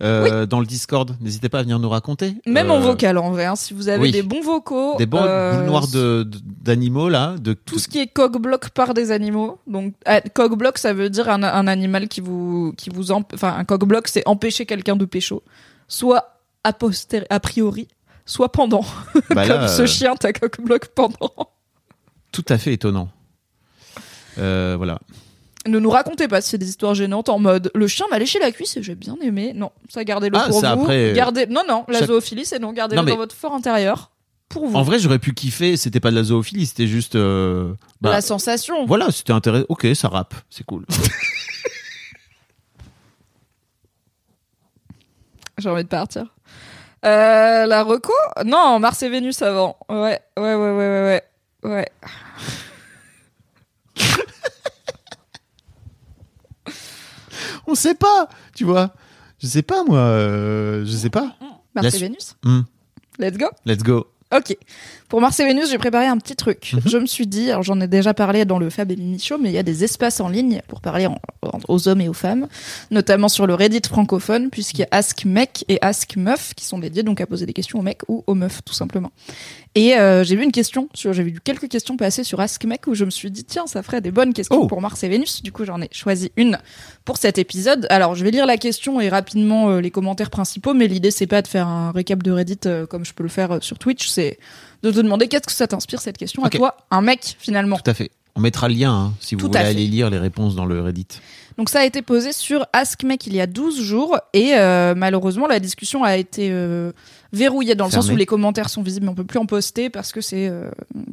euh, dans le Discord. N'hésitez pas à venir nous raconter. Même Euh, en vocal en vrai, hein, si vous avez oui. des bons vocaux. Des bons euh, boules noires de- de- d'animaux là. De Tout ce qui est coq-bloc par des animaux. Donc, euh, coq-bloc, ça veut dire un, un animal qui vous, qui vous, emp- enfin, un coq-bloc, c'est empêcher quelqu'un de pécho. Soit a, postéri- a priori, soit pendant. Bah Comme là, ce euh, chien, t'as coq-bloc pendant. tout à fait étonnant. Euh, voilà. Ne nous racontez pas si c'est des histoires gênantes en mode le chien m'a léché la cuisse et j'ai bien aimé. Non, ça gardez-le Ah, pour vous. après- Gardez... Non, non, la Chaque- zoophilie, c'est non, gardez-le mais- dans votre fort intérieur pour vous. En vrai, j'aurais pu kiffer. C'était pas de la zoophilie, c'était juste. euh, bah, la sensation. Voilà, c'était intéressant. Ok, ça rappe, c'est cool. J'ai envie de partir. Euh, la reco? Non, Mars et Vénus avant. Ouais, ouais, ouais, ouais, ouais, ouais. ouais. On sait pas, tu vois. Je sais pas moi. euh, je sais pas. Mars et Vénus Hmm, Let's go let's go. Ok. Pour Mars et Vénus, j'ai préparé un petit truc. Mhm. Je me suis dit, alors j'en ai déjà parlé dans le Fab et Show, mais il y a des espaces en ligne pour parler en- en- aux hommes et aux femmes, notamment sur le Reddit francophone, puisqu'il y a Ask Mec et Ask Meuf qui sont dédiés donc à poser des questions aux mecs ou aux meufs, tout simplement. Et euh, j'ai vu une question, j'ai vu quelques questions passer sur Ask Mec où je me suis dit, tiens, ça ferait des bonnes questions Oh. pour Mars et Vénus. Du coup, j'en ai choisi une pour cet épisode. Alors, je vais lire la question et rapidement euh, les commentaires principaux, mais l'idée, c'est pas de faire un récap de Reddit euh, comme je peux le faire sur Twitch, c'est de te demander qu'est-ce que ça t'inspire cette question Ok. à toi, un mec finalement. Tout à fait. On mettra le lien hein, si vous Tout voulez aller lire les réponses dans le Reddit. Donc ça a été posé sur Ask Mec il y a 12 jours et euh, malheureusement la discussion a été euh, verrouillée dans le sens où les commentaires sont visibles mais on peut plus en poster parce que c'est euh,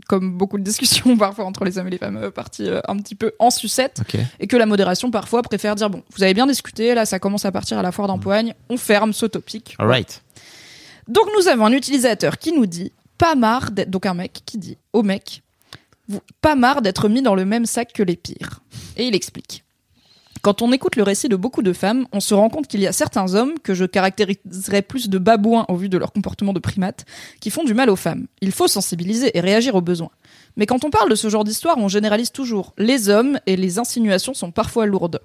comme beaucoup de discussions parfois entre les hommes et les femmes parties un petit peu en sucette et que la modération parfois préfère dire bon vous avez bien discuté là ça commence à partir à la foire d'empoigne on ferme ce topic Alright. Donc nous avons un utilisateur qui nous dit pas marre d'être un mec qui dit au mec pas marre d'être mis dans le même sac que les pires. Et il explique. Quand on écoute le récit de beaucoup de femmes, on se rend compte qu'il y a certains hommes que je caractériserais plus de babouins au vu de leur comportement de primates qui font du mal aux femmes. Il faut sensibiliser et réagir aux besoins. Mais quand on parle de ce genre d'histoire, on généralise toujours les hommes et les insinuations sont parfois lourdes.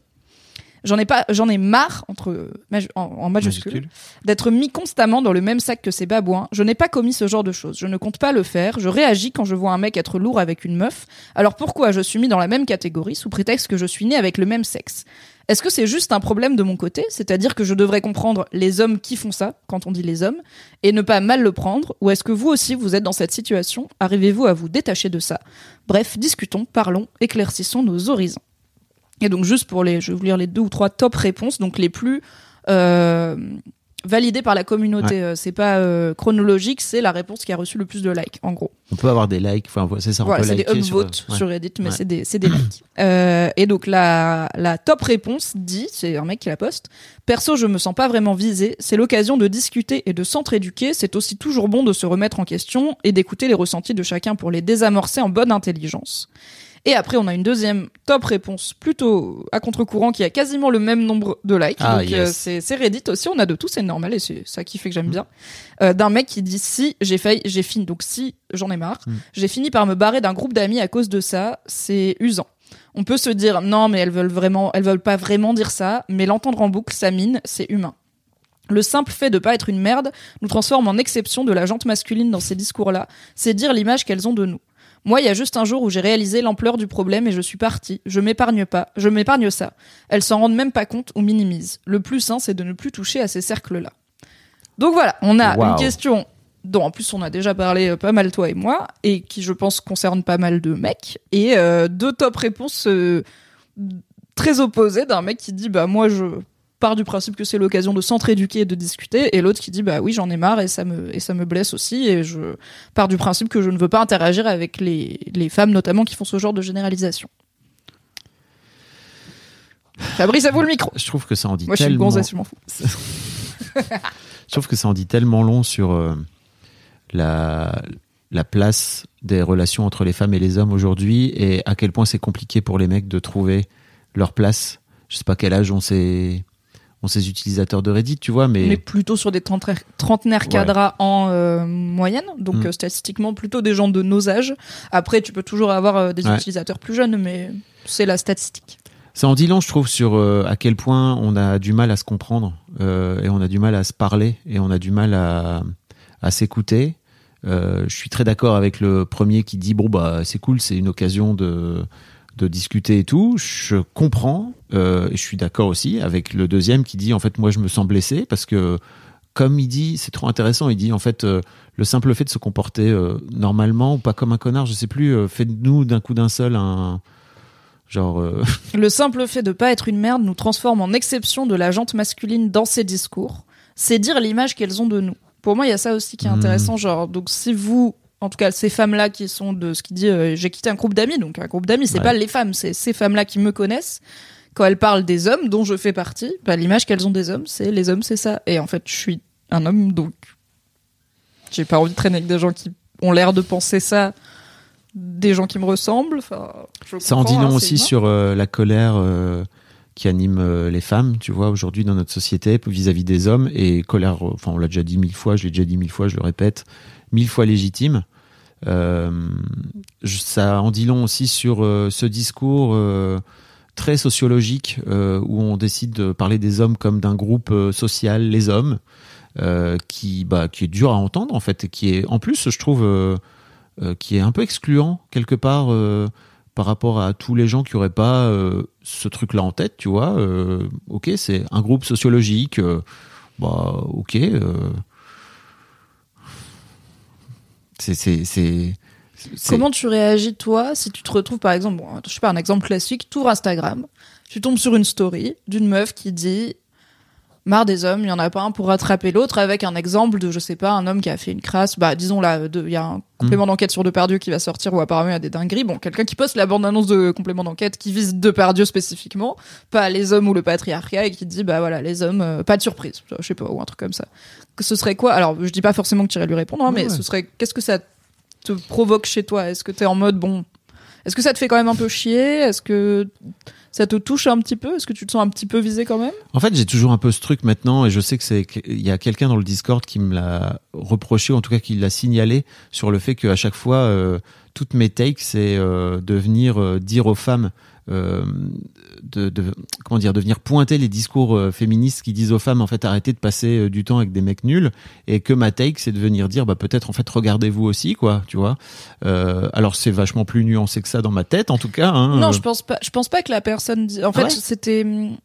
J'en ai pas, j'en ai marre entre en, en majuscule, Majuscule. d'être mis constamment dans le même sac que ces babouins. Je n'ai pas commis ce genre de choses. Je ne compte pas le faire. Je réagis quand je vois un mec être lourd avec une meuf. Alors pourquoi je suis mis dans la même catégorie sous prétexte que je suis né avec le même sexe? Est-ce que c'est juste un problème de mon côté? C'est-à-dire que je devrais comprendre les hommes qui font ça, quand on dit les hommes, et ne pas mal le prendre? Ou est-ce que vous aussi vous êtes dans cette situation? Arrivez-vous à vous détacher de ça? Bref, discutons, parlons, éclaircissons nos horizons. Et donc juste pour les, je vais vous lire les deux ou trois top réponses, donc les plus euh, validées par la communauté. Euh, C'est pas euh, chronologique, c'est la réponse qui a reçu le plus de likes, en gros. On peut avoir des likes, enfin c'est ça, Voilà, c'est des sur- upvotes sur, ouais. Reddit, mais Ouais. c'est des, des likes. Euh, et donc la, la top réponse dit, c'est un mec qui la poste, perso je me sens pas vraiment visé, c'est l'occasion de discuter et de s'entre-éduquer, c'est aussi toujours bon de se remettre en question et d'écouter les ressentis de chacun pour les désamorcer en bonne intelligence. Et après, on a une deuxième top réponse plutôt à contre-courant qui a quasiment le même nombre de likes. Ah, Donc, yes. euh, c'est Reddit aussi, on a de tout, c'est normal et c'est ça qui fait que j'aime bien. Euh, D'un mec qui dit si j'ai failli, j'ai fini, donc si j'en ai marre, j'ai fini par me barrer d'un groupe d'amis à cause de ça, c'est usant. On peut se dire non, mais elles veulent vraiment, elles veulent pas vraiment dire ça, mais l'entendre en boucle, ça mine, c'est humain. Le simple fait de pas être une merde nous transforme en exception de la jante masculine dans ces discours-là, c'est dire l'image qu'elles ont de nous. Moi, il y a juste un jour où j'ai réalisé l'ampleur du problème et je suis partie. Je m'épargne pas, je m'épargne ça. Elles s'en rendent même pas compte ou minimisent. Le plus sain, c'est de ne plus toucher à ces cercles-là. Donc voilà, on a Wow. une question dont en plus on a déjà parlé euh, pas mal toi et moi et qui je pense concerne pas mal de mecs et euh, deux top réponses euh, très opposées d'un mec qui dit bah moi je pars du principe que c'est l'occasion de s'entre-éduquer et de discuter et l'autre qui dit bah oui j'en ai marre et ça me et ça me blesse aussi et je pars du principe que je ne veux pas interagir avec les, les femmes notamment qui font ce genre de généralisation. Fabrice, à vous le micro. Je trouve que ça en dit Moi je suis tellement. gonzesse, je m'en fous. Je trouve que ça en dit tellement long sur euh, la, la place des relations entre les femmes et les hommes aujourd'hui et à quel point c'est compliqué pour les mecs de trouver leur place. Je sais pas quel âge ont ces, ont ces utilisateurs de Reddit, tu vois, mais, plutôt sur des trentenaires, Ouais. cadras en euh, moyenne, donc Mm. euh, statistiquement plutôt des gens de nos âges. Après, tu peux toujours avoir euh, des Ouais. utilisateurs plus jeunes, mais c'est la statistique. ça en dit long, je trouve, sur à quel point on a du mal à se comprendre et on a du mal à se parler et on a du mal à, à s'écouter. Je suis très d'accord avec le premier qui dit bon bah c'est cool, c'est une occasion de de discuter et tout. Je comprends euh, et je suis d'accord aussi avec le deuxième qui dit en fait moi je me sens blessé parce que comme il dit c'est trop intéressant. Il dit en fait euh, le simple fait de se comporter euh, normalement ou pas comme un connard, je sais plus, fait de nous d'un coup d'un seul un genre Le simple fait de pas être une merde nous transforme en exception de la jante masculine dans ses discours. C'est dire l'image qu'elles ont de nous. Pour moi, il y a ça aussi qui est Mm. intéressant. Genre, donc si vous, en tout cas, ces femmes-là qui sont de ce qui dit, euh, j'ai quitté un groupe d'amis, donc un groupe d'amis, c'est Ouais. pas les femmes, c'est ces femmes-là qui me connaissent. Quand elles parlent des hommes dont je fais partie, bah, l'image qu'elles ont des hommes, c'est les hommes, c'est ça. Et en fait, je suis un homme, donc j'ai pas envie de traîner avec des gens qui ont l'air de penser ça, des gens qui me ressemblent. Je Ça en dit long hein, aussi humain. sur euh, la colère euh, qui anime euh, les femmes, tu vois, aujourd'hui dans notre société vis-à-vis des hommes. Et colère, enfin, on l'a déjà dit mille fois, je l'ai déjà dit mille fois, je le répète, mille fois légitime. Euh, ça en dit long aussi sur euh, ce discours euh, très sociologique où on décide de parler des hommes comme d'un groupe social, les hommes, qui, bah, qui est dur à entendre en fait, et qui est, en plus, je trouve, qui est un peu excluant quelque part par rapport à tous les gens qui auraient pas ce truc-là en tête, tu vois. ok, c'est un groupe sociologique, bah ok. C'est Comment tu réagis toi si tu te retrouves par exemple, bon, je sais pas un exemple classique, tour Instagram, tu tombes sur une story d'une meuf qui dit marre des hommes, il y en a pas un pour rattraper l'autre avec un exemple de je sais pas un homme qui a fait une crasse, bah disons là il y a un complément d'enquête sur Depardieu qui va sortir où apparemment il y a des dingueries, bon quelqu'un qui poste la bande annonce de complément d'enquête qui vise Depardieu spécifiquement, pas les hommes ou le patriarcat et qui dit bah voilà les hommes euh, pas de surprise, je sais pas ou un truc comme ça. Que ce serait quoi? Alors je dis pas forcément que tu irais lui répondre, hein, mais Ouais. ce serait qu'est-ce que ça te provoque chez toi? Est-ce que t'es en mode bon Est-ce que ça te fait quand même un peu chier? Est-ce que ça te touche un petit peu? Est-ce que tu te sens un petit peu visé quand même? En fait, j'ai toujours un peu ce truc maintenant, et je sais que c'est il y a quelqu'un dans le Discord qui me l'a reproché, ou en tout cas qui l'a signalé sur le fait qu'à chaque fois, euh, toutes mes takes, c'est euh, de venir euh, dire aux femmes euh, de, de, comment dire de venir pointer les discours euh, féministes qui disent aux femmes en fait arrêtez de passer euh, du temps avec des mecs nuls et que ma take c'est de venir dire bah peut-être en fait regardez-vous aussi quoi tu vois euh, alors c'est vachement plus nuancé que ça dans ma tête en tout cas hein, Non, je pense pas. Je pense pas que la personne. En Ah fait, ouais c'était. hum,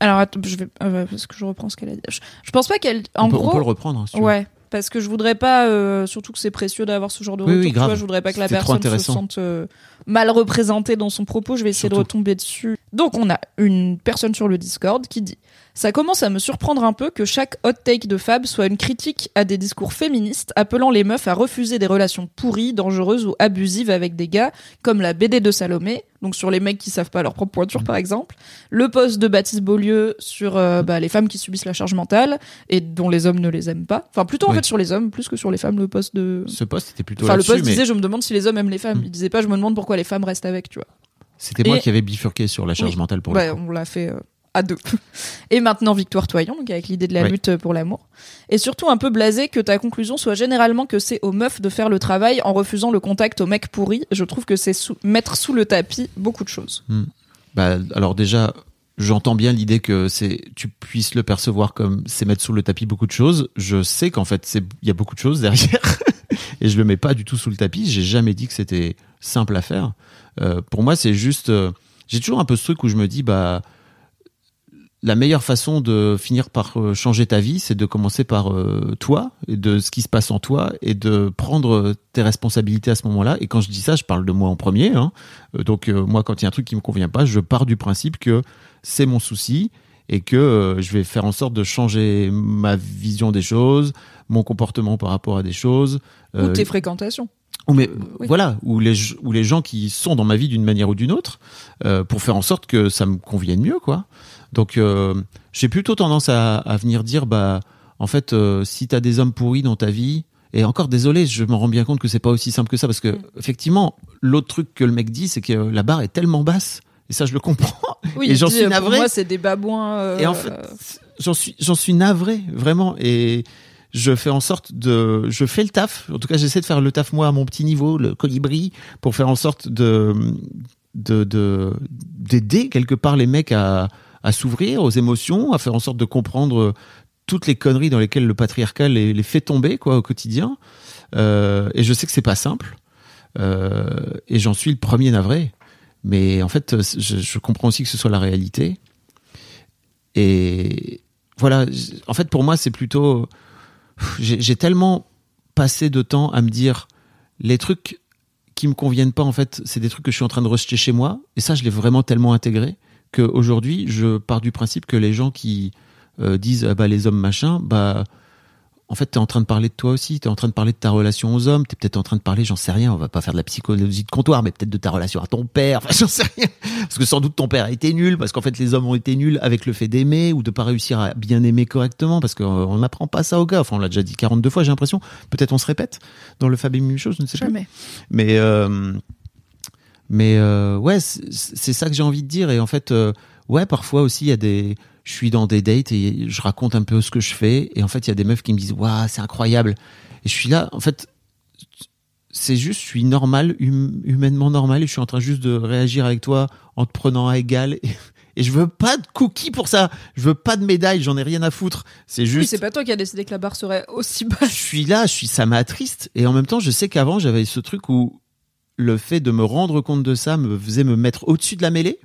Alors, attends, je vais euh, parce que je reprends ce qu'elle a dit. Je, je pense pas qu'elle. En on, peut, on gros, peut le reprendre hein, si tu veux. Parce que je voudrais pas. euh, surtout que c'est précieux d'avoir ce genre de retour. oui, tu grave. vois, je voudrais pas que la personne se sente euh, mal représentée dans son propos. Je vais essayer de retomber dessus. Donc, on a une personne sur le Discord qui dit. Ça commence à me surprendre un peu que chaque hot take de Fab soit une critique à des discours féministes appelant les meufs à refuser des relations pourries, dangereuses ou abusives avec des gars, comme la BD de Salomé, donc sur les mecs qui savent pas leur propre pointure par exemple, le post de Baptiste Beaulieu sur euh, bah, les femmes qui subissent la charge mentale et dont les hommes ne les aiment pas. Enfin plutôt en Oui. fait sur les hommes plus que sur les femmes le post de... ce poste était plutôt Enfin le là-dessus post mais disait je me demande si les hommes aiment les femmes. Mm. Il disait pas je me demande pourquoi les femmes restent avec, tu vois. c'était moi qui avais bifurqué sur la charge Oui. mentale pour Ouais, le coup. on l'a fait euh, à deux. Et maintenant Victoire Toyon, donc avec l'idée de la lutte pour l'amour. Et surtout un peu blasé que ta conclusion soit généralement que c'est aux meufs de faire le travail en refusant le contact aux mecs pourris. Je trouve que c'est sous- mettre sous le tapis beaucoup de choses. Bah, alors déjà, j'entends bien l'idée que c'est tu puisses le percevoir comme c'est mettre sous le tapis beaucoup de choses. Je sais qu'en fait, c'est il y a beaucoup de choses derrière et je le mets pas du tout sous le tapis. J'ai jamais dit que c'était simple à faire. Euh, pour moi, c'est juste euh, j'ai toujours un peu ce truc où je me dis bah la meilleure façon de finir par euh, changer ta vie, c'est de commencer par euh, toi et de ce qui se passe en toi et de prendre euh, tes responsabilités à ce moment-là. Et quand je dis ça, je parle de moi en premier. Hein. Donc moi, quand il y a un truc qui me convient pas, je pars du principe que c'est mon souci et que je vais faire en sorte de changer ma vision des choses, mon comportement par rapport à des choses. Ou euh, tes fréquentations. ou mais oui. voilà, ou les ou les gens qui sont dans ma vie d'une manière ou d'une autre, euh, pour faire en sorte que ça me convienne mieux, quoi. Donc euh, j'ai plutôt tendance à, à venir dire bah en fait euh, si t'as des hommes pourris dans ta vie et encore désolé, je me rends bien compte que c'est pas aussi simple que ça parce que Mm. effectivement l'autre truc que le mec dit c'est que la barre est tellement basse et ça je le comprends Oui, et j'en suis euh, Pour navré moi, c'est des babouins. euh, et en fait, j'en suis, j'en suis navré, vraiment. Et je fais en sorte de, je fais le taf. En tout cas, j'essaie de faire le taf moi à mon petit niveau, le colibri, pour faire en sorte de, de, de, d'aider quelque part les mecs à, à s'ouvrir aux émotions, à faire en sorte de comprendre toutes les conneries dans lesquelles le patriarcat les, fait tomber, quoi, au quotidien. Euh, et je sais que c'est pas simple. Euh, et j'en suis le premier navré. Mais en fait, je, comprends aussi que ce soit la réalité. Et voilà, en fait, pour moi, c'est plutôt. J'ai j'ai tellement passé de temps à me dire les trucs qui me conviennent pas, en fait, c'est des trucs que je suis en train de rejeter chez moi. Et ça, je l'ai vraiment tellement intégré qu'aujourd'hui, je pars du principe que les gens qui euh, disent ah bah, les hommes machin, bah. En fait, tu es en train de parler de toi aussi, tu es en train de parler de ta relation aux hommes, tu es peut-être en train de parler, j'en sais rien, on va pas faire de la psychologie de comptoir, mais peut-être de ta relation à ton père, enfin j'en sais rien. Parce que sans doute ton père a été nul, parce qu'en fait les hommes ont été nuls avec le fait d'aimer ou de pas réussir à bien aimer correctement, parce qu'on n'apprend pas ça aux gars. Enfin, on l'a déjà dit 42 fois, j'ai l'impression. Peut-être on se répète dans le Fab et je ne sais plus. Jamais. Mais euh, mais euh, ouais, c'est ça que j'ai envie de dire. Et en fait, euh, ouais, parfois aussi il y a des, je suis dans des dates et je raconte un peu ce que je fais. Et en fait, il y a des meufs qui me disent, waouh, c'est incroyable. Et je suis là, en fait, c'est juste, je suis normal, hum- humainement normal, et je suis en train juste de réagir avec toi en te prenant à égal. Et, et je veux pas de cookies pour ça. Je veux pas de médaille. J'en ai rien à foutre. C'est Oui, juste c'est pas toi qui as décidé que la barre serait aussi je basse. suis là, je suis, ça m'attriste. Et en même temps, je sais qu'avant, j'avais ce truc où le fait de me rendre compte de ça me faisait me mettre au-dessus de la mêlée.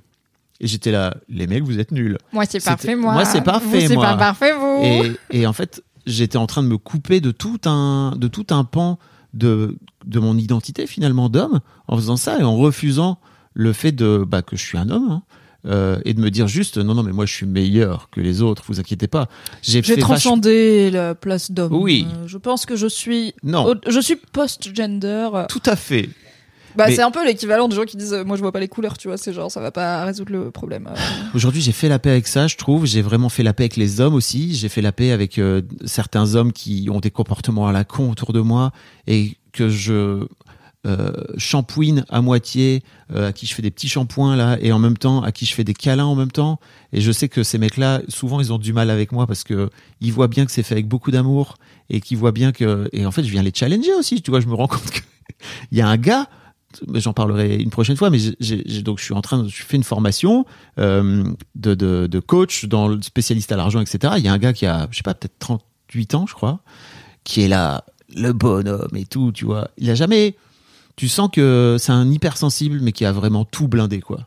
Et j'étais là, les mecs, vous êtes nuls. Moi, c'est parfait, moi. moi, c'est parfait, Vous, c'est moi. pas parfait, vous. Et, et en fait, j'étais en train de me couper de tout un, de tout un pan de, de mon identité finalement d'homme en faisant ça et en refusant le fait de, bah, que je suis un homme. hein, euh, et de me dire juste non non mais moi je suis meilleur que les autres vous inquiétez pas j'ai transcendé la place d'homme. Oui. Euh, je pense que je suis. non Je suis post-gender. tout à fait Bah, Mais- c'est un peu l'équivalent des gens qui disent euh, Moi, je vois pas les couleurs, tu vois. C'est genre, ça va pas résoudre le problème. Euh, Aujourd'hui, j'ai fait la paix avec ça, je trouve. J'ai vraiment fait la paix avec les hommes aussi. J'ai fait la paix avec euh, certains hommes qui ont des comportements à la con autour de moi et que je euh, à moitié, euh, à qui je fais des petits shampoings là, et en même temps à qui je fais des câlins en même temps. Et je sais que ces mecs-là, souvent, ils ont du mal avec moi parce que ils voient bien que c'est fait avec beaucoup d'amour et qu'ils voient bien que. Et en fait, je viens les challenger aussi. Tu vois, je me rends compte que il y a un gars j'en parlerai une prochaine fois, mais j'ai- donc je suis en train de, je fais une formation euh, de, de, de coach dans le spécialiste à l'argent, etc. Il y a un gars qui a, je sais pas, peut-être 38 ans, je crois, qui est là, le bonhomme et tout, tu vois. Il a jamais, tu sens que c'est un hypersensible, mais qui a vraiment tout blindé, quoi.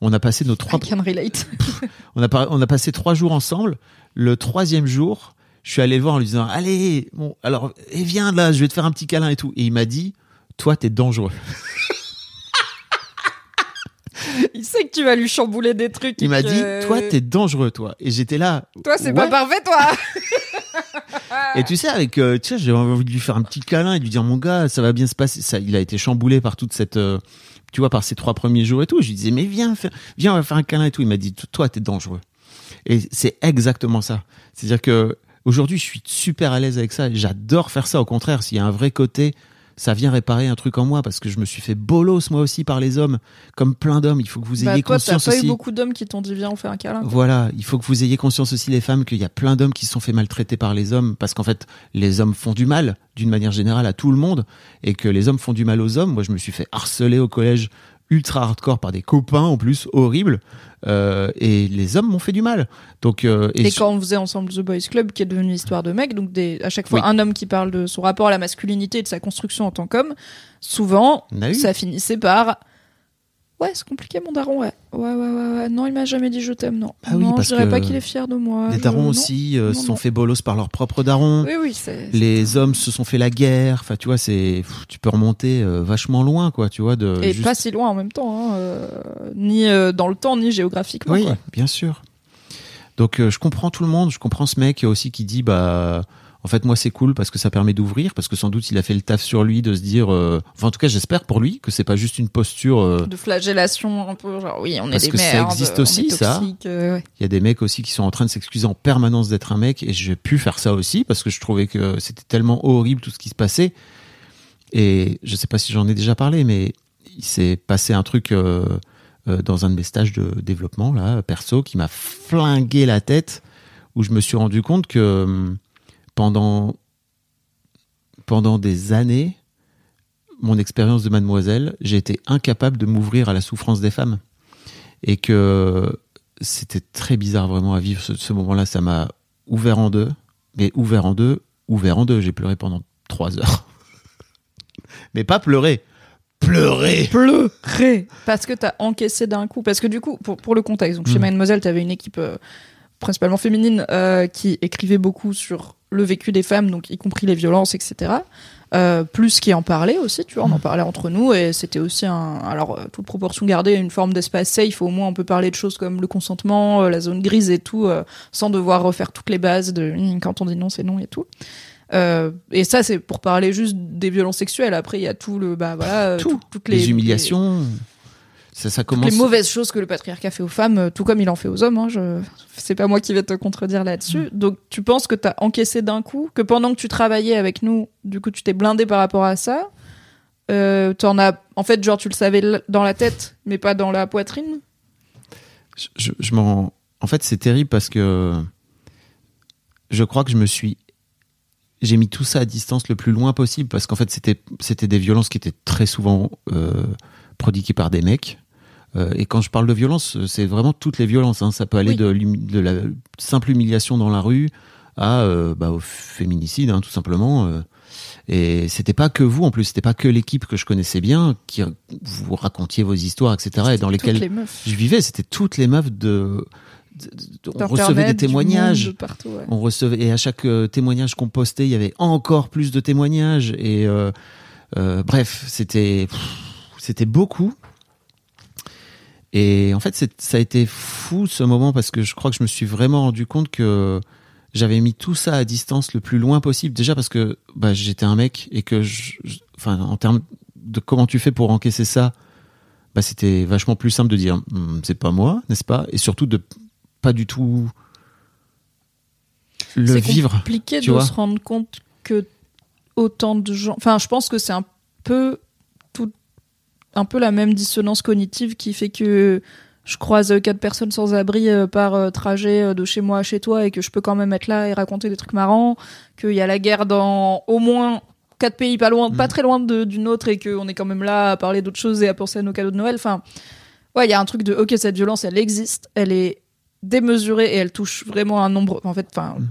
On a passé nos trois, I can relate. on a, on a passé trois jours ensemble. Le troisième jour, je suis allé le voir en lui disant Allez, bon, alors, et viens là, je vais te faire un petit câlin et tout. Et il m'a dit Toi, t'es dangereux. Il sait que tu vas lui chambouler des trucs. Il m'a que- dit Toi, t'es dangereux, toi. Et j'étais là. Toi, c'est Ouais. pas parfait, toi. Et tu sais, avec, euh, tu sais, j'ai envie de lui faire un petit câlin et de lui dire Mon gars, ça va bien se passer. Ça, il a été chamboulé par toute cette. euh, tu vois, par ces trois premiers jours et tout. Je lui disais Mais viens, viens, on va faire un câlin et tout. Il m'a dit Toi, t'es dangereux. Et c'est exactement ça. C'est-à-dire que aujourd'hui, je suis super à l'aise avec ça. J'adore faire ça. Au contraire, s'il y a un vrai côté, ça vient réparer un truc en moi parce que je me suis fait bolos moi aussi par les hommes, comme plein d'hommes. Il faut que vous Bah, ayez toi, t'as conscience pas eu aussi. beaucoup d'hommes qui t'ont dit viens, on fait un câlin. quoi. Voilà, il faut que vous ayez conscience aussi les femmes qu'il y a plein d'hommes qui se sont fait maltraiter par les hommes parce qu'en fait les hommes font du mal d'une manière générale à tout le monde et que les hommes font du mal aux hommes. Moi je me suis fait harceler au collège ultra hardcore par des copains en plus horribles euh, et les hommes m'ont fait du mal. Donc euh, Et, quand on faisait ensemble The Boys Club, qui est devenu histoire de mec, donc des, à chaque fois Oui. un homme qui parle de son rapport à la masculinité et de sa construction en tant qu'homme, souvent ça finissait par ouais c'est compliqué mon daron ouais ouais ouais ouais, ouais. non il m'a jamais dit je t'aime non Ah oui, non parce je dirais pas qu'il est fier de moi les darons aussi euh, se sont non. fait bolos par leurs propres darons. oui oui c'est Les hommes se sont fait la guerre. Enfin, tu vois, c'est tu peux remonter euh, vachement loin, quoi. Tu vois, de et juste- pas si loin en même temps hein, euh, ni dans le temps ni géographiquement Oui, quoi. bien sûr. Donc je comprends tout le monde, je comprends ce mec aussi qui dit bah en fait moi c'est cool parce que ça permet d'ouvrir parce que sans doute il a fait le taf sur lui de se dire euh, enfin en tout cas j'espère pour lui que c'est pas juste une posture euh, de flagellation un peu genre oui on est Parce des que ça existe aussi, ça. euh, ouais. il y a des mecs aussi qui sont en train de s'excuser en permanence d'être un mec et j'ai pu faire ça aussi parce que je trouvais que c'était tellement horrible tout ce qui se passait et je sais pas si j'en ai déjà parlé mais il s'est passé un truc dans un de mes stages de développement là perso qui m'a flingué la tête où je me suis rendu compte que hum, pendant pendant des années mon expérience de mademoiselle j'ai été incapable de m'ouvrir à la souffrance des femmes et que c'était très bizarre vraiment à vivre ce, ce moment-là. Ça m'a ouvert en deux, mais ouvert en deux, ouvert en deux. J'ai pleuré pendant trois heures. mais pas pleurer, pleurer. pleurer parce que t'as encaissé d'un coup parce que du coup pour, pour le contexte donc chez Mm. Mademoiselle t'avais une équipe euh, principalement féminine euh, qui écrivait beaucoup sur le vécu des femmes donc y compris les violences etc euh, plus qui en parlait aussi tu vois on en parlait entre nous et c'était aussi un alors euh, toute proportion gardée une forme d'espace safe au moins on peut parler de choses comme le consentement euh, la zone grise et tout sans devoir refaire toutes les bases de hum, quand on dit non c'est non et tout euh, et ça, c'est pour parler juste des violences sexuelles. Après, il y a tout le, bah voilà, Tout. tout- toutes les, Les, humiliations, ça, ça toutes commence. les mauvaises choses que le patriarcat fait aux femmes, euh, tout comme il en fait aux hommes. Hein, je... C'est pas moi qui vais te contredire là-dessus. Mm. Donc, tu penses que t'as encaissé d'un coup, que pendant que tu travaillais avec nous, du coup, tu t'es blindé par rapport à ça. Euh, t'en as, en fait, genre, tu le savais dans la tête, mais pas dans la poitrine? je, je- je m'en. En fait, c'est terrible parce que je crois que je me suis. J'ai mis tout ça à distance le plus loin possible parce qu'en fait, c'était c'était des violences qui étaient très souvent euh, prodiguées par des mecs. Euh, et quand je parle de violence, c'est vraiment toutes les violences. hein. Ça peut aller Oui. de, la simple humiliation dans la rue à euh, bah, au féminicide, hein, tout simplement. euh. Et c'était pas que vous, en plus, c'était pas que l'équipe que je connaissais bien qui vous racontiez vos histoires, etc. Et dans lesquelles les je vivais, c'était toutes les meufs de. de- de- on recevait des témoignages. partout, ouais. On recevait et à chaque euh, témoignage qu'on postait, il y avait encore plus de témoignages et euh, euh, bref, c'était c'était beaucoup. Et en fait, c'est- ça a été fou ce moment parce que je crois que je me suis vraiment rendu compte que j'avais mis tout ça à distance le plus loin possible. Déjà parce que bah, j'étais un mec et que, je, je- enfin, en termes de comment tu fais pour encaisser ça, bah, c'était vachement plus simple de dire Hum, c'est pas moi, n'est-ce pas? Et surtout de pas du tout le c'est vivre. compliqué tu de vois? se rendre compte que autant de gens. Enfin, je pense que c'est un peu un peu la même dissonance cognitive qui fait que je croise quatre personnes sans abri euh, par euh, trajet euh, de chez moi à chez toi et que je peux quand même être là et raconter des trucs marrants. Qu'il y a la guerre dans au moins quatre pays pas loin, pas Mm. très loin de- d'une autre et qu'on est quand même là à parler d'autres choses et à penser à nos cadeaux de Noël. Enfin, ouais, il y a un truc de ok, cette violence, elle existe, elle est démesurée et elle touche vraiment un nombre. En fait, enfin. Mm.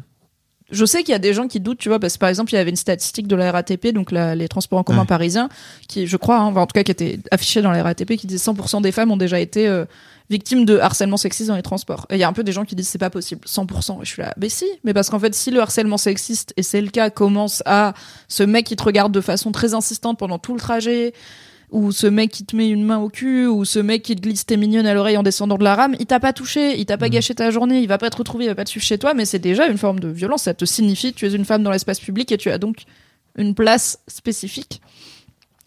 Je sais qu'il y a des gens qui doutent, tu vois, parce que par exemple, il y avait une statistique de la RATP, donc la- les transports en commun Ouais. parisiens, qui, je crois, hein, enfin, en tout cas, qui était affichée dans la RATP, qui disait 100% des femmes ont déjà été euh, victimes de harcèlement sexiste dans les transports. Et il y a un peu des gens qui disent c'est pas possible, 100%. Et je suis là, mais si, mais parce qu'en fait, si le harcèlement sexiste, et c'est le cas, commence à ce mec qui te regarde de façon très insistante pendant tout le trajet, ou ce mec qui te met une main au cul, ou ce mec qui te glisse tes mignonnes à l'oreille en descendant de la rame, il t'a pas touché, il t'a pas Mhm. gâché ta journée, il va pas te retrouver, il va pas te suivre chez toi, mais c'est déjà une forme de violence. Ça te signifie que tu es une femme dans l'espace public et tu as donc une place spécifique.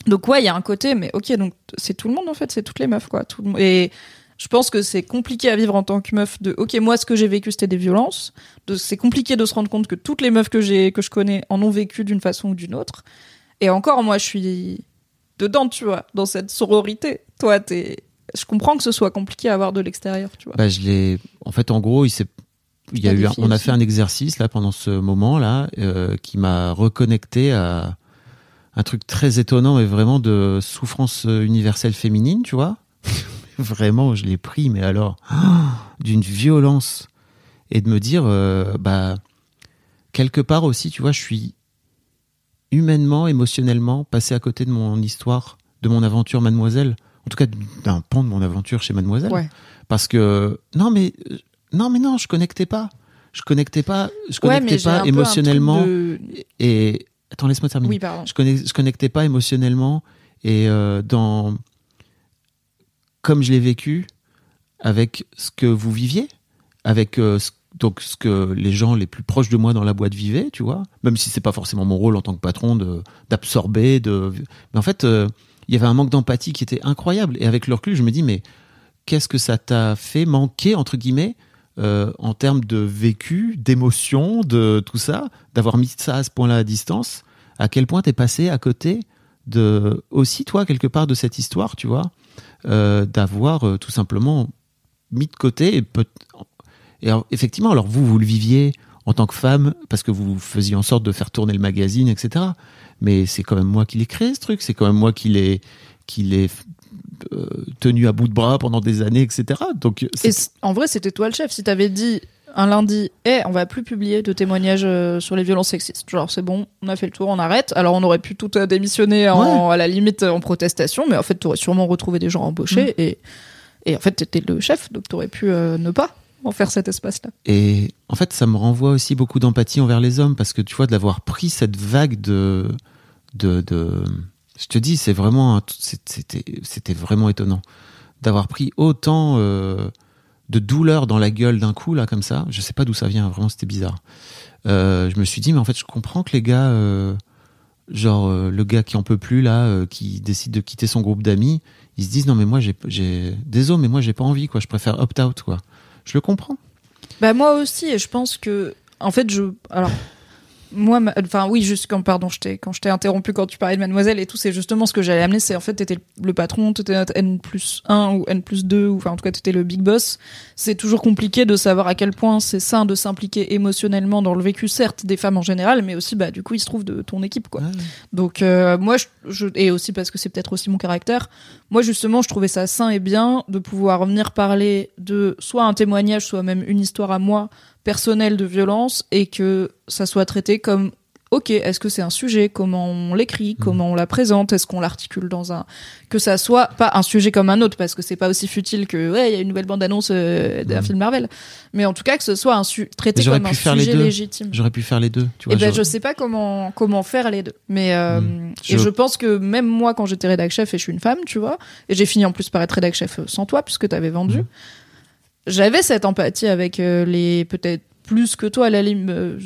Donc ouais, il y a un côté, mais ok, donc c'est tout le monde en fait, c'est toutes les meufs quoi. Tout le monde. Et je pense que c'est compliqué à vivre en tant que meuf. De ok, moi ce que j'ai vécu c'était des violences. De c'est compliqué de se rendre compte que toutes les meufs que j'ai que je connais en ont vécu d'une façon ou d'une autre. Et encore, moi je suis dedans, tu vois, dans cette sororité. Toi, t'es. Je comprends que ce soit compliqué à voir de l'extérieur, tu vois. Bah, je l'ai. En fait, en gros, il s'est. Il y a eu, on a aussi. fait un exercice là pendant ce moment-là euh, qui m'a reconnecté à un truc très étonnant et vraiment de souffrance universelle féminine, tu vois. vraiment, je l'ai pris, mais alors d'une violence et de me dire, euh, bah quelque part aussi, tu vois, je suis humainement, émotionnellement passé à côté de mon histoire, de mon aventure, Mademoiselle. En tout cas, d'un pan de mon aventure chez Mademoiselle Ouais. parce que non mais euh, non mais non je connectais pas je connectais pas je connectais pas émotionnellement de- et attends laisse-moi terminer Oui, pardon. je, connect- je connectais pas émotionnellement et euh, dans comme je l'ai vécu avec ce que vous viviez avec euh, ce- donc ce que les gens les plus proches de moi dans la boîte vivaient tu vois même si c'est pas forcément mon rôle en tant que patron d'absorber de mais en fait euh, il y avait un manque d'empathie qui était incroyable. Et avec le recul je me dis mais qu'est-ce que ça t'a fait manquer entre guillemets euh, en termes de vécu, d'émotion, de tout ça, d'avoir mis ça à ce point-là à distance, à quel point t'es passé à côté de aussi toi quelque part de cette histoire, tu vois, euh, d'avoir tout simplement mis de côté et, peut- et alors, effectivement, alors vous vous le viviez en tant que femme parce que vous faisiez en sorte de faire tourner le magazine, etc. Mais c'est quand même moi qui l'ai créé ce truc, c'est quand même moi qui l'ai qui l'ai euh, tenu à bout de bras pendant des années, etc. Donc Et en vrai, c'était toi le chef. Si t'avais dit un lundi, eh, on va plus publier de témoignages euh, sur les violences sexistes. Genre, c'est bon, on a fait le tour, on arrête. Alors, on aurait pu tout euh, démissionner en, à la limite en protestation, mais en fait, t'aurais sûrement retrouvé des gens embauchés et, et en fait, t'étais le chef, donc t'aurais pu euh, ne pas en faire cet espace-là. Et en fait, ça me renvoie aussi beaucoup d'empathie envers les hommes parce que tu vois, d'avoir pris cette vague de, de, je te dis, c'est vraiment, c'était, vraiment étonnant d'avoir pris autant euh, de douleur dans la gueule d'un coup là comme ça. Je sais pas d'où ça vient, vraiment, c'était bizarre. Euh, je me suis dit, mais en fait, je comprends que les gars, euh, genre le gars qui en peut plus là, qui décide de quitter son groupe d'amis, ils se disent non mais moi j'ai, j'ai, désolé mais moi j'ai pas envie quoi, je préfère opt out quoi. Je le comprends. Bah moi aussi, et je pense que, en fait, je, alors, moi, ma- enfin oui, juste quand, pardon, je t'ai, quand je t'ai interrompu quand tu parlais de Mademoiselle et tout, c'est justement ce que j'allais amener, c'est en fait, t'étais le patron, t'étais notre N plus 1 ou N plus 2, ou enfin en tout cas, t'étais le big boss. C'est toujours compliqué de savoir à quel point c'est sain de s'impliquer émotionnellement dans le vécu, certes, des femmes en général, mais aussi, bah, du coup, il se trouve de ton équipe, quoi. Donc euh, moi, je, je- et aussi parce que c'est peut-être aussi mon caractère, moi justement, je trouvais ça sain et bien de pouvoir venir parler de soit un témoignage, soit même une histoire à moi personnelle de violence et que ça soit traité comme ok, est-ce que c'est un sujet, comment on l'écrit, comment on la présente, est-ce qu'on l'articule dans un que ça soit pas un sujet comme un autre parce que c'est pas aussi futile que ouais, il y a une nouvelle bande annonce d'un Mhm. film Marvel, mais en tout cas que ce soit un su- traité comme un sujet légitime. J'aurais pu faire les deux. Tu vois, Et ben je sais pas comment comment faire les deux. Mais euh, Mm. et Je- je pense que même moi quand j'étais rédac chef et je suis une femme, tu vois, et j'ai fini en plus par être rédac chef sans toi puisque t'avais vendu. J'avais cette empathie avec euh, les peut-être plus que toi la euh,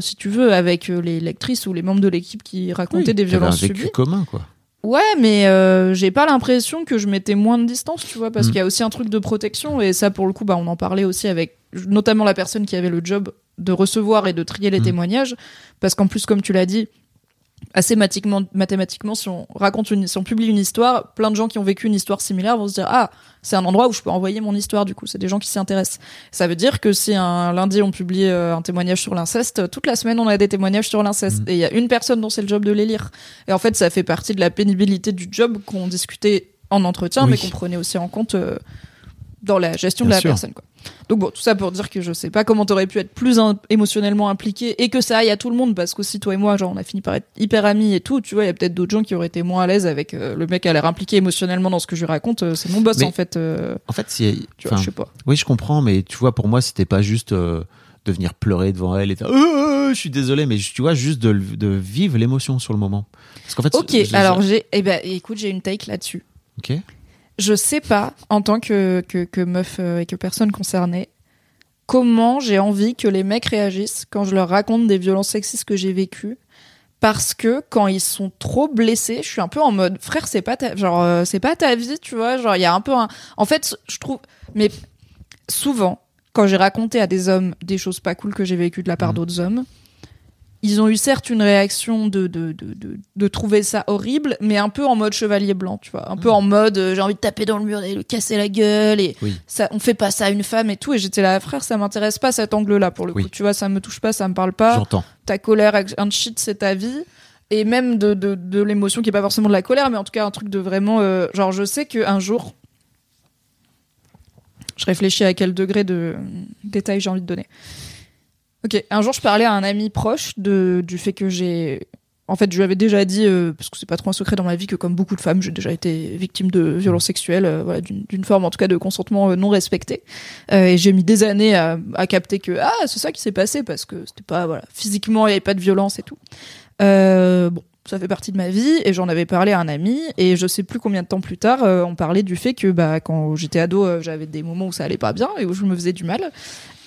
si tu veux avec euh, les lectrices ou les membres de l'équipe qui racontaient Oui, des violences un vécu subies. commun quoi. Ouais, mais euh, j'ai pas l'impression que je mettais moins de distance, tu vois, parce Mm. qu'il y a aussi un truc de protection et ça pour le coup, bah on en parlait aussi avec notamment la personne qui avait le job de recevoir et de trier les Mm. témoignages, parce qu'en plus comme tu l'as dit, assez mathématiquement, si on raconte une, si on publie une histoire, plein de gens qui ont vécu une histoire similaire vont se dire ah c'est un endroit où je peux envoyer mon histoire du coup. C'est des gens qui s'y intéressent. Ça veut dire que si un lundi on publie euh, un témoignage sur l'inceste, toute la semaine on a des témoignages sur l'inceste Mhm. et il y a une personne dont c'est le job de les lire. Et en fait ça fait partie de la pénibilité du job qu'on discutait en entretien, Oui. mais qu'on prenait aussi en compte euh, dans la gestion de la sûr. personne. Quoi. Donc bon, tout ça pour dire que je sais pas comment t'aurais pu être plus émotionnellement impliqué et que ça aille à tout le monde parce qu'aussi toi et moi, genre on a fini par être hyper amis et tout. Tu vois, il y a peut-être d'autres gens qui auraient été moins à l'aise avec euh, le mec a l'air impliqué émotionnellement dans ce que je lui raconte. euh, c'est mon boss Mais- en fait. euh, En fait, si, tu vois, enfin, je sais pas. oui, je comprends, mais tu vois, pour moi, c'était pas juste de venir pleurer devant elle et dire, Euh, je suis désolé, mais tu vois, juste de, de vivre l'émotion sur le moment. Parce qu'en fait, Ok, alors j'ai, eh ben, écoute, j'ai une take là-dessus. ok, Je sais pas, en tant que, que, que meuf euh, et que personne concernée, comment j'ai envie que les mecs réagissent quand je leur raconte des violences sexistes que j'ai vécues. Parce que quand ils sont trop blessés, je suis un peu en mode frère, c'est pas ta, genre euh, c'est pas ta vie, tu vois, genre il y a un peu un en fait, je trouve mais souvent quand j'ai raconté à des hommes des choses pas cool que j'ai vécues de la part Mhm. d'autres hommes, ils ont eu certes une réaction de, de, de, de, de trouver ça horrible, mais un peu en mode chevalier blanc, tu vois. Un peu Mhm. en mode euh, j'ai envie de taper dans le mur et le casser la gueule et Oui. ça, on fait pas ça à une femme et tout. Et j'étais là, frère, ça m'intéresse pas cet angle-là pour le Oui. coup. Tu vois, ça me touche pas, ça me parle pas. j'entends. Ta colère, un shit, c'est ta vie. Et même de, de, de l'émotion qui est pas forcément de la colère, mais en tout cas un truc de vraiment. euh, genre, je sais qu'un jour. Je réfléchis à quel degré de détail j'ai envie de donner. Ok, un jour je parlais à un ami proche de, du fait que j'ai. En fait, je lui avais déjà dit, euh, parce que c'est pas trop un secret dans ma vie, que comme beaucoup de femmes, j'ai déjà été victime de violences sexuelles, euh, voilà, d'une forme en tout cas de consentement euh, non respecté. Euh, et j'ai mis des années à, à capter que ah c'est ça qui s'est passé parce que c'était pas voilà physiquement il y avait pas de violence et tout. Euh, bon, ça fait partie de ma vie et j'en avais parlé à un ami et je sais plus combien de temps plus tard euh, on parlait du fait que bah quand j'étais ado euh, j'avais des moments où ça allait pas bien et où je me faisais du mal.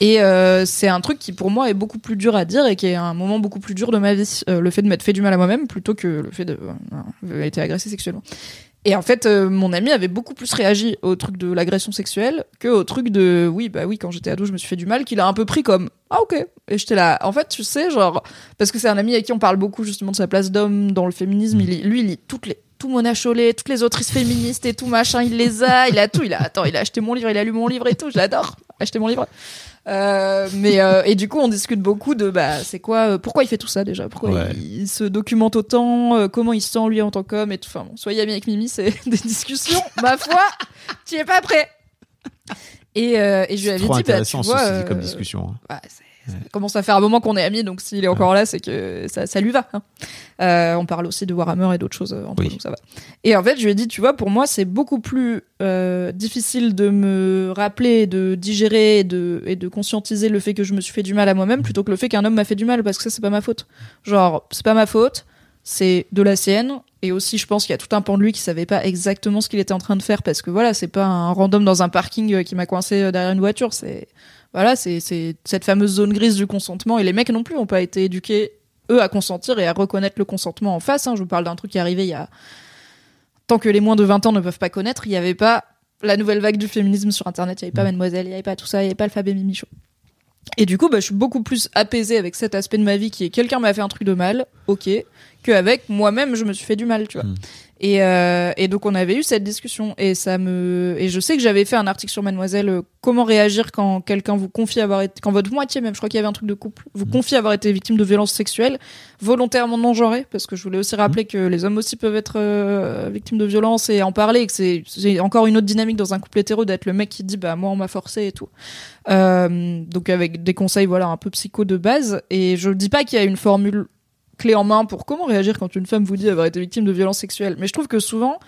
Et euh, c'est un truc qui pour moi est beaucoup plus dur à dire et qui est un moment beaucoup plus dur de ma vie le fait de m'être fait du mal à moi-même plutôt que le fait euh, été agressé sexuellement et en fait, euh, mon ami avait beaucoup plus réagi au truc de l'agression sexuelle que au truc de oui, bah oui, quand j'étais ado, je me suis fait du mal, qu'il a un peu pris comme ah ok. Et j'étais là. En fait, tu sais, genre parce que c'est un ami avec qui on parle beaucoup justement de sa place d'homme dans le féminisme. Il lit- lui, il lit toutes les tout Mona Chollet, toutes les autrices féministes et tout machin, il les a, il a tout, il a attends, il a acheté mon livre, il a lu mon livre et tout, je l'adore, acheter mon livre. Euh, mais euh, et du coup on discute beaucoup de bah c'est quoi euh, pourquoi il fait tout ça déjà? Pourquoi Ouais. il, il se documente autant euh, comment il se sent lui en tant qu'homme et tout? Enfin bon, soyez amis avec Mimi c'est des discussions ma foi tu es pas prêt et, euh, et je lui avais Trop dit bah tu vois comme discussion. hein. bah, ça commence à faire un moment qu'on est amis, donc s'il est encore là, c'est que ça, ça lui va. hein. Euh, on parle aussi de Warhammer et d'autres choses euh, entre Oui. nous, ça va. Et en fait, je lui ai dit, tu vois, pour moi, c'est beaucoup plus euh, difficile de me rappeler, de digérer et de, et de conscientiser le fait que je me suis fait du mal à moi-même plutôt que le fait qu'un homme m'a fait du mal, parce que ça, c'est pas ma faute. Genre, c'est pas ma faute, c'est de la sienne. Et aussi, je pense qu'il y a tout un pan de lui qui savait pas exactement ce qu'il était en train de faire, parce que voilà, c'est pas un random dans un parking qui m'a coincé derrière une voiture, c'est voilà, c'est cette fameuse zone grise du consentement. Et les mecs non plus ont pas été éduqués, eux, à consentir et à reconnaître le consentement en face. hein. Je vous parle d'un truc qui est arrivé il y a... Tant que les moins de 20 ans ne peuvent pas connaître, il n'y avait pas la nouvelle vague du féminisme sur Internet, il n'y avait pas Mademoiselle, il n'y avait pas tout ça, il n'y avait pas l'alphabet Mimichaud. Et du coup, bah, je suis beaucoup plus apaisée avec cet aspect de ma vie qui est quelqu'un m'a fait un truc de mal, ok, qu'avec moi-même, je me suis fait du mal, tu vois. Mm. Et, euh, et donc on avait eu cette discussion. Et ça me et je sais que j'avais fait un article sur Mademoiselle euh, comment réagir quand quelqu'un vous confie avoir été quand votre moitié même je crois qu'il y avait un truc de couple vous confie avoir été victime de violences sexuelles volontairement non genrées parce que je voulais aussi rappeler que les hommes aussi peuvent être euh, victimes de violences et en parler et que c'est c'est encore une autre dynamique dans un couple hétéro d'être le mec qui dit bah moi on m'a forcé et tout. Euh, donc avec des conseils voilà un peu psycho de base. Et je dis pas qu'il y a une formule clé en main pour comment réagir quand une femme vous dit avoir été victime de violences sexuelles. Mais je trouve que souvent,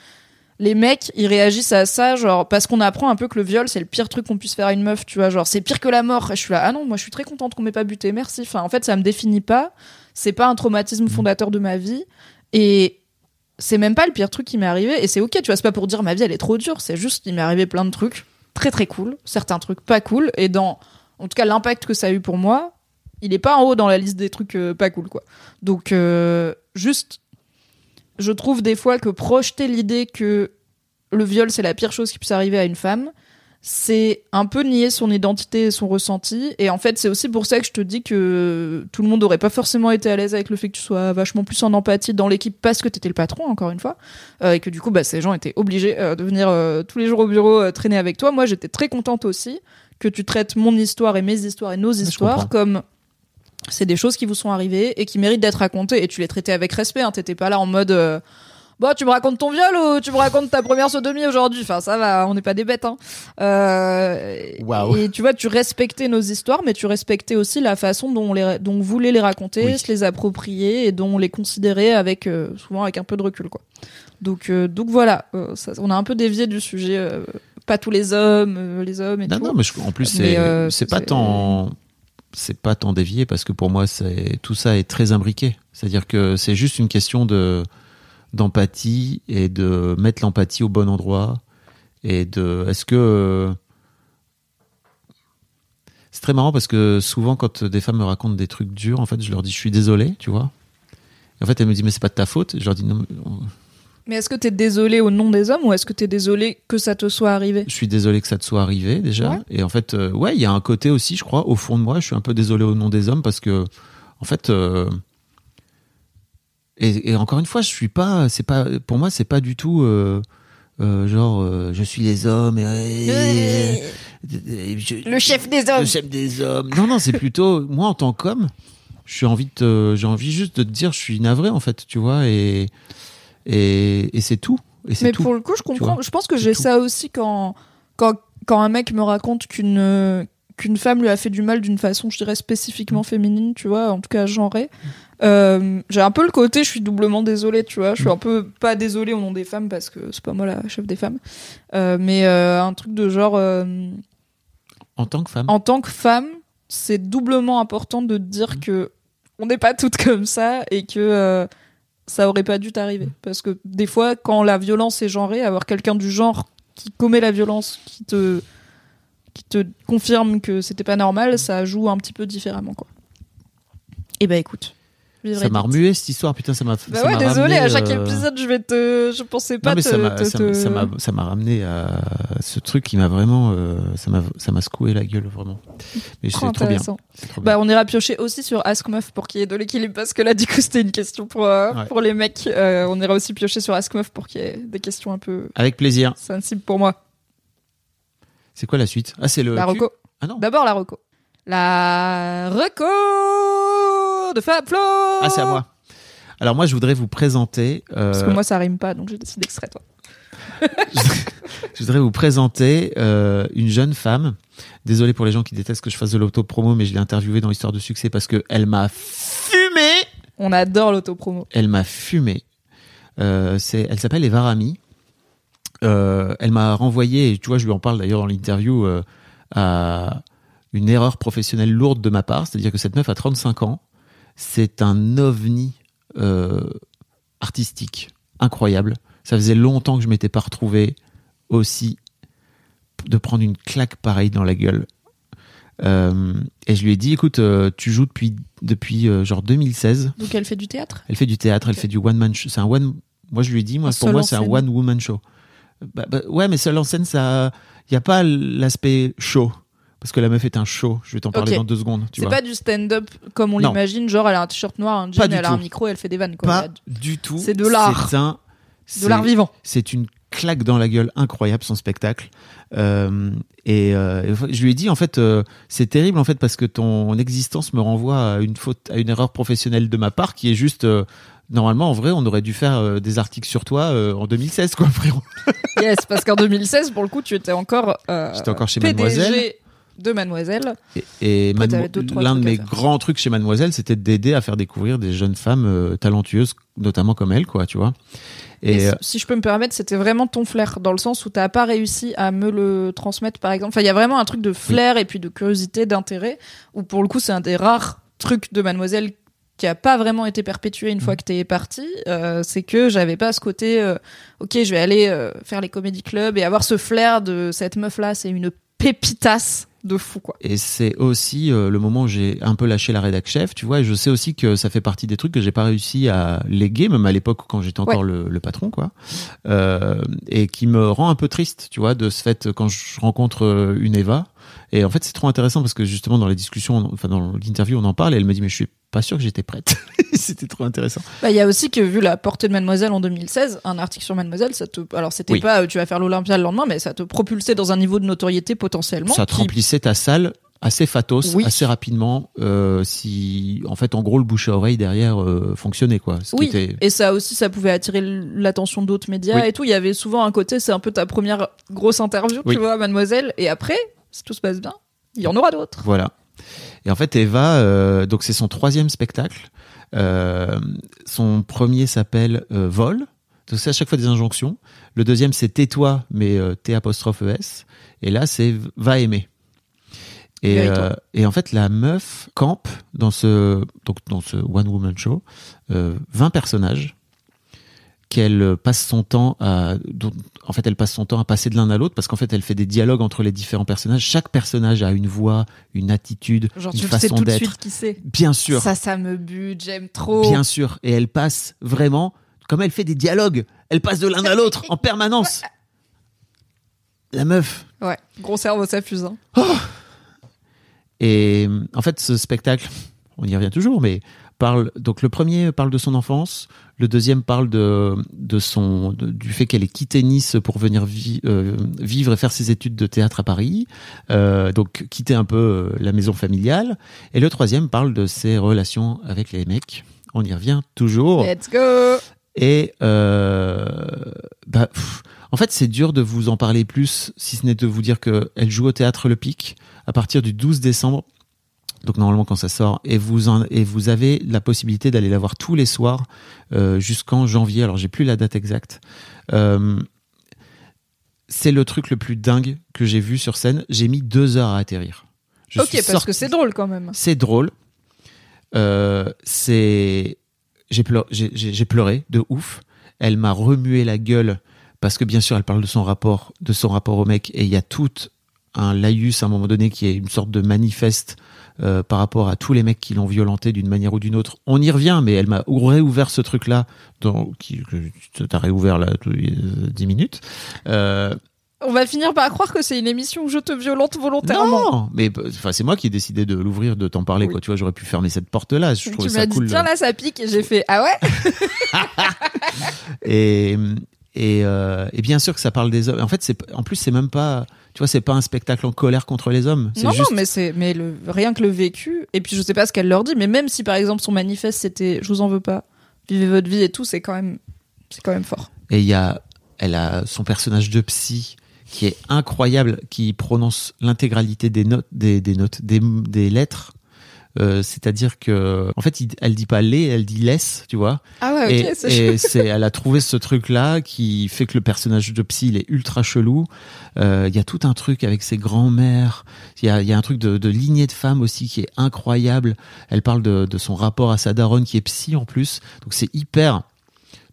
les mecs, ils réagissent à ça, genre, parce qu'on apprend un peu que le viol, c'est le pire truc qu'on puisse faire à une meuf, tu vois, genre, c'est pire que la mort. Et je suis là, ah non, moi, je suis très contente qu'on m'ait pas buté, merci. Enfin, en fait, ça me définit pas. C'est pas un traumatisme fondateur de ma vie. Et c'est même pas le pire truc qui m'est arrivé. Et c'est ok, tu vois, c'est pas pour dire ma vie, elle est trop dure. C'est juste, il m'est arrivé plein de trucs très très cool, certains trucs pas cool. Et dans, en tout cas, l'impact que ça a eu pour moi, il est pas en haut dans la liste des trucs euh, pas cool, quoi. Donc, euh, juste, je trouve des fois que projeter l'idée que le viol c'est la pire chose qui puisse arriver à une femme, c'est un peu nier son identité et son ressenti. Et en fait, c'est aussi pour ça que je te dis que tout le monde n'aurait pas forcément été à l'aise avec le fait que tu sois vachement plus en empathie dans l'équipe parce que t'étais le patron, encore une fois. Euh, et que du coup, bah, ces gens étaient obligés de venir tous les jours au bureau traîner avec toi. Moi, j'étais très contente aussi que tu traites mon histoire et mes histoires et nos histoires comme c'est des choses qui vous sont arrivées et qui méritent d'être racontées. Et tu les traitais avec respect. Hein. T'étais pas là en mode. euh, Bon, tu me racontes ton viol ou tu me racontes ta première sodomie aujourd'hui? Enfin, ça va, on n'est pas des bêtes. Hein. Euh, Waouh. Et tu vois, tu respectais nos histoires, mais tu respectais aussi la façon dont on, les, dont on voulait les raconter, Oui. se les approprier et dont on les considérait avec, euh, souvent avec un peu de recul. Quoi. Donc, euh, donc voilà, euh, ça- on a un peu dévié du sujet. euh, pas tous les hommes, les hommes et Non, tout. non, mais je- en plus, c'est euh, c'est pas tant. C'est pas tant dévié parce que pour moi, c'est tout ça est très imbriqué. C'est-à-dire que c'est juste une question de d'empathie et de mettre l'empathie au bon endroit et de. Est-ce que c'est très marrant parce que souvent quand des femmes me racontent des trucs durs, en fait, je leur dis je suis désolé, tu vois. En fait, elles me disent mais c'est pas de ta faute. Je leur dis non, mais, est-ce que t'es désolé au nom des hommes ou est-ce que t'es désolé que ça te soit arrivé je suis désolé que ça te soit arrivé déjà. Ouais. Et en fait, euh, ouais, il y a un côté aussi, je crois, au fond de moi, je suis un peu désolé au nom des hommes parce que, en fait, euh, et, et encore une fois, je suis pas, c'est pas, pour moi, c'est pas du tout euh, euh, genre, euh, je suis les hommes et, et- et je- Le chef des hommes le chef des hommes. Non, non, c'est plutôt moi en tant qu'homme, je suis envie de, j'ai envie juste de te dire, je suis navré en fait, tu vois, et et, et c'est tout. Et Mais tout. pour le coup, je comprends. Je pense que j'ai ça aussi quand, quand, quand un mec me raconte qu'une qu'une femme lui a fait du mal d'une façon, je dirais spécifiquement féminine, tu vois, en tout cas genrée. Euh, j'ai un peu le côté, je suis doublement désolée, tu vois. Je suis un peu pas désolée au nom des femmes parce que c'est pas moi la chef des femmes, Euh, mais euh, un truc de genre. En tant que femme. en tant que femme, c'est doublement important de dire que on n'est pas toutes comme ça et que ça aurait pas dû t'arriver. Parce que des fois, quand la violence est genrée, avoir quelqu'un du genre qui commet la violence, qui te, qui te confirme que c'était pas normal, ça joue un petit peu différemment, quoi. Et bah écoute. Vivre Ça m'a remué cette histoire, putain, ça m'a. Bah ça ouais, désolé, ramené, à chaque euh, épisode, je vais te. Je pensais pas Non, mais te. ça m'a, te- ça, m'a- ramené à ce truc qui m'a vraiment, euh, ça m'a, ça m'a secoué la gueule vraiment. Mais c'est trop bien. trop. Bah, on ira piocher aussi sur Ask Meuf pour qu'il y ait de l'équilibre parce que là, du coup, c'était une question pour, euh, Ouais. pour les mecs. Euh, on ira aussi piocher sur Ask Meuf pour qu'il y ait des questions un peu Avec plaisir. sensibles pour moi. C'est quoi la suite? Ah, c'est le. la reco. Ah non. D'abord, la reco. La reco de Fab Flo Ah, c'est à moi. Alors moi, je voudrais vous présenter. euh, Parce que moi, ça rime pas, donc j'ai décidé que ce serait toi. je voudrais vous présenter euh, une jeune femme. Désolé pour les gens qui détestent que je fasse de l'auto-promo, mais je l'ai interviewée dans l'histoire de succès parce que elle m'a fumé. On adore l'autopromo. Elle m'a fumé. Euh, c'est, elle s'appelle Eva Rami. Elle m'a renvoyé, et tu vois, je lui en parle d'ailleurs dans l'interview, à une erreur professionnelle lourde de ma part. C'est-à-dire que cette meuf a 35 ans. C'est un ovni euh, artistique incroyable. Ça faisait longtemps que je m'étais pas retrouvé aussi de prendre une claque pareille dans la gueule. Euh, et je lui ai dit, écoute, euh, tu joues depuis depuis euh, genre 2016. Donc, elle fait du théâtre? Elle fait du théâtre, elle fait du one man show. C'est un one. Moi, je lui ai dit, moi, Un pour moi, c'est un scène. one woman show. Bah, bah, ouais, mais seul en scène, ça, il y a pas l'aspect show parce que la meuf est un show. Je vais t'en parler dans deux secondes. C'est pas du stand-up comme on l'imagine, genre elle a un t-shirt noir, un jean, elle a un micro, elle fait des vannes. Quoi. Pas du tout. C'est de l'art. C'est un. De l'art vivant. C'est une claque dans la gueule incroyable son spectacle. Euh, et euh, je lui ai dit en fait, euh, c'est terrible en fait parce que ton existence me renvoie à une faute, à une erreur professionnelle de ma part qui est juste. Normalement, en vrai, on aurait dû faire euh, des articles sur toi euh, en 2016, quoi, frérot. Yes, parce qu'en 2016, pour le coup, tu étais encore, euh, J'étais encore chez PDG Mademoiselle. De Mademoiselle. Et, l'un de mes grands trucs chez Mademoiselle, c'était d'aider à faire découvrir des jeunes femmes euh, talentueuses, notamment comme elle, quoi, tu vois. Et, Et, euh, si- je peux me permettre, c'était vraiment ton flair, dans le sens où t'as pas réussi à me le transmettre, par exemple. Enfin, il y a vraiment un truc de flair et puis de curiosité, d'intérêt, où pour le coup, c'est un des rares trucs de Mademoiselle qui a pas vraiment été perpétué une fois Mm. que t'es parti, euh, c'est que j'avais pas ce côté, ok, je vais aller faire les comédie clubs et avoir ce flair de cette meuf là, c'est une pépitas de fou quoi. Et c'est aussi euh, le moment où j'ai un peu lâché la rédac chef, tu vois, et je sais aussi que ça fait partie des trucs que j'ai pas réussi à léguer, même à l'époque quand j'étais encore le, le, patron, quoi, euh, et qui me rend un peu triste, tu vois, de ce fait quand je rencontre euh, une Eva. Et en fait, c'est trop intéressant parce que justement dans les discussions, enfin dans l'interview, on en parle, et elle me dit mais je suis pas sûr que j'étais prête. c'était trop intéressant. Bah, il y a aussi que vu la portée de Mademoiselle en 2016, un article sur Mademoiselle, ça te, alors c'était pas euh, tu vas faire l'Olympia le lendemain, mais ça te propulsait dans un niveau de notoriété potentiellement. Ça te remplissait ta salle assez fatos, assez rapidement, euh, si en fait en gros le bouche à oreille derrière euh, fonctionnait quoi. oui. Et ça aussi, ça pouvait attirer l'attention d'autres médias et tout. Il y avait souvent un côté, c'est un peu ta première grosse interview, tu vois, Mademoiselle. Et après, si tout se passe bien, il y en aura d'autres. Voilà. Et en fait, Eva, euh, donc c'est son troisième spectacle. Euh, son premier s'appelle euh, Vol. Donc c'est à chaque fois des injonctions. Le deuxième c'est Tais-toi, mais T apostrophe ES. Et là c'est Va aimer. Et, et, en fait, la meuf campe dans ce, donc dans ce One Woman Show 20 personnages qu'elle passe son temps à en fait elle passe son temps à passer de l'un à l'autre parce qu'en fait elle fait des dialogues entre les différents personnages. Chaque personnage a une voix une attitude Genre, une tu façon tout d'être. de suite qui c'est. Bien sûr. Ça ça me bute j'aime trop. Bien sûr. Et elle passe vraiment comme elle fait des dialogues elle passe de l'un à l'autre en permanence. La meuf. Ouais gros cerveau ça fuse hein. oh. Et en fait ce spectacle on y revient toujours mais parle donc le premier parle de son enfance, le deuxième parle de de son du fait qu'elle ait quitté Nice pour venir euh, vivre et faire ses études de théâtre à Paris, euh, donc quitter un peu euh, la maison familiale, et le troisième parle de ses relations avec les mecs. On y revient toujours. Let's go. Et euh, bah, en fait, c'est dur de vous en parler plus, si ce n'est de vous dire que elle joue au théâtre Le Pic à partir du 12 décembre donc normalement quand ça sort et vous en, et vous avez la possibilité d'aller la voir tous les soirs euh, jusqu'en janvier. Alors j'ai plus la date exacte. Euh, c'est le truc le plus dingue que j'ai vu sur scène. J'ai mis deux heures à atterrir. Je ok, parce que c'est drôle quand même. C'est drôle. Euh, c'est j'ai pleuré, j'ai pleuré de ouf. Elle m'a remué la gueule parce que bien sûr elle parle de son rapport, de son rapport au mec et il y a tout un laïus à un moment donné qui est une sorte de manifeste euh, par rapport à tous les mecs qui l'ont violenté d'une manière ou d'une autre. On y revient, mais elle m'a réouvert ce truc-là, qui t'as réouvert là 10 minutes. Euh, on va finir par croire que c'est une émission où je te violente volontairement. Non, mais enfin c'est moi qui ai décidé de l'ouvrir, de t'en parler. Quoi, tu vois, j'aurais pu fermer cette porte-là. Je trouvais ça dit, cool. Tiens là, ça pique. Et j'ai fait ah ouais? et et, euh, et bien sûr que ça parle des hommes. En fait, c'est en plus c'est même pas tu vois, c'est pas un spectacle en colère contre les hommes. Non, juste... non, mais c'est, mais le, rien que le vécu. Et puis, je sais pas ce qu'elle leur dit, mais même si par exemple son manifeste c'était, je vous en veux pas, vivez votre vie et tout, c'est quand même, c'est quand même fort. Et il y a, elle a son personnage de psy qui est incroyable, qui prononce l'intégralité des notes, des, des notes, des, des lettres euh, c'est-à-dire que en fait elle dit pas les elle dit laisse tu vois. Ah ouais ok et, c'est elle a trouvé ce truc là qui fait que le personnage de psy il est ultra chelou. Euh, il y a tout un truc avec ses grands-mères. Il y a, y a un truc de, de lignée de femmes aussi qui est incroyable. Elle parle de, de son rapport à sa daronne qui est psy en plus. Donc c'est hyper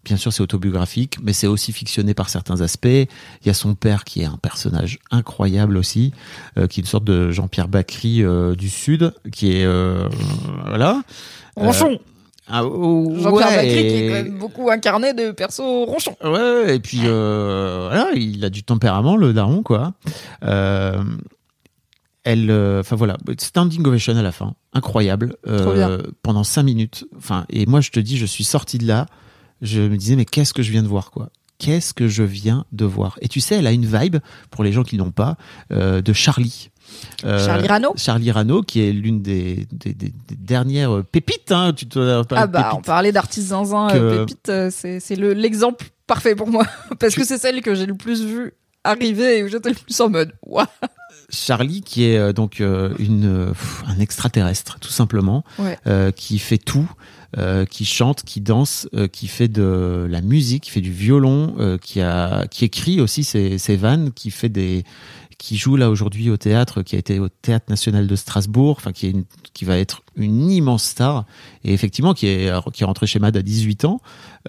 bien sûr, c'est autobiographique, mais c'est aussi fictionné par certains aspects. Il y a son père qui est un personnage incroyable aussi, euh, qui est une sorte de Jean-Pierre Bacry euh, du Sud, qui est euh, voilà. Ronchon. Ah, Jean-Pierre Bacry qui est quand même beaucoup incarné de perso ronchon. Ouais, et puis voilà, il a du tempérament le daron quoi. elle, enfin voilà, standing ovation à la fin, incroyable, pendant cinq minutes. Enfin, et moi je te dis, je suis sorti de là je me disais mais qu'est-ce que je viens de voir quoi? Qu'est-ce que je viens de voir? Et tu sais, elle a une vibe pour les gens qui n'ont pas euh, de Charlie. Euh, Charlie Rano. Charlie Rano, qui est l'une des, des, des, dernières pépites. Hein, tu te, ah bah, on parlait zinzin, que... pépites, euh, c'est l'exemple parfait pour moi. Parce que c'est celle que j'ai le plus vue arriver et où j'étais le plus en mode Ouah. Charlie, qui est euh, donc une, un extraterrestre, tout simplement, ouais. qui fait tout, euh, qui chante, qui danse, euh, qui fait de la musique, qui fait du violon, euh, qui a, qui écrit aussi ses, ses vannes, qui fait des, qui joue là aujourd'hui au théâtre, qui a été au Théâtre National de Strasbourg, enfin qui, est une- qui va être une immense star, et effectivement qui est, qui est rentré chez Mad à 18 ans,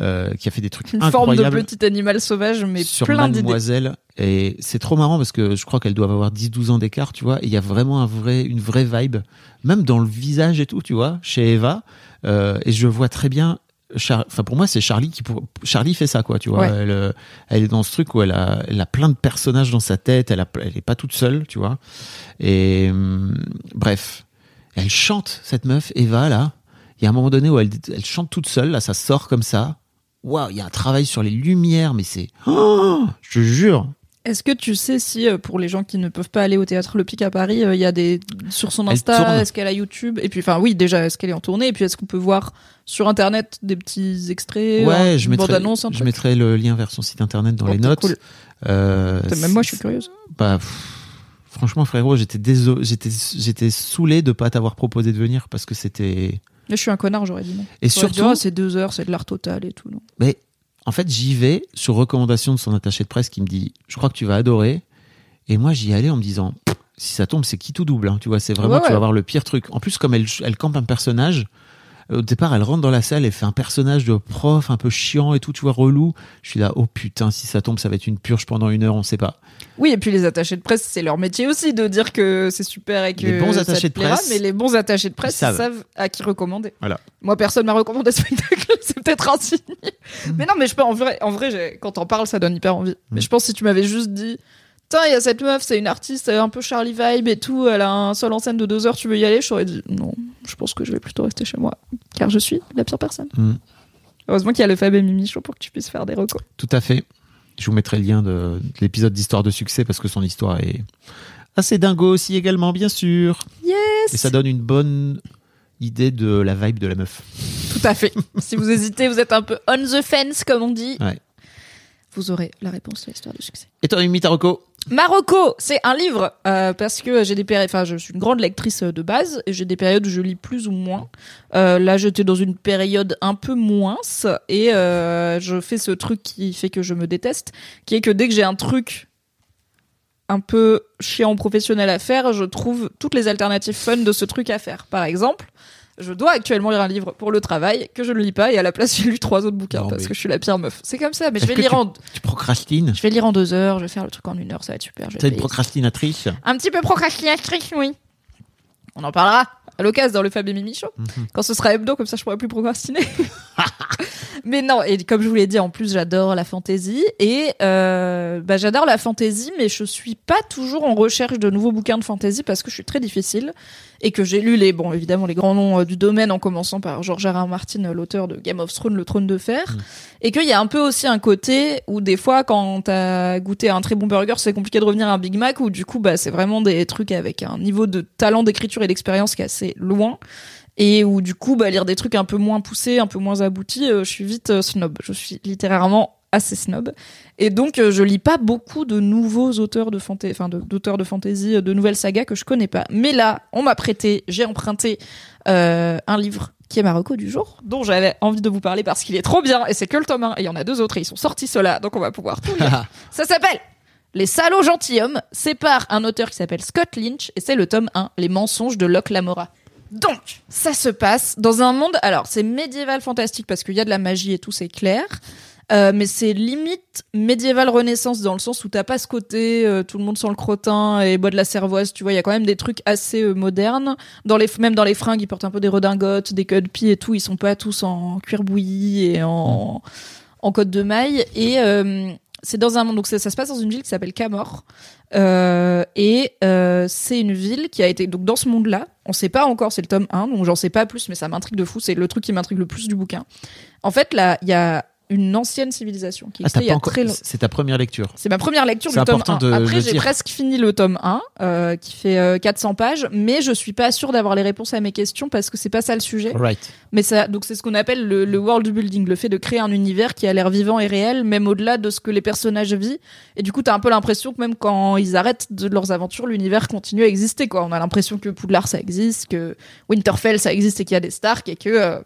euh, qui a fait des trucs Une forme de petit animal sauvage, mais sur plein d'idées. Mademoiselle. Et c'est trop marrant parce que je crois qu'elles doivent avoir 10-12 ans d'écart, tu vois, et il y a vraiment un vrai, une vraie vibe, même dans le visage et tout, tu vois, chez Eva. Euh, et je vois très bien. Char- Enfin, pour moi, c'est Charlie qui. pour- Charlie fait ça, quoi, tu vois. Ouais. Elle, euh, elle est dans ce truc où elle a, elle a plein de personnages dans sa tête. Elle, a, elle est pas toute seule, tu vois. Et hum, bref, elle chante cette meuf, Eva là. Il y a un moment donné où elle, elle chante toute seule, là, ça sort comme ça. Waouh, il y a un travail sur les lumières, mais c'est. Oh, je te jure. Est-ce que tu sais si euh, pour les gens qui ne peuvent pas aller au théâtre Le Pic à Paris, euh, il y a des sur son Insta, est-ce qu'elle a YouTube? Et puis enfin oui, déjà est-ce qu'elle est en tournée? Et puis est-ce qu'on peut voir sur internet des petits extraits, Ouais, je mettrai, je mettrai le lien vers son site internet dans Oh, les notes. cool. Euh, Même moi, je suis curieuse. bah, pff, franchement, frérot, j'étais désolé, j'étais, saoulé de pas t'avoir proposé de venir parce que c'était. Je suis un connard, j'aurais dit non. Et surtout, oh, c'est deux heures, c'est de l'art total et tout. Non. mais en fait, j'y vais sur recommandation de son attaché de presse qui me dit, je crois que tu vas adorer. Et moi, j'y allais en me disant, si ça tombe, c'est qui tout double, hein, tu vois, c'est vraiment, Ouais, tu vas avoir le pire truc. En plus, comme elle, elle campe un personnage. Au départ, elle rentre dans la salle, elle fait un personnage de prof un peu chiant et tout, tu vois, relou. Je suis là, oh putain, si ça tombe, ça va être une purge pendant une heure, on sait pas. Oui, et puis les attachés de presse, c'est leur métier aussi de dire que c'est super et que Les bons ça attachés te de plaira, presse, mais les bons attachés de presse, savent. savent. à qui recommander. Voilà. Moi, personne m'a recommandé ce spectacle, peut-être un signe. Mais non, mais je peux, en vrai, en vrai quand t'en parles, ça donne hyper envie. Mais je pense que si tu m'avais juste dit, Tiens, il y a cette meuf, c'est une artiste un peu Charlie Vibe et tout, elle a un seul en scène de deux heures, tu veux y aller? Je t'aurais dit non, je pense que je vais plutôt rester chez moi, car je suis la pire personne. Mm. Heureusement qu'il y a le Fab et Mimi Show pour que tu puisses faire des recos. Tout à fait. Je vous mettrai le lien de, de l'épisode d'Histoire de succès parce que son histoire est assez dingo aussi également, bien sûr. Yes Et ça donne une bonne idée de la vibe de la meuf. Tout à fait. si vous hésitez, vous êtes un peu on the fence, comme on dit. Ouais. Vous aurez la réponse à l'histoire de succès. Et toi, Mimi Taroko Marocco, c'est un livre euh, parce que j'ai des périodes, enfin je suis une grande lectrice euh, de base et j'ai des périodes où je lis plus ou moins. Euh, là, j'étais dans une période un peu moins et euh, je fais ce truc qui fait que je me déteste, qui est que dès que j'ai un truc un peu chiant professionnel à faire, je trouve toutes les alternatives fun de ce truc à faire. Par exemple, je dois actuellement lire un livre pour le travail que je ne lis pas et à la place j'ai lu trois autres bouquins Non, parce mais- que je suis la pire meuf. C'est comme ça, mais je vais lire tu- en Tu procrastines? Je vais lire en deux heures, je vais faire le truc en une heure, ça va être super. T'es une procrastinatrice? Un petit peu procrastinatrice, oui. On en parlera à l'occasion dans le Fab et Mimi Show. Mhm. Quand ce sera hebdo, comme ça je pourrai plus procrastiner. mais non, et comme je vous l'ai dit, en plus j'adore la fantasy. Et euh, bah, j'adore la fantasy, mais je suis pas toujours en recherche de nouveaux bouquins de fantasy parce que je suis très difficile. Et que j'ai lu les, bon évidemment les grands noms euh, du domaine en commençant par George R. R. Martin, l'auteur de Game of Thrones, le trône de fer. Et qu'il y a un peu aussi un côté où des fois, quand t'as goûté à un très bon burger, c'est compliqué de revenir à un Big Mac, où du coup, bah, c'est vraiment des trucs avec un niveau de talent d'écriture et d'expérience qui est assez loin. Et où du coup, bah, lire des trucs un peu moins poussés, un peu moins aboutis, euh, je suis vite euh, snob. Je suis littérairement assez snob. Et donc, euh, je lis pas beaucoup de nouveaux auteurs de fantasy, enfin, de- d'auteurs de fantasy, euh, de nouvelles sagas que je connais pas. Mais là, on m'a prêté, j'ai emprunté euh, un livre qui est Marocco du jour, dont j'avais envie de vous parler parce qu'il est trop bien, et c'est que le tome 1, et il y en a deux autres, et ils sont sortis ceux-là, donc on va pouvoir tout lire. Ça s'appelle Les salauds gentilshommes, c'est par un auteur qui s'appelle Scott Lynch, et c'est le tome 1, Les mensonges de Locke Lamora. Donc, ça se passe dans un monde, alors c'est médiéval fantastique parce qu'il y a de la magie et tout, c'est clair. Euh, mais c'est limite médiéval renaissance dans le sens où t'as pas ce côté euh, tout le monde sent le crottin et boit de la cervoise tu vois. Il y a quand même des trucs assez euh, modernes. Dans les même dans les fringues ils portent un peu des redingotes des code-pieds et tout. Ils sont pas tous en cuir bouilli et en en côte de maille. Et euh, c'est dans un monde donc ça, ça se passe dans une ville qui s'appelle Camor euh, et euh, c'est une ville qui a été donc dans ce monde là on sait pas encore c'est le tome 1 donc j'en sais pas plus mais ça m'intrigue de fou. C'est le truc qui m'intrigue le plus du bouquin. En fait là il y a une ancienne civilisation qui Ah, existait il y a encore... très longtemps C'est ta première lecture. c'est ma première lecture du tome important 1. de Après, j'ai presque fini le tome 1, euh, qui fait euh, 400 pages, mais je suis pas sûre d'avoir les réponses à mes questions parce que c'est pas ça le sujet. Right. Mais ça, donc c'est ce qu'on appelle le, le world building, le fait de créer un univers qui a l'air vivant et réel, même au-delà de ce que les personnages vivent. Et du coup, t'as un peu l'impression que même quand ils arrêtent de leurs aventures, l'univers continue à exister, quoi. On a l'impression que Poudlard ça existe, que Winterfell ça existe et qu'il y a des Stark et que, euh,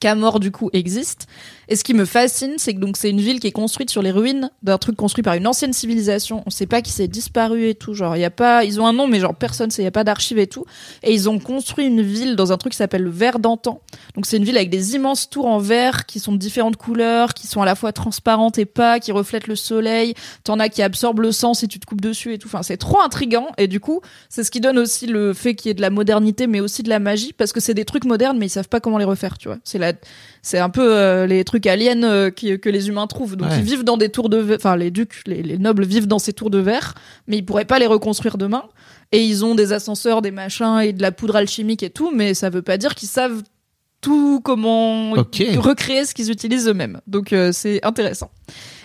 Camor du coup existe. Et ce qui me fascine, c'est que donc c'est une ville qui est construite sur les ruines d'un truc construit par une ancienne civilisation. On sait pas qui s'est disparu et tout. Genre y a pas, ils ont un nom mais genre personne sait, il y a pas d'archives et tout. Et ils ont construit une ville dans un truc qui s'appelle le verre d'antan. Donc c'est une ville avec des immenses tours en verre qui sont de différentes couleurs, qui sont à la fois transparentes et pas, qui reflètent le soleil. T'en as qui absorbent le sang si tu te coupes dessus et tout. Enfin c'est trop intrigant. Et du coup c'est ce qui donne aussi le fait qu'il y ait de la modernité mais aussi de la magie parce que c'est des trucs modernes mais ils savent pas comment les refaire. Tu vois. C'est la c'est un peu euh, les trucs aliens euh, qui- que les humains trouvent. Donc Ouais. ils vivent dans des tours de verre, enfin les ducs, les, les nobles vivent dans ces tours de verre, mais ils pourraient pas les reconstruire demain. Et ils ont des ascenseurs, des machins et de la poudre alchimique et tout, mais ça veut pas dire qu'ils savent tout comment recréer ce qu'ils utilisent eux-mêmes. Donc euh, c'est intéressant.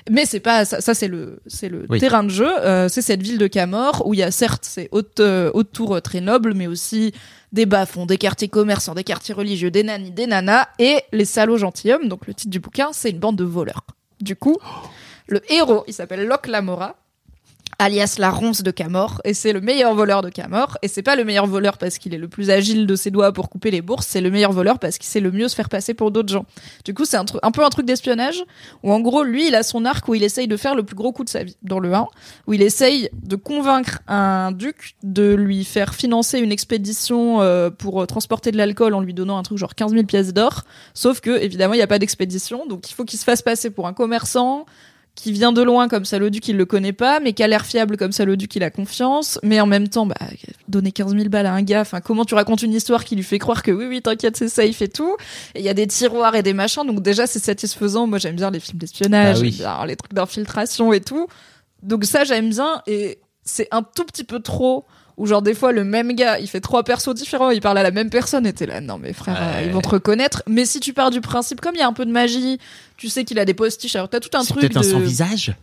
Mais c'est pas ça, ça c'est le c'est le Oui. terrain de jeu. Euh, c'est cette ville de Camor où il y a certes ces hautes euh, hautes tours euh, très nobles, mais aussi des bas-fonds, des quartiers commerçants, des quartiers religieux, des nannies, des nanas et les salauds gentilshommes. Donc le titre du bouquin, c'est une bande de voleurs. Du coup, le héros, il s'appelle Locke Lamora alias la ronce de Camor, et c'est le meilleur voleur de Camor, et c'est pas le meilleur voleur parce qu'il est le plus agile de ses doigts pour couper les bourses, c'est le meilleur voleur parce qu'il sait le mieux se faire passer pour d'autres gens. Du coup, c'est un, peu un truc d'espionnage, où en gros, lui, il a son arc où il essaye de faire le plus gros coup de sa vie, dans le 1, où il essaye de convaincre un duc de lui faire financer une expédition euh, pour euh, transporter de l'alcool en lui donnant un truc genre 15 000 pièces d'or, sauf que, évidemment, il n'y a pas d'expédition, donc il faut qu'il se fasse passer pour un commerçant, qui vient de loin comme ça le duc il le connaît pas mais qui a l'air fiable comme ça le duc il a confiance mais en même temps bah donner 15 000 balles à un gars enfin comment tu racontes une histoire qui lui fait croire que oui oui t'inquiète c'est safe et tout et il y a des tiroirs et des machins donc déjà c'est satisfaisant moi j'aime bien les films d'espionnage Ah oui. bien les trucs d'infiltration et tout donc ça j'aime bien et c'est un tout petit peu trop où genre des fois le même gars il fait trois persos différents il parle à la même personne et t'es là non mais frère Ouais. ils vont te reconnaître mais si tu pars du principe comme il y a un peu de magie tu sais qu'il a des postiches alors t'as tout un truc peut-être un de... sans visage.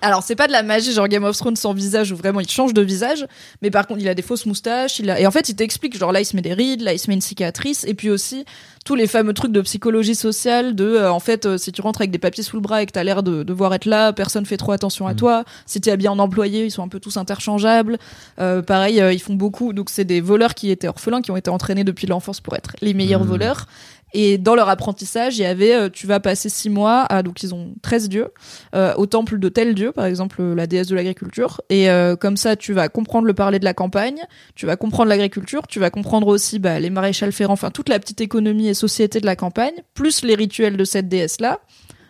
Alors c'est pas de la magie genre Game of Thrones sans visage où vraiment il change de visage, mais par contre il a des fausses moustaches, il a et en fait il t'explique genre là il se met des rides, là il se met une cicatrice et puis aussi tous les fameux trucs de psychologie sociale de euh, en fait euh, si tu rentres avec des papiers sous le bras et que t'as l'air de devoir être là, personne fait trop attention à Mm. toi. Si t'es habillé en employé, ils sont un peu tous interchangeables. Euh, pareil ils font beaucoup donc c'est des voleurs qui étaient orphelins qui ont été entraînés depuis l'enfance pour être les meilleurs Mm. voleurs. Et dans leur apprentissage, il y avait, euh, tu vas passer six mois à, donc ils ont 13 dieux, euh, au temple de tel dieu, par exemple euh, la déesse de l'agriculture. Et euh, comme ça, tu vas comprendre le parler de la campagne, tu vas comprendre l'agriculture, tu vas comprendre aussi bah, les maréchals ferrants, enfin toute la petite économie et société de la campagne, plus les rituels de cette déesse-là.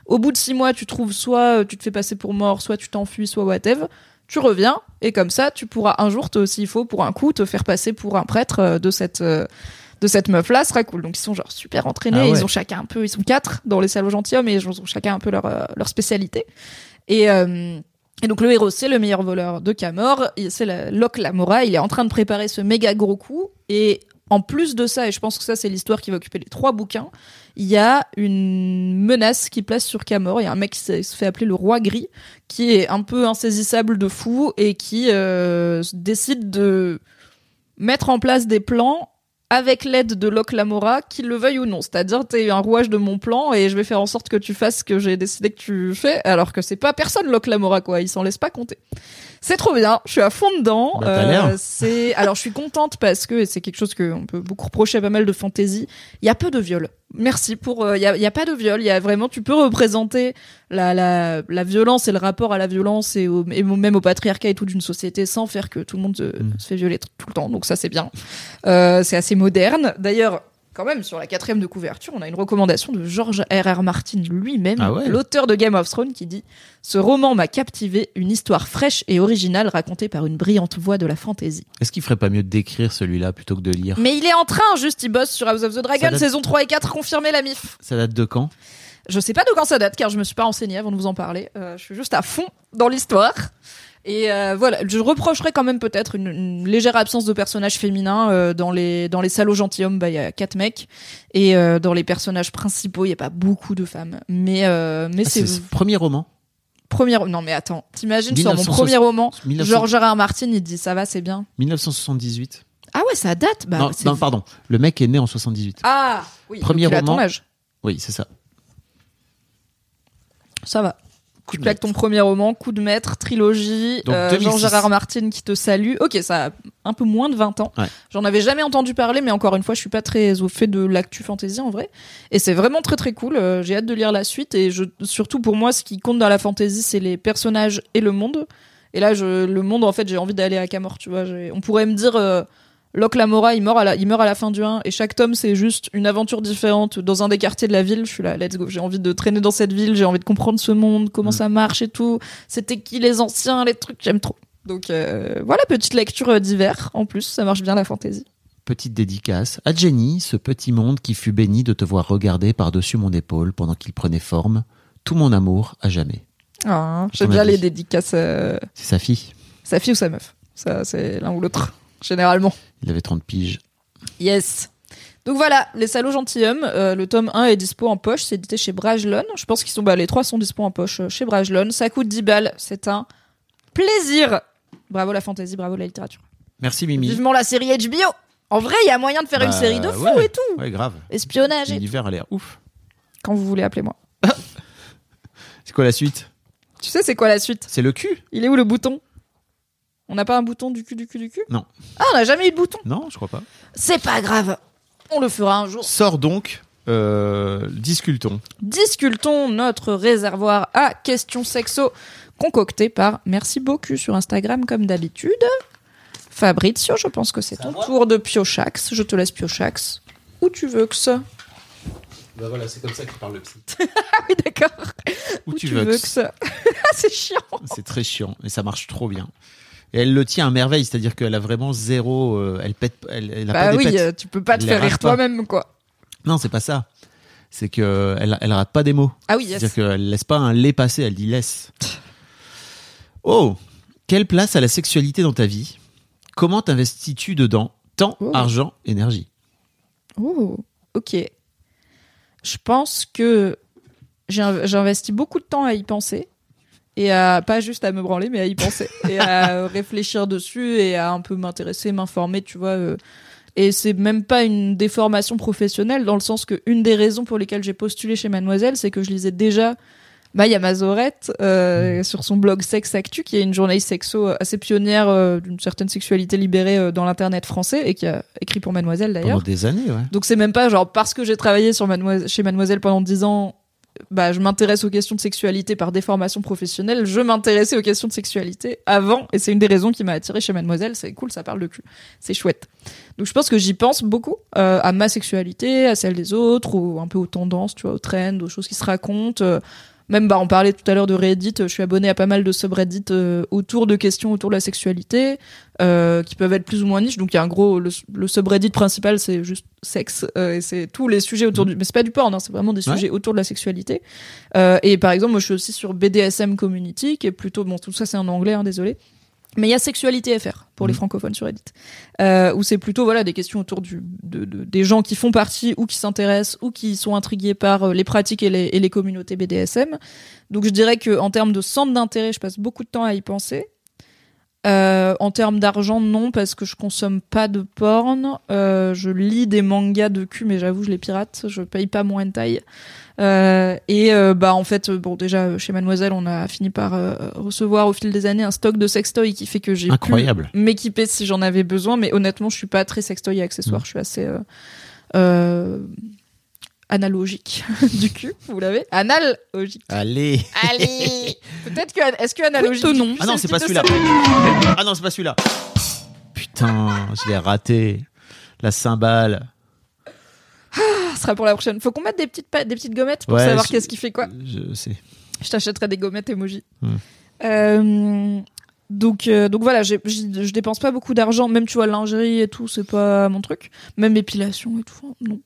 Au bout de six mois, tu trouves soit euh, tu te fais passer pour mort, soit tu t'enfuis, soit whatever. Tu reviens et comme ça, tu pourras un jour, te- s'il faut, pour un coup, te faire passer pour un prêtre euh, de cette de cette meuf là, sera cool. Donc ils sont genre super entraînés, Ah ouais. ils ont chacun un peu, ils sont quatre dans les salons gentilshommes et ils ont chacun un peu leur euh, leur spécialité. Et euh, et donc le héros, c'est le meilleur voleur de Camor, c'est la- Locke Lamora, il est en train de préparer ce méga gros coup et en plus de ça, et je pense que ça c'est l'histoire qui va occuper les trois bouquins, il y a une menace qui place sur Camor. Il y a un mec qui se se fait appeler le roi gris, qui est un peu insaisissable de fou et qui euh, décide de mettre en place des plans avec l'aide de Locke Lamora, qu'il le veuille ou non. C'est-à-dire, t'es un rouage de mon plan et je vais faire en sorte que tu fasses ce que j'ai décidé que tu fais, alors que c'est pas personne Locke Lamora, quoi. Il s'en laisse pas compter. C'est trop bien. Je suis à fond dedans. Euh, Bah, l'air. c'est, alors je suis contente parce que c'est quelque chose qu'on peut beaucoup reprocher à pas mal de fantasy. Il y a peu de viol. Merci pour. euh, Il y, a, il y a pas de viol. Il y a vraiment. Tu peux représenter la, la, la violence et le rapport à la violence et, au, et même au patriarcat et tout d'une société sans faire que tout le monde se, Mm. se fait violer tout le temps. Donc ça c'est bien. Euh, c'est assez moderne. D'ailleurs. Quand même, sur la quatrième de couverture, on a une recommandation de George R.R. Martin lui-même, Ah ouais l'auteur de Game of Thrones, qui dit Ce roman m'a captivé, une histoire fraîche et originale racontée par une brillante voix de la fantasy. Est-ce qu'il ferait pas mieux d'écrire celui-là plutôt que de lire Mais il est en train, juste, il bosse sur House of the Dragon, date- saison 3 et 4, confirmé la MIF. Ça date de quand? Je sais pas de quand ça date, car je me suis pas renseignée avant de vous en parler. Euh, je suis juste à fond dans l'histoire. Et euh, voilà, je reprocherais quand même peut-être une, une légère absence de personnages féminins euh, dans les dans les salauds gentilshommes. Bah il y a quatre mecs et euh, dans les personnages principaux il y a pas beaucoup de femmes. Mais mais Ah, c'est le premier roman. premier. Non mais attends, t'imagines sur mon 1960 premier roman, 1900 George R. R. Martin il dit ça va c'est bien. 1978. Ah ouais ça date. Bah, non, pardon. Le mec est né en 78. Ah oui. Premier donc il a ton roman. âge. Oui, c'est ça. Ça va. Coup tu de claques ton premier roman, coup de maître, trilogie, euh, 2006. Jean-Gérard Martin qui te salue. Ok, ça a un peu moins de 20 ans. Ouais. J'en avais jamais entendu parler, mais encore une fois, je suis pas très au fait de l'actu fantasy en vrai. Et c'est vraiment très très cool. Euh, J'ai hâte de lire la suite. Et je, surtout pour moi, ce qui compte dans la fantasy, c'est les personnages et le monde. Et là, je, le monde, en fait, j'ai envie d'aller à Camor, tu vois. On pourrait me dire, euh, Locke Lamora, il meurt, à la, il meurt à la fin du 1, et chaque tome, c'est juste une aventure différente dans un des quartiers de la ville. Je suis là, let's go. J'ai envie de traîner dans cette ville, j'ai envie de comprendre ce monde, comment Mm. ça marche et tout. C'était qui les anciens, les trucs, j'aime trop. Donc euh, voilà, petite lecture euh, d'hiver. En plus, ça marche bien la fantaisie. Petite dédicace à Jenny, ce petit monde qui fut béni de te voir regarder par-dessus mon épaule pendant qu'il prenait forme. Tout mon amour à jamais. Ah, J'aime bien avis les dédicaces. euh, C'est sa fille. sa fille ou sa meuf. Ça, c'est l'un ou l'autre, généralement. Il avait 30 piges. Yes. Donc voilà, les salauds gentilshommes, euh, le tome 1 est dispo en poche, c'est édité chez Brajlon. Je pense qu'ils sont, bah, les trois sont dispo en poche euh, chez Brajlon. Ça coûte 10 balles, c'est un plaisir. Bravo la fantaisie, bravo la littérature. Merci Mimi. Vivement la série HBO. En vrai, il y a moyen de faire une Bah, série de ouais. et tout. Ouais, grave. Espionnage. L'univers a l'air ouf. Quand vous voulez, appelez-moi. C'est quoi la suite? Tu sais, c'est quoi la suite? C'est le cul? Il est où le bouton? On n'a pas un bouton du cul, du cul, du cul? Non. Ah, on n'a jamais eu de bouton. Non, je crois pas. C'est pas grave. On le fera un jour. Sort donc, euh, discultons. discultons notre réservoir à questions sexo concocté par Merci beaucoup sur Instagram comme d'habitude. Fabrizio, je pense que c'est ton tour de piochax. Je te laisse piochax. Où tu veux que ça Bah voilà, c'est comme ça qu'il parle le psy. Ah oui, d'accord. Où, Où tu, tu veux, veux que que ça Ah, C'est chiant. C'est très chiant, mais ça marche trop bien. Et elle le tient à merveille, c'est-à-dire qu'elle a vraiment zéro. euh, elle pète. Elle, elle a Bah pas des oui, pètes. euh, tu peux pas te Elle faire rire toi-même, quoi. Non, c'est pas ça. C'est que elle, elle rate pas des mots. Ah oui, yes. C'est-à-dire qu'elle laisse pas un lait passer, elle dit laisse. Oh, quelle place a la sexualité dans ta vie? Comment t'investis-tu dedans? Temps, Oh. argent, énergie. Oh, ok. Je pense que investi beaucoup de temps à y penser. Et à, pas juste à me branler, mais à y penser. et à réfléchir dessus et à un peu m'intéresser, m'informer, tu vois. euh. Et c'est même pas une déformation professionnelle, dans le sens que une des raisons pour lesquelles j'ai postulé chez Mademoiselle, c'est que je lisais déjà Maya Mazorette euh, sur son blog Sex Actu, qui est une journaliste sexo assez pionnière euh, d'une certaine sexualité libérée euh, dans l'internet français et qui a écrit pour Mademoiselle d'ailleurs. Pendant des années, ouais. Donc c'est même pas genre parce que j'ai travaillé sur Mademoiselle, chez Mademoiselle pendant 10 ans, bah je m'intéresse aux questions de sexualité par déformation professionnelle, je m'intéressais aux questions de sexualité avant et c'est une des raisons qui m'a attiré chez Mademoiselle, c'est cool, ça parle de cul. C'est chouette. Donc je pense que j'y pense beaucoup euh, à ma sexualité, à celle des autres ou un peu aux tendances, tu vois, aux trends, aux choses qui se racontent. euh, même bah on parlait tout à l'heure de Reddit, je suis abonné à pas mal de subreddits euh, autour de questions autour de la sexualité euh, qui peuvent être plus ou moins niches. Donc il y a un gros le, le subreddit principal c'est juste sexe euh, et c'est tous les sujets autour du mais c'est pas du porn, hein, c'est vraiment des Ouais. sujets autour de la sexualité. Euh, et par exemple moi je suis aussi sur BDSM Community qui est plutôt bon tout ça c'est en anglais hein, désolé. Mais il y a Sexualité FR pour les Mhm. francophones sur Reddit, euh, où c'est plutôt voilà des questions autour du, de, de- des gens qui font partie ou qui s'intéressent ou qui sont intrigués par euh, les pratiques et les, et les communautés BDSM. Donc je dirais que en termes de centre d'intérêt, je passe beaucoup de temps à y penser. Euh, en termes d'argent, non, parce que je consomme pas de porn. Euh, je lis des mangas de cul, mais j'avoue, je les pirate. Je paye pas mon hentai. Euh, et euh, bah en fait, bon déjà chez Mademoiselle, on a fini par euh, recevoir au fil des années un stock de sextoys qui fait que j'ai pu Incroyable. m'équiper si j'en avais besoin. Mais honnêtement, je suis pas très sextoy et accessoire. Mm. Je suis assez euh, euh, analogique du cul. Vous l'avez Analogique. Allez. Allez Peut-être que est-ce que analogique Oui, non. Ah non, c'est pas celui-là. Ah non, c'est pas celui-là. Putain, je l'ai raté. La cymbale. Ça sera pour la prochaine. Faut qu'on mette des petites des petites gommettes pour Ouais, savoir je- qu'est-ce qui fait quoi. Je sais. Je t'achèterai des gommettes emoji. Euh, donc, euh, donc voilà, j'y- je dépense pas beaucoup d'argent. Même, tu vois, lingerie et tout, c'est pas mon truc. Même épilation et tout, non.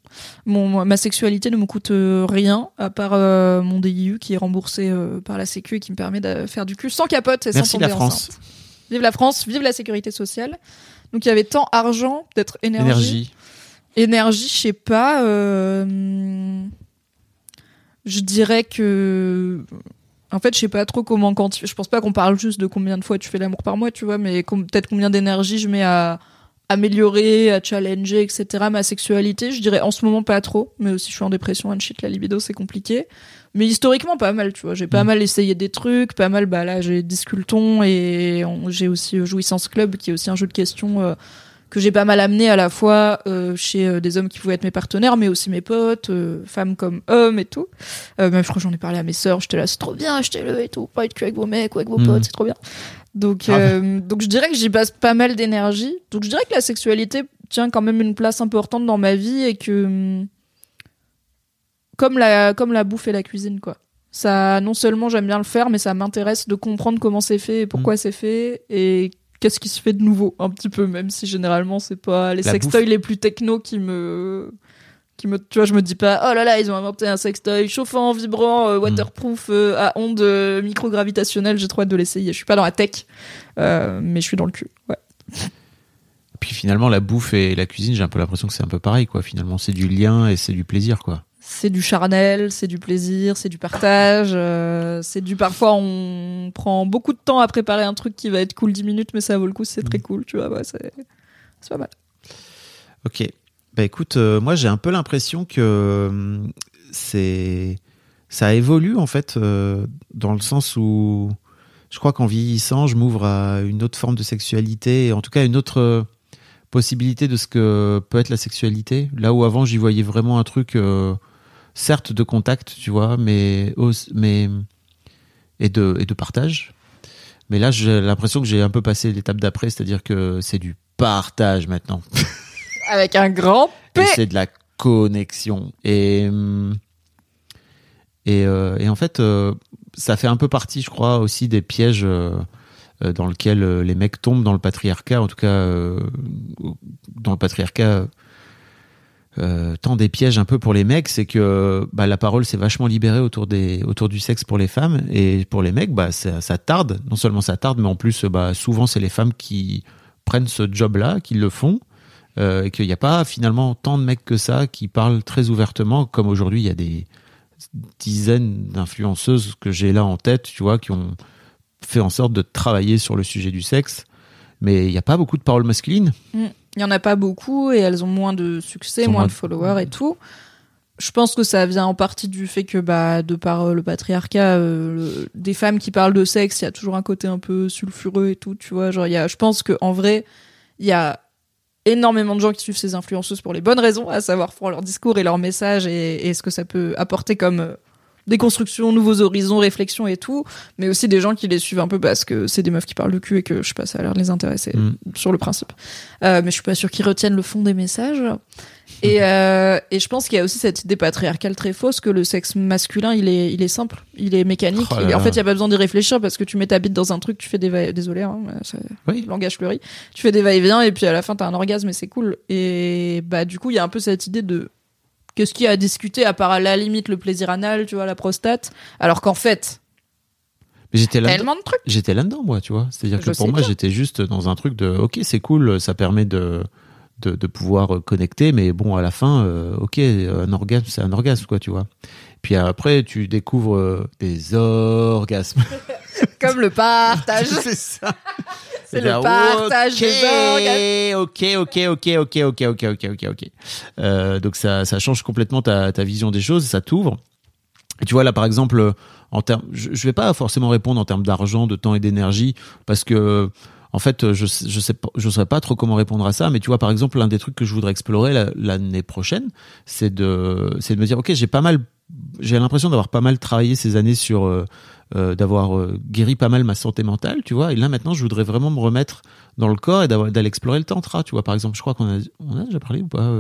Mon, ma sexualité ne me coûte euh, rien, à part euh, mon DIU qui est remboursé euh, par la Sécu et qui me permet de faire du cul sans capote et Merci sans la tomber France. enceinte. Vive la France, vive la sécurité sociale. Donc il y avait tant argent, peut-être énergie. Énergie. Énergie, je sais pas. euh, Je dirais que. En fait, je sais pas trop comment quantifier. Je pense pas qu'on parle juste de combien de fois tu fais l'amour par mois, tu vois, mais com- peut-être combien d'énergie je mets à améliorer, à challenger, etc. ma sexualité. Je dirais en ce moment pas trop, mais aussi je suis en dépression, and shit, la libido c'est compliqué. Mais historiquement pas mal, tu vois. J'ai pas Mm. mal essayé des trucs, pas mal. Bah là j'ai Disculton et j'ai aussi Jouissance Club qui est aussi un jeu de questions euh, que j'ai pas mal amené à la fois euh, chez euh, des hommes qui pouvaient être mes partenaires, mais aussi mes potes, euh, femmes comme hommes et tout. Euh, même je crois que j'en ai parlé à mes sœurs, j'étais là, c'est trop bien, achetez-le et tout, pas être que avec vos mecs ou avec vos Mhm. potes, c'est trop bien. Donc, Grave. euh, donc je dirais que j'y passe pas mal d'énergie. Donc je dirais que la sexualité tient quand même une place importante dans ma vie et que hum, comme la comme la bouffe et la cuisine quoi. Ça non seulement j'aime bien le faire, mais ça m'intéresse de comprendre comment c'est fait et pourquoi c'est fait et qu'est-ce qui se fait de nouveau un petit peu même si généralement c'est pas les La sextoys les plus techno qui me qui me tu vois je me dis pas oh là là ils ont inventé un sextoy chauffant vibrant euh, waterproof euh, à ondes euh, microgravitationnelles. J'ai trop hâte de l'essayer. Je suis pas dans la tech euh, mais je suis dans le cul ouais. Puis finalement, la bouffe et la cuisine, j'ai un peu l'impression que c'est un peu pareil, quoi. Finalement, c'est du lien et c'est du plaisir, quoi. C'est du charnel, c'est du plaisir, c'est du partage, euh, c'est du parfois on prend beaucoup de temps à préparer un truc qui va être cool 10 minutes mais ça vaut le coup, c'est très cool, tu vois, ouais, c'est pas mal. Ok. Bah écoute, euh, moi j'ai un peu l'impression que hum, c'est ça évolue en fait euh, dans le sens où je crois qu'en vieillissant, je m'ouvre à une autre forme de sexualité, et en tout cas une autre euh, possibilité de ce que peut être la sexualité. Là où avant j'y voyais vraiment un truc, euh, certes de contact, tu vois, mais mais et de et de partage. Mais là, j'ai l'impression que j'ai un peu passé l'étape d'après, c'est-à-dire que c'est du partage maintenant. Avec un grand P. Et c'est de la connexion. Et, et, euh, et en fait, euh, ça fait un peu partie, je crois, aussi des pièges euh, dans lesquels les mecs tombent dans le patriarcat, en tout cas, dans le patriarcat. Euh, tant des pièges un peu pour les mecs, c'est que bah, la parole s'est vachement libérée autour du sexe pour les femmes. Et pour les mecs, bah ça, ça tarde. Non seulement ça tarde, mais en plus, bah souvent c'est les femmes qui prennent ce job-là, qui le font, euh, et qu'il n'y a pas finalement tant de mecs que ça qui parlent très ouvertement, comme aujourd'hui il y a des dizaines d'influenceuses que j'ai là en tête, tu vois, qui ont fait en sorte de travailler sur le sujet du sexe, mais il n'y a pas beaucoup de paroles masculines. Il y en a pas beaucoup et elles ont moins de succès, moins moins de de- followers et tout. Je pense que ça vient en partie du fait que, bah, de par euh, le patriarcat, euh, le- des femmes qui parlent de sexe, il y a toujours un côté un peu sulfureux et tout, tu vois. Genre, y a, je pense que en vrai, il y a énormément de gens qui suivent ces influenceuses pour les bonnes raisons, à savoir pour leur discours et leur message et, et ce que ça peut apporter comme euh, déconstruction, nouveaux horizons, réflexions et tout, mais aussi des gens qui les suivent un peu parce que c'est des meufs qui parlent de cul et que je sais pas, ça a l'air de les intéresser Mm. sur le principe. Euh, mais je suis pas sûre qu'ils retiennent le fond des messages. Et, euh, et je pense qu'il y a aussi cette idée patriarcale très fausse que le sexe masculin, il est, il est simple, il est mécanique. Oh là est- en là. fait, il y a pas besoin d'y réfléchir parce que tu mets ta bite dans un truc, tu fais des va désolé, hein, Oui. langage fleuri. Tu fais des va-et-vient et puis à la fin t'as un orgasme et c'est cool. Et bah du coup, il y a un peu cette idée de qu'est-ce qu'il y a à discuter à part à la limite le plaisir anal, tu vois, la prostate, alors qu'en fait, Mais j'étais là. tellement de trucs. J'étais là-dedans, moi, tu vois. C'est-à-dire que pour moi, j'étais juste dans un truc de, ok, c'est cool, ça permet de, de, de pouvoir connecter, mais bon, à la fin, euh, ok, un orgasme, c'est un orgasme, quoi, tu vois. Puis après, tu découvres euh, des orgasmes. Comme le partage. c'est ça. C'est le partage des orgasmes. Ok, ok, ok, ok, ok, ok, ok, ok, ok. Euh, donc ça, ça change complètement ta, ta vision des choses, ça t'ouvre. Et tu vois là, par exemple, en termes, je, je vais pas forcément répondre en termes d'argent, de temps et d'énergie, parce que en fait, je je sais pas, je saurais pas trop comment répondre à ça. Mais tu vois, par exemple, l'un des trucs que je voudrais explorer la- l'année prochaine, c'est de, c'est de me dire, ok, j'ai pas mal, j'ai l'impression d'avoir pas mal travaillé ces années sur, euh, euh, d'avoir euh, guéri pas mal ma santé mentale, tu vois. Et là maintenant, je voudrais vraiment me remettre dans le corps et d'aller explorer le tantra, tu vois. Par exemple, je crois qu'on a, on a déjà parlé ou pas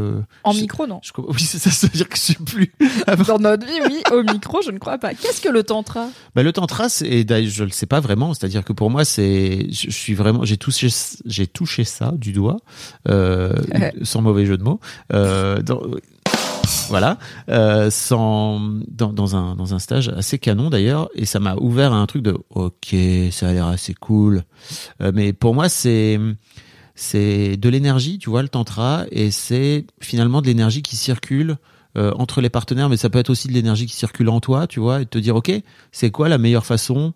En je- micro, non. je- oui, ça, ça veut dire que je suis plus. Dans notre vie, oui. Au micro, je ne crois pas. Qu'est-ce que le tantra? Bah, le tantra, c'est, je le sais pas vraiment. C'est-à-dire que pour moi, c'est, je, je suis vraiment, j'ai touché, j'ai touché ça du doigt, sans mauvais jeu de mots. Dans- voilà, euh, sans, dans, dans un dans un stage assez canon d'ailleurs, et ça m'a ouvert à un truc de, ok, ça a l'air assez cool. Euh, mais pour moi, c'est c'est de l'énergie, tu vois, le tantra, et c'est finalement de l'énergie qui circule euh, entre les partenaires, mais ça peut être aussi de l'énergie qui circule en toi, tu vois, et te dire, ok, c'est quoi la meilleure façon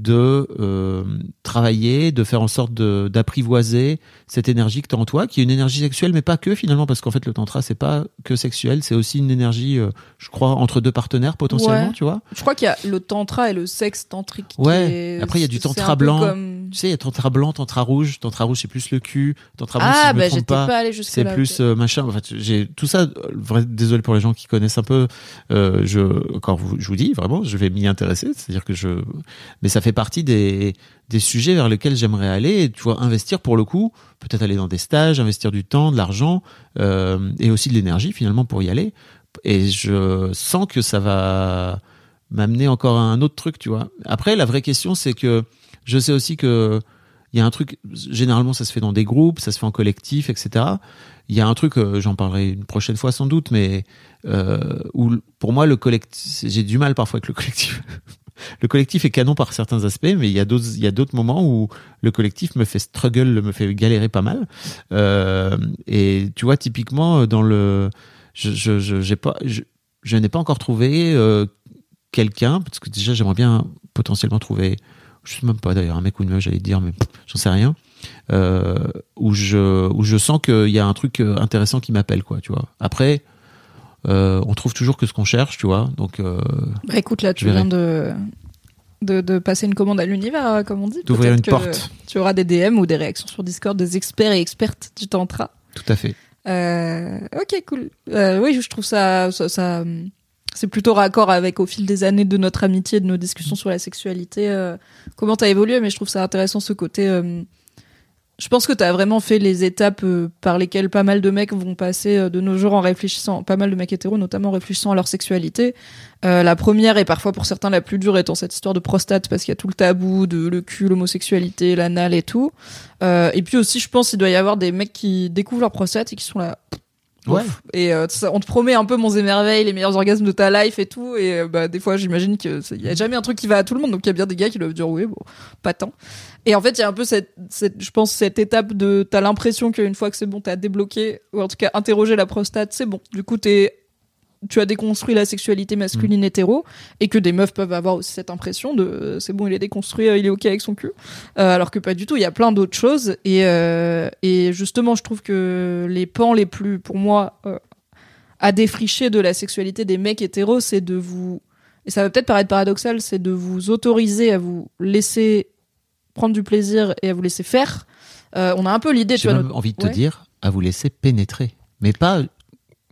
de euh, travailler, de faire en sorte d'apprivoiser cette énergie que tu as en toi, qui est une énergie sexuelle, mais pas que finalement, parce qu'en fait le tantra c'est pas que sexuel, c'est aussi une énergie, euh, je crois, entre deux partenaires potentiellement, Ouais. tu vois. Je crois qu'il y a le tantra et le sexe tantrique. Ouais. est- Après, il y a du tantra blanc. comme- Tu sais, il y a tantra blanc, tantra rouge, tantra rouge c'est plus le cul, tantra blanc si Ah, me bah j'étais pas. pas allé jusque c'est plus euh, machin. En fait, j'ai tout ça. euh, vrai- désolé pour les gens qui connaissent un peu. Je, vous- je vous dis vraiment, je vais m'y intéresser. C'est-à-dire que je, mais ça fait partie des des sujets vers lesquels j'aimerais aller. Et, tu vois, investir pour le coup, peut-être aller dans des stages, investir du temps, de l'argent euh, et aussi de l'énergie finalement pour y aller. Et je sens que ça va m'amener encore à un autre truc, tu vois. Après, la vraie question, c'est que je sais aussi que il y a un truc, généralement ça se fait dans des groupes, ça se fait en collectif, etc. Il y a un truc, euh, j'en parlerai une prochaine fois sans doute, mais euh, où pour moi le collectif, j'ai du mal parfois avec le collectif. le collectif est canon par certains aspects, mais il y a d'autres, moments où le collectif me fait struggle, me fait galérer pas mal. Euh, et tu vois typiquement dans le, je, n'ai pas encore trouvé euh, quelqu'un parce que déjà j'aimerais bien potentiellement trouver je sais même pas d'ailleurs un mec ou une meuf j'allais dire mais j'en sais rien euh, où je sens qu'il y a un truc euh, intéressant qui m'appelle quoi tu vois après euh, on trouve toujours que ce qu'on cherche tu vois donc euh, Bah écoute, là, tu viens de... de de passer une commande à l'univers, euh, comme on dit. D'ouvrir une que porte. Tu auras des DM ou des réactions sur Discord des experts et expertes du tantra. tout à fait Euh, ok, cool. Oui, je trouve ça, ça, ça, c'est plutôt raccord avec au fil des années de notre amitié, de nos discussions sur la sexualité, comment t'as évolué. Mais je trouve ça intéressant ce côté. Je pense que t'as vraiment fait les étapes euh, par lesquelles pas mal de mecs vont passer euh, de nos jours en réfléchissant, pas mal de mecs hétéros notamment en réfléchissant à leur sexualité. Euh, la première et parfois pour certains la plus dure étant cette histoire de prostate parce qu'il y a tout le tabou de le cul, l'homosexualité, l'anal et tout. Euh, et puis aussi, je pense qu'il doit y avoir des mecs qui découvrent leur prostate et qui sont là. Ouais. Et euh, on te promet un peu mon émerveil, les meilleurs orgasmes de ta life et tout. Et euh, bah, des fois, j'imagine qu'il y a jamais un truc qui va à tout le monde. Donc, il y a bien des gars qui doivent dire oui, bon, pas tant. Et en fait, il y a un peu cette, cette je pense, cette étape de, t'as l'impression qu'une fois que c'est bon, t'as débloqué, ou en tout cas interrogé la prostate, c'est bon. Du coup, t'es, tu as déconstruit la sexualité masculine hétéro, et que des meufs peuvent avoir aussi cette impression de, euh, c'est bon, il est déconstruit, euh, il est ok avec son cul. Euh, alors que pas du tout, il y a plein d'autres choses. Et, euh, et justement, je trouve que les pans les plus, pour moi, euh, à défricher de la sexualité des mecs hétéros, c'est de vous, et ça va peut-être paraître paradoxal, c'est de vous autoriser à vous laisser prendre du plaisir et à vous laisser faire. Euh, on a un peu l'idée, tu j'ai même notre- envie de te dire à vous laisser pénétrer mais pas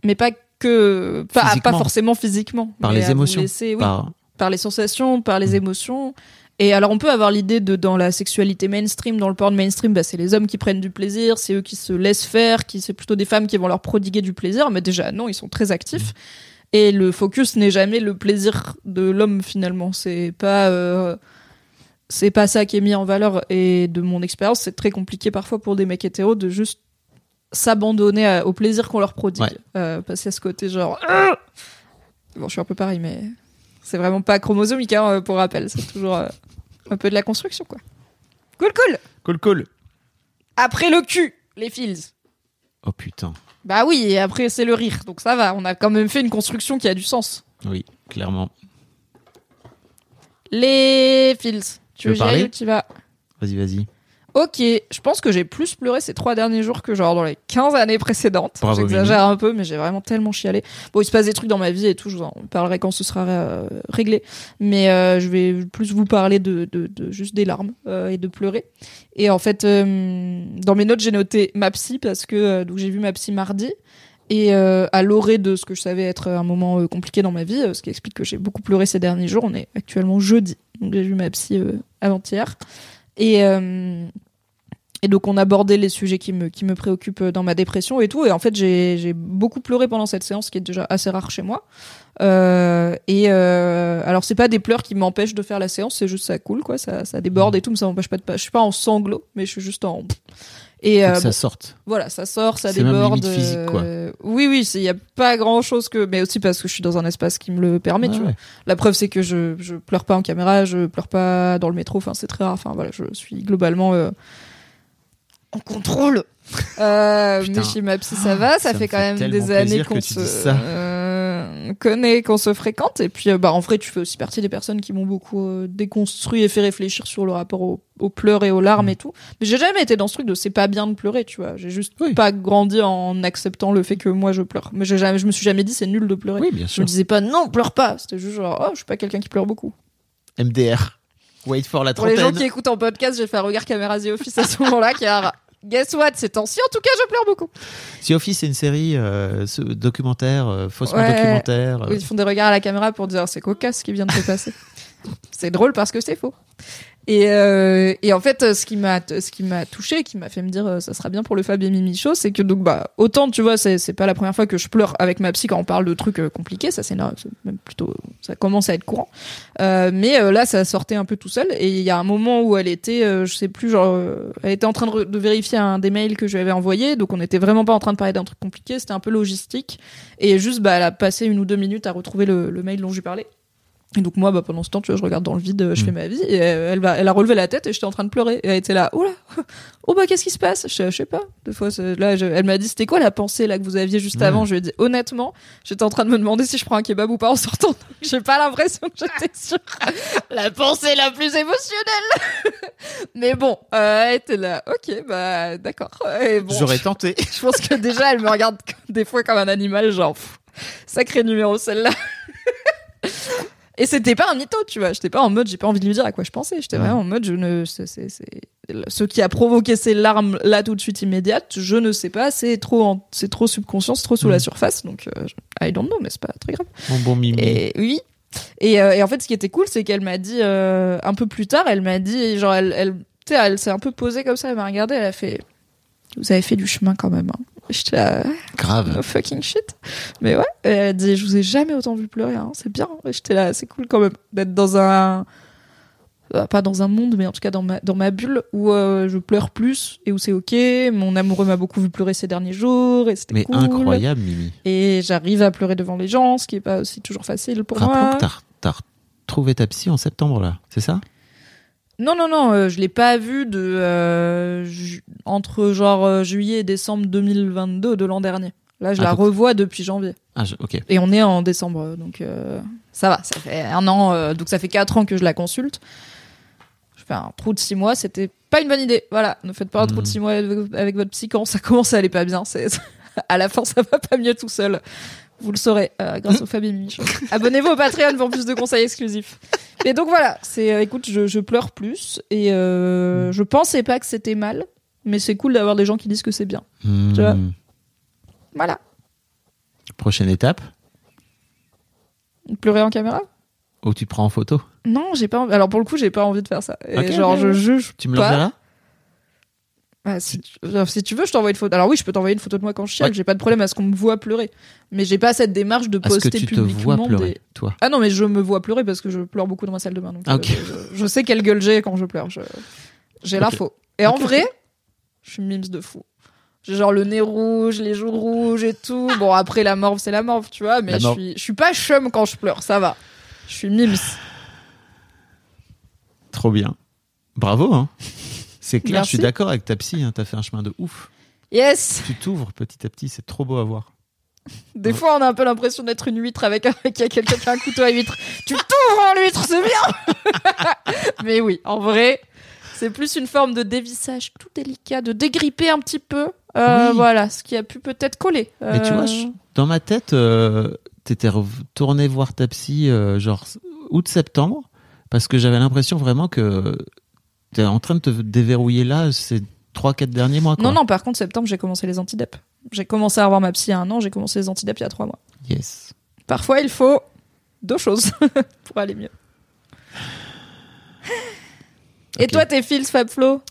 mais pas que, pas, pas forcément physiquement, par les émotions laisser- oui, par par les sensations, par les Mm. émotions. Et alors on peut avoir l'idée de dans la sexualité mainstream, dans le porn mainstream, bah, c'est les hommes qui prennent du plaisir, c'est eux qui se laissent faire, qui c'est plutôt des femmes qui vont leur prodiguer du plaisir. Mais déjà non, ils sont très actifs. Et le focus n'est jamais le plaisir de l'homme finalement. C'est pas euh, c'est pas ça qui est mis en valeur. Et de mon expérience, c'est très compliqué parfois pour des mecs hétéros de juste s'abandonner à- au plaisir qu'on leur prodigue. Ouais. Euh, parce qu'il y a ce côté genre. Ah Bon, je suis un peu pareil, mais c'est vraiment pas chromosomique, hein, euh, pour rappel. C'est toujours euh, un peu de la construction, quoi. Cool, cool. cool cool Après le cul, les fils. oh putain Bah oui, et après c'est le rire. Donc ça va, on a quand même fait une construction qui a du sens. oui clairement Les fils. Tu veux veux parler ou tu vas vas-y vas-y Ok, je pense que j'ai plus pleuré ces trois derniers jours que genre dans les 15 années précédentes. J'exagère un peu, mais j'ai vraiment tellement chialé. Bon, il se passe des trucs dans ma vie et tout, je vous en parlerai quand ce sera euh, réglé. Mais euh, je vais plus vous parler de, de, de juste des larmes euh, et de pleurer. Et en fait, dans mes notes, j'ai noté ma psy parce que donc j'ai vu ma psy mardi. Et euh, à l'orée de ce que je savais être un moment compliqué dans ma vie, ce qui explique que j'ai beaucoup pleuré ces derniers jours. On est actuellement jeudi, donc j'ai vu ma psy euh, avant-hier. Et, euh, et donc on abordait les sujets qui me, qui me préoccupent dans ma dépression et tout. Et en fait, j'ai beaucoup pleuré pendant cette séance, ce qui est déjà assez rare chez moi. Euh, et euh, alors, c'est pas des pleurs qui m'empêchent de faire la séance, c'est juste ça cool, quoi. Ça, ça déborde et tout, mais ça m'empêche pas de pas. Je suis pas en sanglots, mais je suis juste en. Et euh, ça sorte voilà, ça sort, ça C'est déborde. limite physique, quoi. euh, Oui, oui, il y a pas grand chose que, mais aussi parce que je suis dans un espace qui me le permet. tu Ouais, vois. La preuve, c'est que je, je pleure pas en caméra, je pleure pas dans le métro. Enfin, c'est très rare. Enfin, voilà, je suis globalement euh, en contrôle. Euh, mais chez ma psy, ça va. Ça, fait quand fait même des années qu'on tu se. Qu'on connaît, qu'on se fréquente. Et puis, euh, bah, en vrai, tu fais aussi partie des personnes qui m'ont beaucoup euh, déconstruit et fait réfléchir sur le rapport au- aux pleurs et aux larmes Mm. et tout. Mais j'ai jamais été dans ce truc de c'est pas bien de pleurer, tu vois. J'ai juste Oui. pas grandi en acceptant le fait que moi je pleure. Mais jamais, je me suis jamais dit c'est nul de pleurer. Oui, bien Je sûr. me disais pas non, pleure pas. C'était juste genre, oh, je suis pas quelqu'un qui pleure beaucoup. MDR. Wait for la Pour les trentaine. gens qui écoutent en podcast, j'ai fait un regard caméra The Office à ce moment-là, car guess what, ces temps-ci, en tout cas, je pleure beaucoup. The Office, c'est une série euh, documentaire, euh, faussement Ouais. documentaire. euh, Ils font des regards à la caméra pour dire c'est cocasse ce qui vient de se passer. c'est drôle parce que c'est faux. Et, euh, et en fait, ce qui m'a, ce qui m'a touché, qui m'a fait me dire, euh, ça sera bien pour le Fab et Mimi Show, c'est que donc bah autant tu vois, c'est c'est pas la première fois que je pleure avec ma psy quand on parle de trucs euh, compliqués, ça c'est même plutôt, ça commence à être courant. Euh, mais euh, là, ça sortait un peu tout seul. Et il y a un moment où elle était, je sais plus, genre, elle était en train de, vérifier un des mails que je lui avais envoyé, donc on était vraiment pas en train de parler d'un truc compliqué, c'était un peu logistique. Et juste, bah, elle a passé une ou deux minutes à retrouver le, le mail dont je lui parlais. Et donc moi, bah, pendant ce temps, tu vois, je regarde dans le vide, euh, je Mm. fais ma vie, et euh, elle, va, elle a relevé la tête et j'étais en train de pleurer. Et elle était là, oh là, oh bah qu'est-ce qui se passe? Je, je sais pas. Des fois, là, je- elle m'a dit, c'était quoi la pensée là que vous aviez juste Ouais. avant? Je lui ai dit, honnêtement, j'étais en train de me demander si je prends un kebab ou pas en sortant. J'ai pas l'impression que j'étais sur la pensée la plus émotionnelle. Mais bon, euh, elle était là, ok, bah d'accord. Bon, J'aurais tenté. je pense que déjà, elle me regarde des fois comme un animal, genre, pff, sacré numéro celle-là. Et c'était pas un mytho, tu vois. J'étais pas en mode, j'ai pas envie de lui dire à quoi je pensais. J'étais Ouais. vraiment en mode, je ne, c'est, ce qui a provoqué ces larmes là tout de suite immédiates, je ne sais pas. C'est trop, en- c'est trop subconscient, c'est trop sous la surface. Donc, euh, I don't know, mais c'est pas très grave. Mon bon Mimi. Et oui. Et, euh, et en fait, ce qui était cool, c'est qu'elle m'a dit euh, un peu plus tard, elle m'a dit, genre, elle, elle, elle s'est un peu posée comme ça, elle m'a regardé, elle a fait, vous avez fait du chemin quand même. Hein. J'étais là, Grave. no fucking shit. Mais ouais, et elle dit, je vous ai jamais autant vu pleurer, hein. c'est bien. J'étais là, c'est cool quand même d'être dans un, euh, pas dans un monde, mais en tout cas dans ma, dans ma bulle où euh, je pleure plus et où c'est ok. Mon amoureux m'a beaucoup vu pleurer ces derniers jours et c'était Mais cool. incroyable, Mimi. Et j'arrive à pleurer devant les gens, ce qui est pas aussi toujours facile pour Rappelons moi. que t'as- t'as retrouvé ta psy en septembre, là. C'est ça? Non, non, non, euh, je l'ai pas vu de euh, ju- entre genre euh, juillet et décembre 2022 de l'an dernier. Là, je Ah, la donc- revois depuis janvier. Ah, je- ok. Et on est en décembre, donc euh, ça va. Ça fait un an, euh, donc ça fait quatre ans que je la consulte. Je fais un trou de six mois, c'était pas une bonne idée. Voilà, ne faites pas un trou de Mhm. six mois avec, avec votre psy quand ça commence à aller pas bien. C'est à la fin, ça va pas mieux tout seul. Vous le saurez euh, grâce au Fabien Show. Abonnez-vous au Patreon pour plus de conseils exclusifs. Et donc voilà, c'est euh, écoute, je, je pleure plus et euh, je pensais pas que c'était mal, mais c'est cool d'avoir des gens qui disent que c'est bien. Tu vois Voilà, Prochaine étape? Pleurer en caméra? où tu te prends en photo? Non, j'ai pas. envie- Alors pour le coup, j'ai pas envie de faire ça. Et genre, je juge Tu me l'enverras? Ah, si, tu... si tu veux, je t'envoie une photo. Alors oui, je peux t'envoyer une photo de moi quand je chiale. Ouais. J'ai pas de problème à ce qu'on me voit pleurer. Mais j'ai pas cette démarche de Est-ce que poster tu te publiquement vois pleurer, des- toi Ah non, mais je me vois pleurer parce que je pleure beaucoup dans ma salle de bain. Donc Ah, euh, je, je sais quelle gueule j'ai quand je pleure. Je- J'ai Ok. l'info. Et en vrai, je suis mimes de fou. J'ai genre le nez rouge, les joues rouges et tout. Bon, après la morve, c'est la morve, tu vois. Mais La je morve. suis, je suis pas chum quand je pleure, ça va. Je suis mimes. Trop bien. Bravo, hein. C'est clair, je suis d'accord avec ta psy, hein, t'as fait un chemin de ouf. Yes. Tu t'ouvres petit à petit, c'est trop beau à voir. Des fois, on a un peu l'impression d'être une huître avec un, qu'il y a quelqu'un qui a un couteau à huître. Tu t'ouvres en huître, c'est bien Mais oui, en vrai, c'est plus une forme de dévissage tout délicat, de dégripper un petit peu. Euh, Oui. Voilà, ce qui a pu peut-être coller. Mais tu Euh, vois, je- dans ma tête, euh, t'étais retourné voir ta psy euh, genre août-septembre, parce que j'avais l'impression vraiment que t'es en train de te déverrouiller là ces 3-4 derniers mois. Quoi. Non, non, par contre, septembre, j'ai commencé les antidep. J'ai commencé à revoir ma psy il y a un an, j'ai commencé les antidep il y a trois mois. Yes. Parfois, il faut deux choses pour aller mieux. Et toi, tes fils, Fabflo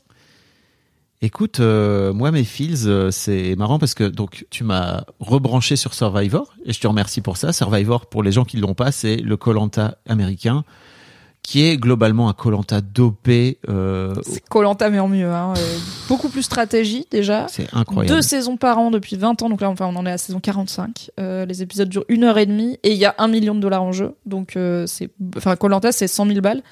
Écoute, euh, moi mes feels, euh, c'est marrant parce que donc tu m'as rebranché sur Survivor et je te remercie pour ça. Survivor, pour les gens qui l'ont pas, c'est le Colanta américain qui est globalement un Colanta dopé. euh, C'est Colanta mais en mieux. Hein. Euh, beaucoup plus stratégie déjà. c'est incroyable. Deux saisons par an depuis 20 ans, donc là enfin, on en est à saison 45. Euh, les épisodes durent une heure et demie et il y a un million de dollars en jeu. Donc euh, c'est, enfin Colanta c'est 100 000 balles.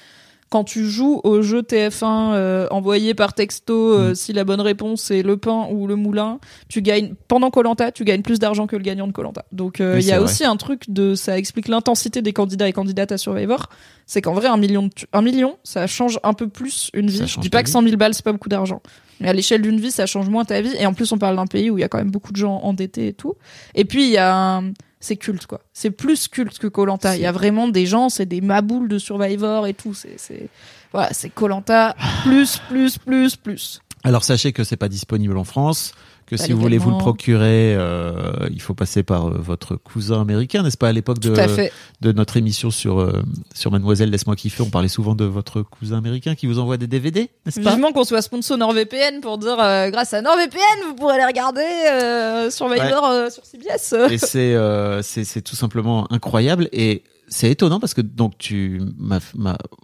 Quand tu joues au jeu TF1 euh, envoyé par texto, euh, Mm. si la bonne réponse c'est le pain ou le moulin, tu gagnes pendant Colanta, tu gagnes plus d'argent que le gagnant de Colanta. Donc euh, il Oui, y a vrai. aussi un truc de ça explique l'intensité des candidats et candidates à Survivor, c'est qu'en vrai un million de un million, ça change un peu plus une vie. Je dis pas que vie. 100 000 balles c'est pas beaucoup d'argent. Mais à l'échelle d'une vie, ça change moins ta vie. Et en plus, on parle d'un pays où il y a quand même beaucoup de gens endettés et tout. Et puis, il y a un... C'est culte, quoi. C'est plus culte que Colanta. Il y a vraiment des gens, c'est des maboules de Survivor et tout. C'est. Voilà, c'est Colanta plus, plus, plus, plus. Alors sachez que c'est pas disponible en France, que si vous voulez vous le procurer, euh, il faut passer par euh, votre cousin américain, n'est-ce pas À l'époque de, notre émission sur euh, sur Mademoiselle Laisse-moi kiffer, on parlait souvent de votre cousin américain qui vous envoie des DVD, n'est-ce pas? Vivement qu'on soit sponsor NordVPN pour dire, grâce à NordVPN, vous pourrez les regarder Survivor euh, sur CBS. Et c'est c'est tout simplement incroyable. Et c'est étonnant parce que donc tu m'as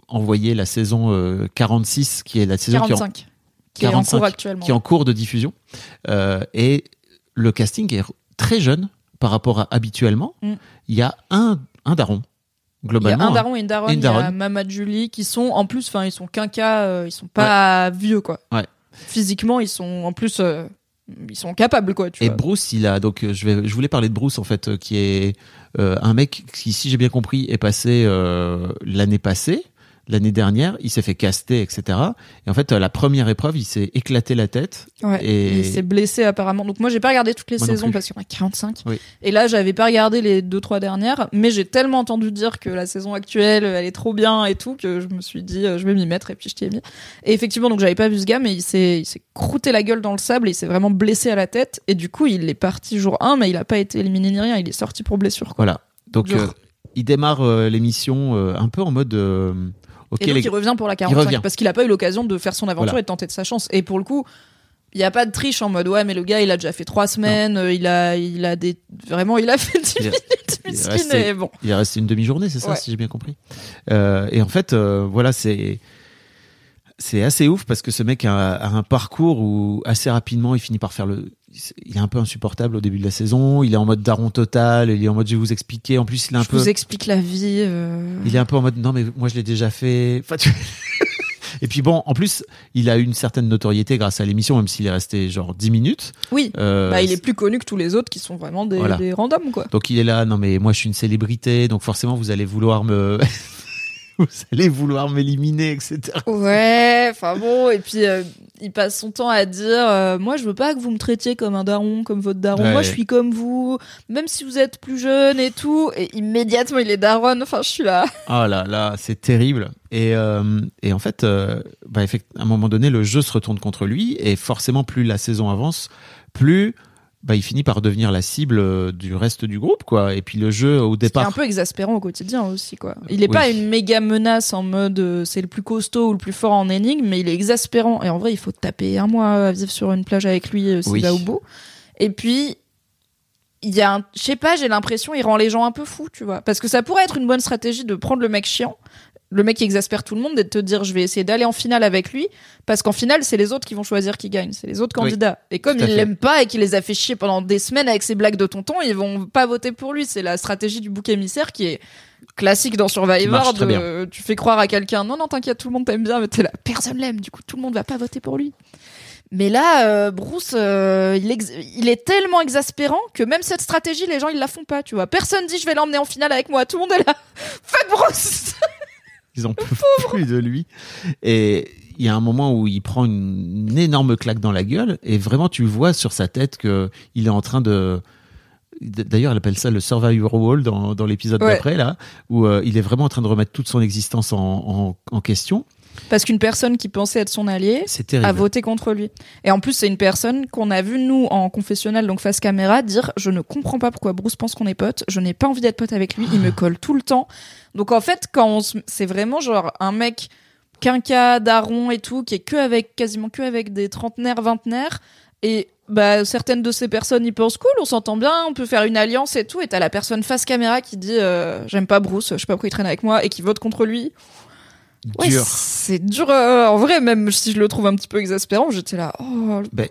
envoyé la saison euh, 46 qui est la saison qui est en- 45. Qui est en 45, cours actuellement. qui est en cours de diffusion. Euh, et le casting est très jeune par rapport à habituellement. Mm. Il y a un, un daron, Il y a globalement. un daron et une daronne, Et une il y a. Mama Julie qui sont en plus, enfin ils sont quinquas, euh, ils sont pas vieux quoi. Ouais. Physiquement ils sont en plus, euh, ils sont capables quoi. Tu Et vois. Bruce, il a donc euh, je vais je voulais parler de Bruce en fait, qui est un mec qui, si j'ai bien compris, est passé l'année passée, l'année dernière, il s'est fait caster, etc. Et en fait, euh, la première épreuve, il s'est éclaté la tête. Ouais. et- Il s'est blessé apparemment. Donc moi j'ai pas regardé toutes les Moi saisons parce qu'il y en a 45. Oui. Et là j'avais pas regardé les deux trois dernières, mais j'ai tellement entendu dire que la saison actuelle elle est trop bien et tout que je me suis dit euh, je vais m'y mettre et puis je t'y ai mis. Et effectivement donc j'avais pas vu ce gars mais il s'est il s'est croûté la gueule dans le sable et il s'est vraiment blessé à la tête et du coup il est parti jour 1 mais il a pas été éliminé ni rien, il est sorti pour blessure quoi. Voilà. Donc euh, il démarre euh, l'émission un peu en mode. Et donc les il revient pour la 45 revient. parce qu'il a pas eu l'occasion de faire son aventure Voilà. et de tenter de sa chance. Et pour le coup, il y a pas de triche en mode ouais mais le gars il a déjà fait trois semaines, euh, il a il a des vraiment il a fait 10 Il est- minutes il est resté- et bon. Il est resté une demi-journée, c'est ça, Ouais. si j'ai bien compris. Euh, et en fait, euh, voilà, c'est c'est assez ouf parce que ce mec a, a un parcours où assez rapidement il finit par faire le. Il est un peu insupportable au début de la saison. Il est en mode daron total. Il est en mode je vais vous expliquer. En plus, il est un je peu. vous explique la vie. euh. Il est un peu en mode non mais moi je l'ai déjà fait. Enfin, tu- Et puis bon, en plus, il a eu une certaine notoriété grâce à l'émission, même s'il est resté genre 10 minutes. Oui. Euh, Bah, il est plus connu que tous les autres qui sont vraiment des, Voilà. des randoms quoi. Donc il est là, non mais moi je suis une célébrité, donc forcément vous allez vouloir me, vous allez vouloir m'éliminer, etc. Ouais, enfin bon, et puis euh, il passe son temps à dire euh, Moi, je veux pas que vous me traitiez comme un daron, comme votre daron. Ouais. Moi, je suis comme vous, même si vous êtes plus jeune et tout. Et immédiatement, il est daron. Enfin, je suis là. Ah là là, c'est terrible. Et, euh, et en fait, bah, à un moment donné, le jeu se retourne contre lui, et forcément, plus la saison avance, plus bah, il finit par devenir la cible euh, du reste du groupe, quoi. Et puis le jeu au départ, un peu exaspérant au quotidien aussi, quoi. Il est Oui. pas une méga menace en mode euh, c'est le plus costaud ou le plus fort en énigme, mais il est exaspérant. Et en vrai, il faut taper un mois à vivre sur une plage avec lui euh, s'il Oui. au bout. Et puis, il y a un, je sais pas, j'ai l'impression, il rend les gens un peu fous, tu vois. Parce que ça pourrait être une bonne stratégie de prendre le mec chiant, le mec qui exaspère tout le monde, et de te dire, je vais essayer d'aller en finale avec lui, parce qu'en finale, c'est les autres qui vont choisir qui gagne, c'est les autres Oui. candidats. Et comme il l'aime pas et qu'il les a fait chier pendant des semaines avec ses blagues de tonton, ils vont pas voter pour lui. C'est la stratégie du bouc émissaire qui est classique dans Survivor. tu fais croire à quelqu'un, non, non, t'inquiète, tout le monde t'aime bien, mais t'es là, personne l'aime, du coup, tout le monde va pas voter pour lui. Mais là, euh, Bruce, euh, il est tellement exaspérant que même cette stratégie, les gens, ils la font pas, tu vois. Personne dit, je vais l'emmener en finale avec moi. Tout le monde est là. Faites Bruce! Ils en peuvent plus de lui. Et il y a un moment où il prend une, une énorme claque dans la gueule, et vraiment tu vois sur sa tête que il est en train de D'ailleurs, elle appelle ça le Survivor Wall dans, dans l'épisode Ouais. d'après, là, où euh, il est vraiment en train de remettre toute son existence en, en, en question. Parce qu'une personne qui pensait être son allié a voté contre lui. Et en plus, c'est une personne qu'on a vu, nous, en confessionnal, donc face caméra, dire Je ne comprends pas pourquoi Bruce pense qu'on est potes, je n'ai pas envie d'être pote avec lui, il me colle tout le temps. Donc en fait, quand on se... c'est vraiment genre un mec quinca, daron et tout, qui est que avec, quasiment que avec des trentenaires, vingtenaires, et bah, certaines de ces personnes y pensent cool, on s'entend bien, on peut faire une alliance et tout, et t'as la personne face caméra qui dit euh, J'aime pas Bruce, je sais pas pourquoi il traîne avec moi, et qui vote contre lui. Ouais, Dur. c'est dur. euh, en vrai, même si je le trouve un petit peu exaspérant, j'étais là. Oh, Ben.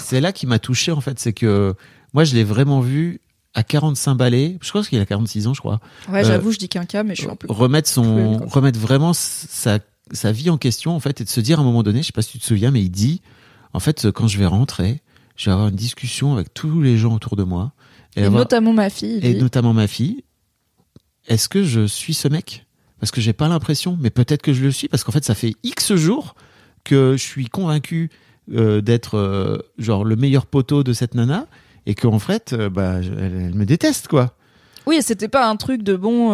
C'est là qui m'a touché, en fait. C'est que moi, je l'ai vraiment vu à 45 balais. Je crois qu'il a 46 ans, je crois. Ouais, euh, j'avoue, je dis qu'un cas, mais je suis un peu. remettre son cruel, remettre vraiment sa sa vie en question en fait et de se dire à un moment donné, je sais pas si tu te souviens, mais il dit en fait quand je vais rentrer, je vais avoir une discussion avec tous les gens autour de moi Et, avoir- notamment ma fille. il et dit. notamment ma fille. Est-ce que je suis ce mec? Parce que j'ai pas l'impression, mais peut-être que je le suis parce qu'en fait ça fait X jours que je suis convaincu euh, d'être euh, genre le meilleur poteau de cette nana et qu'en fait euh, bah elle, elle me déteste quoi. Oui, et c'était pas un truc de bon,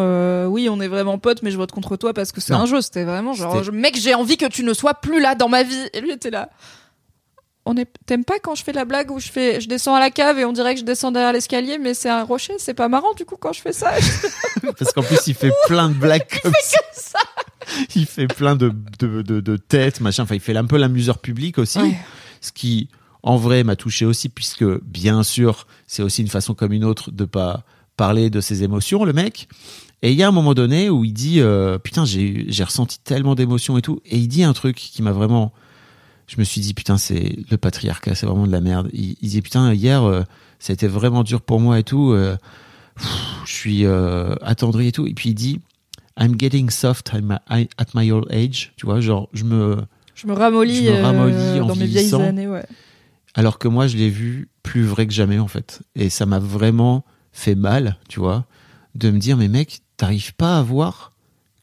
oui, on est vraiment potes, mais je vote contre toi parce que c'est un jeu. C'était vraiment genre, mec, j'ai envie que tu ne sois plus là dans ma vie. Et lui était là. On est, t'aimes pas quand je fais la blague où je fais, je descends à la cave et on dirait que je descends derrière l'escalier, mais c'est un rocher. C'est pas marrant du coup quand je fais ça. Parce qu'en plus il fait plein de blagues comme ça. Il fait plein de, de, de, de têtes, machin. Enfin, il fait un peu l'amuseur public aussi. Ouais. ce qui en vrai m'a touché aussi puisque bien sûr c'est aussi une façon comme une autre de pas parler de ses émotions le mec et il y a un moment donné où il dit euh, putain j'ai j'ai ressenti tellement d'émotions et tout et il dit un truc qui m'a vraiment je me suis dit putain c'est le patriarcat c'est vraiment de la merde. Il, il dit putain hier euh, ça a été vraiment dur pour moi et tout euh, pff, je suis euh, attendri et tout. Et puis il dit I'm getting soft at my, at my old age. Tu vois genre je me Je me ramollis, Je me ramollis euh, en dans mes vieilles années, ouais. Alors que moi, je l'ai vu plus vrai que jamais, en fait. Et ça m'a vraiment fait mal, tu vois, de me dire, mais mec, t'arrives pas à voir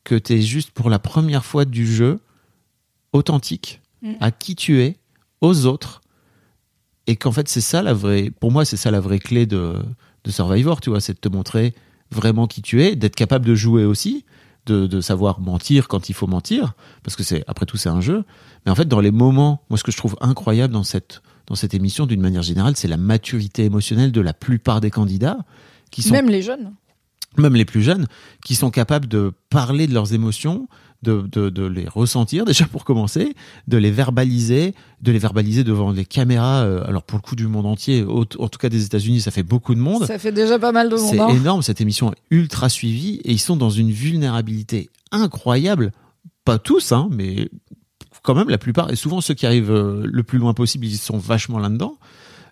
que t'es juste pour la première fois du jeu authentique Mm. à qui tu es, aux autres. Et qu'en fait, c'est ça la vraie, pour moi, c'est ça la vraie clé de, de Survivor, tu vois, c'est de te montrer vraiment qui tu es, d'être capable de jouer aussi, de, de savoir mentir quand il faut mentir, parce que c'est, après tout, c'est un jeu. Mais en fait, dans les moments, moi, ce que je trouve incroyable dans cette, dans cette émission, d'une manière générale, c'est la maturité émotionnelle de la plupart des candidats, qui sont Même les jeunes. même les plus jeunes, qui sont capables de parler de leurs émotions, de, de, de les ressentir déjà pour commencer, de les verbaliser, de les verbaliser devant les caméras. euh, alors pour le coup du monde entier, au- en tout cas des États-Unis, ça fait beaucoup de monde. Ça fait déjà pas mal de C'est monde. hein. énorme, cette émission est ultra suivie et ils sont dans une vulnérabilité incroyable. Pas tous, hein, mais quand même la plupart. Et souvent ceux qui arrivent euh, le plus loin possible, ils sont vachement là-dedans.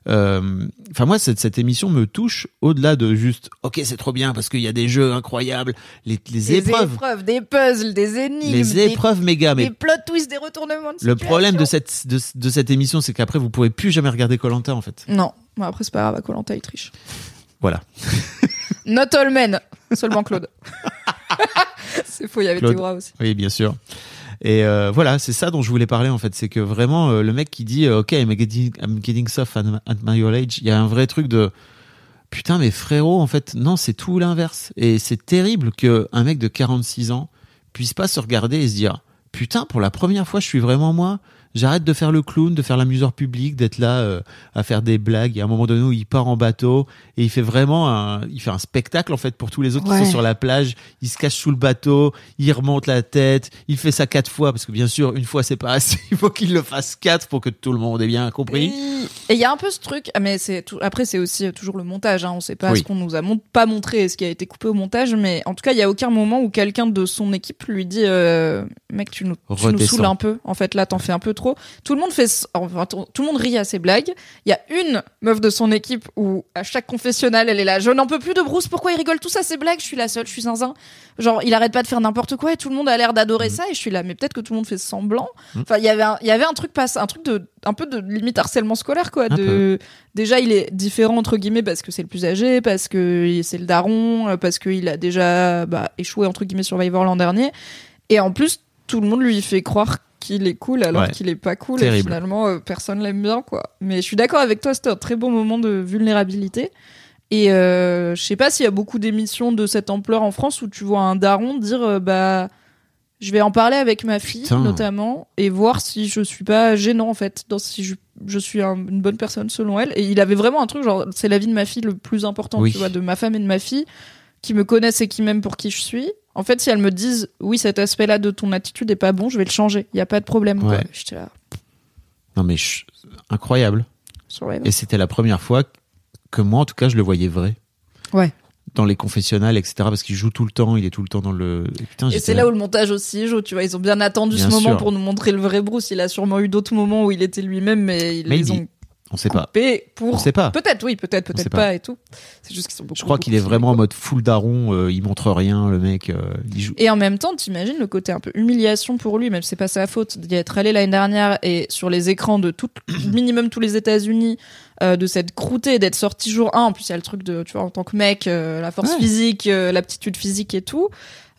Euh, Enfin moi, cette, cette émission me touche au-delà de juste, ok, c'est trop bien parce qu'il y a des jeux incroyables, les, les Des épreuves, épreuves, des puzzles, des énigmes, les des, épreuves méga. des Mais plot twists, des retournements de le problème de situation. cette de, de cette émission, c'est qu'après vous pourrez plus jamais regarder Colanta en fait. Non, bon, après c'est pas grave, Colanta il triche. Voilà. Not all men, seulement Claude. c'est faux, il y avait Claude. Théora aussi. Oui, bien sûr. Et euh, voilà, c'est ça dont je voulais parler en fait, c'est que vraiment euh, le mec qui dit euh, OK, I'm getting, soft at, at my old age, il y a un vrai truc de putain mais frérot en fait, non, c'est tout l'inverse et c'est terrible que un mec de 46 ans puisse pas se regarder et se dire putain pour la première fois je suis vraiment moi. J'arrête de faire le clown, de faire l'amuseur public, d'être là euh, à faire des blagues. Il y a un moment donné où il part en bateau et il fait vraiment un, il fait un spectacle en fait pour tous les autres qui sont sur la plage. Il se cache sous le bateau, il remonte la tête, il fait ça quatre fois parce que bien sûr une fois c'est pas assez. Il faut qu'il le fasse quatre pour que tout le monde ait bien compris. Et il y a un peu ce truc, ah, mais c'est tout- après c'est aussi euh, toujours le montage. Hein, on sait pas Oui. ce qu'on nous a pas montré, et ce qui a été coupé au montage, mais en tout cas il y a aucun moment où quelqu'un de son équipe lui dit, euh, mec tu nous, tu nous saoules un peu. En fait là t'en fais un peu trop. Tout le monde fait, enfin, tout tout le monde rit à ses blagues. Il y a une meuf de son équipe où à chaque confessionnal elle est là, je n'en peux plus de Bruce, pourquoi il rigole tous à ses blagues? Je suis la seule, je suis zinzin. Genre il arrête pas de faire n'importe quoi et tout le monde a l'air d'adorer Mhm. ça et je suis là, mais peut-être que tout le monde fait semblant. Enfin, il y avait un, il y avait un truc passe, un truc de, un peu de limite harcèlement scolaire, quoi. Un De, déjà, il est différent entre guillemets parce que c'est le plus âgé, parce que c'est le daron, euh, parce qu'il a déjà bah, échoué entre guillemets Survivor l'an dernier, et en plus, tout le monde lui fait croire qu'il est cool alors Ouais. qu'il est pas cool. Et finalement, euh, personne l'aime bien, quoi. Mais je suis d'accord avec toi, c'était un très bon moment de vulnérabilité. Et euh, je sais pas s'il y a beaucoup d'émissions de cette ampleur en France où tu vois un daron dire euh, bah je vais en parler avec ma fille Putain. notamment et voir si je suis pas gênant en fait, dans si je, je suis un- une bonne personne selon elle. Et il avait vraiment un truc genre c'est la vie de ma fille le plus important, Oui. tu vois, de ma femme et de ma fille qui me connaissent et qui m'aiment pour qui je suis. En fait, si elles me disent oui cet aspect-là de ton attitude est pas bon, je vais le changer. Il y a pas de problème. quoi. Ouais. J'étais là. Non mais incroyable. Et c'était la première fois que moi en tout cas je le voyais vrai. Ouais. Dans les confessionnals, etc. Parce qu'il joue tout le temps, il est tout le temps dans le. Et, putain, Et j'étais c'est là où le montage aussi joue, tu vois. Ils ont bien attendu Bien ce moment sûr. pour nous montrer le vrai Bruce. Il a sûrement eu d'autres moments où il était lui-même, mais ils les ont. On sait pas. pour. On sait pas. Peut-être, oui, peut-être, peut-être pas. pas. et tout. C'est juste qu'ils sont beaucoup. Je crois qu'il est vraiment en mode full daron. euh, il montre rien, le mec. euh, il joue. Et en même temps, t'imagines le côté un peu humiliation pour lui, même si c'est pas sa faute d'y être allé l'année dernière et sur les écrans de tout, minimum tous les États-Unis, euh, de s'être croûté, d'être sorti jour 1. En plus, il y a le truc de, tu vois, en tant que mec, euh, la force Ouais. physique, euh, l'aptitude physique et tout.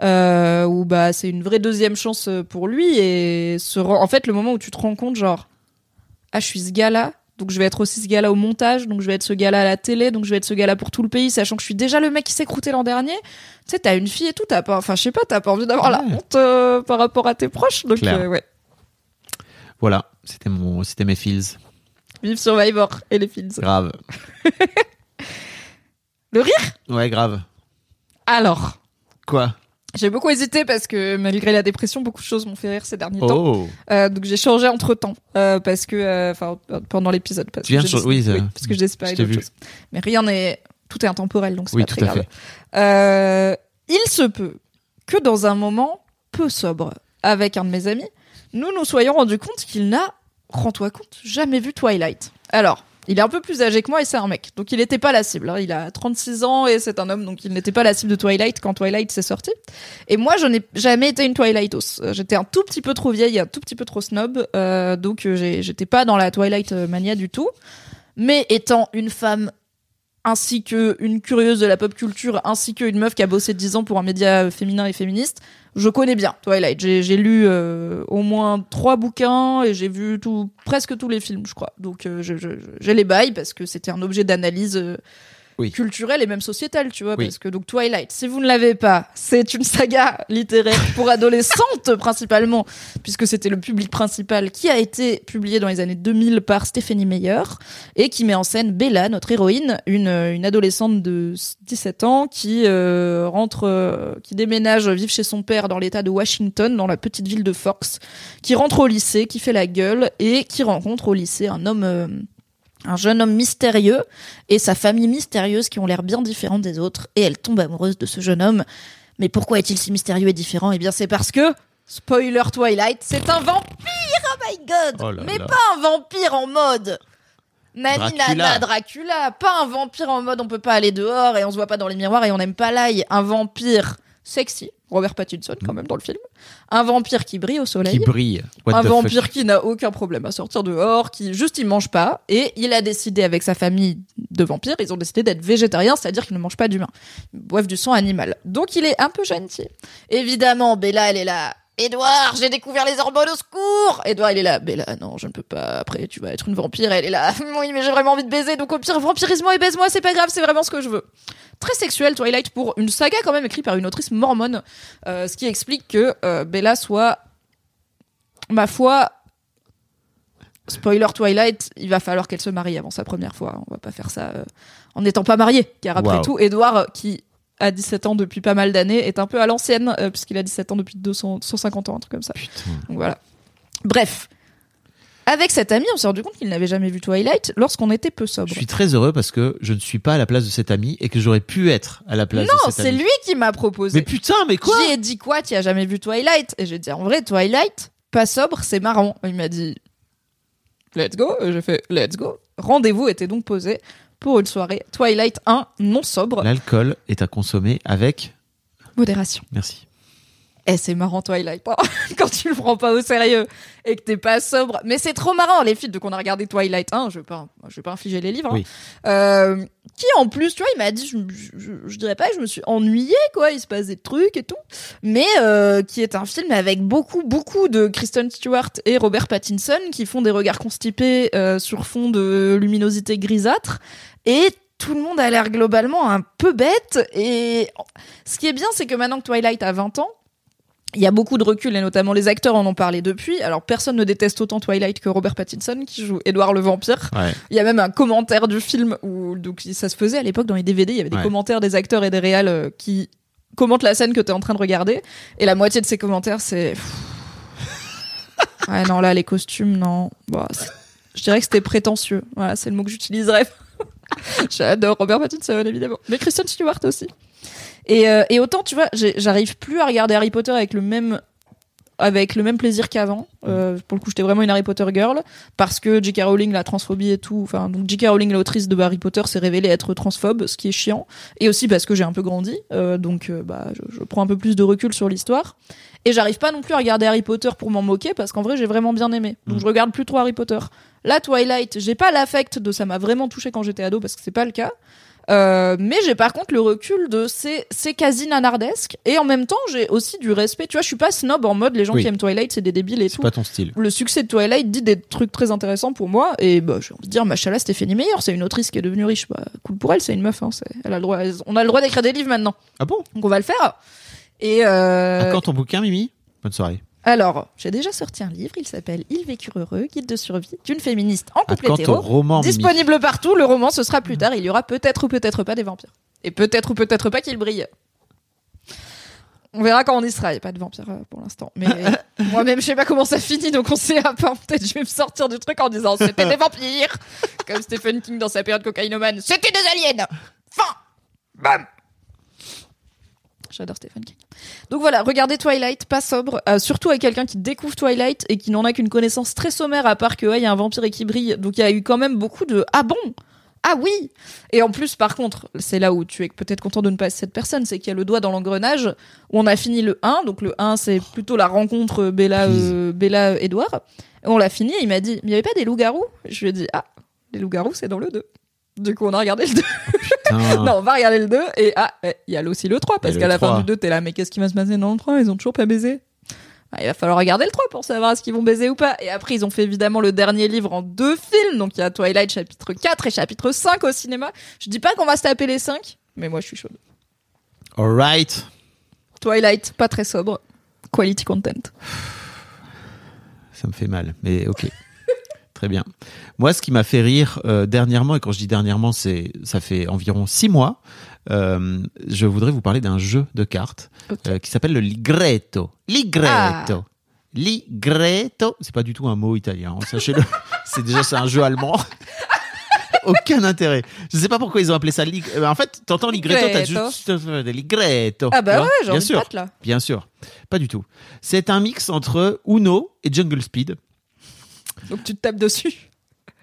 Où bah c'est une vraie deuxième chance pour lui et se rend- en fait le moment où tu te rends compte genre ah je suis ce gars-là donc je vais être aussi ce gars-là au montage donc je vais être ce gars-là à la télé donc je vais être ce gars-là pour tout le pays sachant que je suis déjà le mec qui s'est croûté l'an dernier. Tu sais t'as une fille et tout t'as pas enfin je sais pas t'as pas envie d'avoir la honte euh, par rapport à tes proches donc euh, ouais. Voilà, c'était mon, c'était mes feels. vive Survivor et les films Grave. le rire? Ouais, grave. alors? Quoi? J'ai beaucoup hésité parce que malgré la dépression beaucoup de choses m'ont fait rire ces derniers temps. Oh. Euh, donc j'ai changé entre temps parce que euh, enfin pendant l'épisode parce Tu viens que cha- oui, ça- parce que j'ai espéré je t'ai d'autres choses. Mais rien n'est tout est intemporel donc c'est Oui, pas tout très à grave. fait. Euh, il se peut que dans un moment peu sobre avec un de mes amis nous nous soyons rendus compte qu'il n'a rends-toi compte jamais vu Twilight. Alors il est un peu plus âgé que moi et c'est un mec. Donc il n'était pas la cible. hein. Il a 36 ans et c'est un homme, donc il n'était pas la cible de Twilight quand Twilight s'est sorti. Et moi, je n'ai jamais été une Twilightos. Euh, J'étais un tout petit peu trop vieille, un tout petit peu trop snob, euh, donc euh, j'étais pas dans la Twilight euh, mania du tout. Mais étant une femme ainsi que une curieuse de la pop culture, ainsi qu'une meuf qui a bossé 10 ans pour un média féminin et féministe, je connais bien Twilight. J'ai lu euh, au moins trois bouquins et j'ai vu tout, presque tous les films, je crois. Donc euh, j'ai les bails parce que c'était un objet d'analyse euh, Oui. culturelle et même sociétale, tu vois. Oui. Parce que donc Twilight, si vous ne l'avez pas, c'est une saga littéraire pour adolescentes principalement, puisque c'était le public principal qui a été publié dans les années 2000 par Stephanie Meyer et qui met en scène Bella, notre héroïne, une, une adolescente de 17 ans qui euh, rentre, euh, qui déménage vivre chez son père dans l'état de Washington, dans la petite ville de Fox, qui rentre au lycée, qui fait la gueule et qui rencontre au lycée un homme, euh, un jeune homme mystérieux et sa famille mystérieuse qui ont l'air bien différentes des autres et elle tombe amoureuse de ce jeune homme. Mais pourquoi est-il si mystérieux et différent? Eh bien, c'est parce que spoiler Twilight, c'est un vampire. Oh my god Oh là Mais là. pas un vampire en mode Nani Dracula. Nana Dracula, pas un vampire en mode on peut pas aller dehors et on se voit pas dans les miroirs et on n'aime pas l'ail, un vampire sexy, Robert Pattinson quand même dans le film, un vampire qui brille au soleil, Qui brille. What un vampire qui n'a aucun problème à sortir dehors, qui juste il mange pas et il a décidé avec sa famille de vampires, ils ont décidé d'être végétariens, c'est-à-dire qu'ils ne mangent pas d'humains, ils boivent du sang animal. Donc il est un peu gentil. Évidemment, Bella elle est là. Edouard, j'ai découvert les hormones au secours. Edouard, il est là. Bella, non, je ne peux pas. Après, tu vas être une vampire. Elle est là. Oui, mais j'ai vraiment envie de baiser. Donc au pire, vampirise-moi et baise-moi. C'est pas grave. C'est vraiment ce que je veux. Très sexuel, Twilight, pour une saga quand même écrite par une autrice mormone, euh, ce qui explique que euh, Bella soit, ma foi, spoiler Twilight, il va falloir qu'elle se marie avant sa première fois. On va pas faire ça euh, en n'étant pas mariée, car après Wow. tout, Edouard, qui a 17 ans depuis pas mal d'années, est un peu à l'ancienne, euh, puisqu'il a 17 ans depuis 200, 150 ans, un truc comme ça. Putain. Donc voilà. Bref. Avec cet ami, on s'est rendu compte qu'il n'avait jamais vu Twilight lorsqu'on était peu sobre. Je suis très heureux parce que je ne suis pas à la place de cet ami et que j'aurais pu être à la place Non, de cet c'est ami. lui qui m'a proposé. Mais putain, mais quoi? J'y ai dit quoi? Tu as jamais vu Twilight? Et j'ai dit en vrai, Twilight, pas sobre, c'est marrant. Il m'a dit Let's go. J'ai fait Let's go. Rendez-vous était donc posé pour une soirée Twilight 1 non sobre. L'alcool est à consommer avec. Modération. Merci. Eh, c'est marrant Twilight hein, quand tu le prends pas au sérieux et que t'es pas sobre. Mais c'est trop marrant les filles de qu'on a regardé Twilight 1. Je vais pas, je vais pas infliger les livres. hein. Oui. Euh, qui en plus, tu vois, il m'a dit, je, je, je dirais pas que je me suis ennuyée quoi. Il se passe des trucs et tout, mais euh, qui est un film avec beaucoup, beaucoup de Kristen Stewart et Robert Pattinson qui font des regards constipés euh, sur fond de luminosité grisâtre et tout le monde a l'air globalement un peu bête. Et ce qui est bien, c'est que maintenant que Twilight a 20 ans, il y a beaucoup de recul et notamment les acteurs en ont parlé depuis. Alors personne ne déteste autant Twilight que Robert Pattinson qui joue Edward le vampire. Ouais. Il y a même un commentaire du film où donc ça se faisait à l'époque dans les DVD, il y avait des Ouais. commentaires des acteurs et des réals euh, qui commentent la scène que t'es en train de regarder et la moitié de ces commentaires c'est Ouais non là les costumes non. Bon, c'est- je dirais que c'était prétentieux. Voilà, c'est le mot que j'utiliserais. J'adore Robert Pattinson évidemment, mais Kristen Stewart aussi. Et, euh, et autant, tu vois, j'arrive plus à regarder Harry Potter avec le même avec le même plaisir qu'avant. Euh, pour le coup, j'étais vraiment une Harry Potter girl parce que J.K. Rowling, la transphobie et tout. Enfin, donc J.K. Rowling, l'autrice de Harry Potter, s'est révélée être transphobe, ce qui est chiant. Et aussi parce que j'ai un peu grandi, euh, donc euh, bah, je, je prends un peu plus de recul sur l'histoire. Et j'arrive pas non plus à regarder Harry Potter pour m'en moquer parce qu'en vrai, j'ai vraiment bien aimé. Donc Mm. je regarde plus trop Harry Potter. Là, Twilight, j'ai pas l'affect de ça m'a vraiment touché quand j'étais ado parce que c'est pas le cas. Euh, mais j'ai par contre le recul de c'est c'est quasi nanardesque et en même temps j'ai aussi du respect tu vois je suis pas snob en mode les gens Oui. qui aiment Twilight c'est des débiles et C'est tout pas ton style. le succès de Twilight dit des trucs très intéressants pour moi et bah j'ai envie de dire machallah Stéphanie Meyer c'est une autrice qui est devenue riche bah cool pour elle c'est une meuf hein, c'est- elle a le droit on a le droit d'écrire des livres maintenant Ah bon? Donc on va le faire et euh, À quand ton bouquin, Mimi? Bonne soirée. Alors j'ai déjà sorti un livre il s'appelle Ils vécurent heureux guide de survie d'une féministe en À couple hétéro roman, Mimi disponible partout le roman ce sera plus tard il y aura peut-être ou peut-être pas des vampires et peut-être ou peut-être pas qu'il brille on verra quand on y sera. Il n'y a pas de vampire euh, pour l'instant. Mais moi-même, je sais pas comment ça finit, donc on sait à part. Peut-être je vais me sortir du truc en disant c'était des vampires. Comme Stephen King dans sa période cocaïnomane. C'était des aliens. Fin. Bam. J'adore Stephen King. Donc voilà, regardez Twilight, pas sobre, euh, surtout avec quelqu'un qui découvre Twilight et qui n'en a qu'une connaissance très sommaire à part que ouais, il y a un vampire et qui brille. Donc il y a eu quand même beaucoup de ah bon, ah oui. Et en plus, par contre, c'est là où tu es peut-être content de ne pas être cette personne, c'est qu'il y a le doigt dans l'engrenage où on a fini le 1. Donc le 1, c'est plutôt la rencontre Bella, euh, Bella Edouard. On l'a fini. Et il m'a dit, mais il y avait pas des loups-garous? Je lui ai dit, ah, les loups-garous, c'est dans le 2. Du coup, on a regardé le 2. Putain. Non, on va regarder le 2 et ah, ouais, il y a aussi le 3 parce qu'à la fin 3. du 2, t'es là, mais qu'est-ce qui va se passer dans le 3 Ils ont toujours pas baisé. Ah, il va falloir regarder le 3 pour savoir est-ce qu'ils vont baiser ou pas. Et après, ils ont fait évidemment le dernier livre en deux films. Donc il y a Twilight chapitre 4 et chapitre 5 au cinéma. Je dis pas qu'on va se taper les 5, mais moi je suis chaude. Alright. Twilight, pas très sobre. Quality content. Ça me fait mal, mais ok. Très bien. Moi, ce qui m'a fait rire euh, dernièrement, et quand je dis dernièrement, c'est ça fait environ six mois, euh, je voudrais vous parler d'un jeu de cartes euh, qui s'appelle le ligretto. Ligretto. Ligretto. C'est pas du tout un mot italien, hein, sachez-le. c'est déjà c'est un jeu allemand. Aucun intérêt. Je sais pas pourquoi ils ont appelé ça lig... euh, En fait, t'entends ligretto, t'as Ligretto. juste ligretto. Ah bah ouais, j'ai Bien sûr. là. Bien sûr. Pas du tout. C'est un mix entre Uno et Jungle Speed. Donc tu te tapes dessus.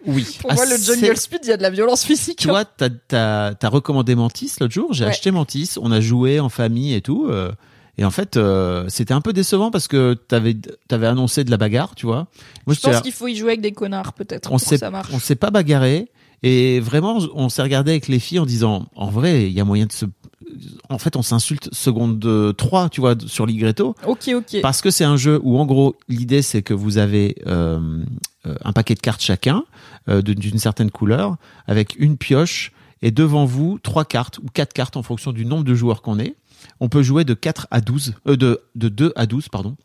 Oui. Pour moi, le Jungle Speed, il y a de la violence physique. Tu vois, t'as, t'as, t'as recommandé Mantis l'autre jour. J'ai Ouais. acheté Mantis. On a joué en famille et tout. euh, et en fait, euh, c'était un peu décevant parce que t'avais, t'avais annoncé de la bagarre, tu vois. Moi, Je pense là, qu'il faut y jouer avec des connards, peut-être, on pour s'est, que ça marche. on s'est pas bagarré. Et vraiment, on s'est regardé avec les filles en disant, en vrai, il y a moyen de se, en fait, on s'insulte seconde 3, tu vois, sur Ligretto. Ok, ok. Parce que c'est un jeu où, en gros, l'idée, c'est que vous avez euh, euh, un paquet de cartes chacun, euh, d'une certaine couleur, avec une pioche, et devant vous, trois cartes ou quatre cartes en fonction du nombre de joueurs qu'on est. On peut jouer de 4 à 12, euh, de, de 2 à 12, pardon.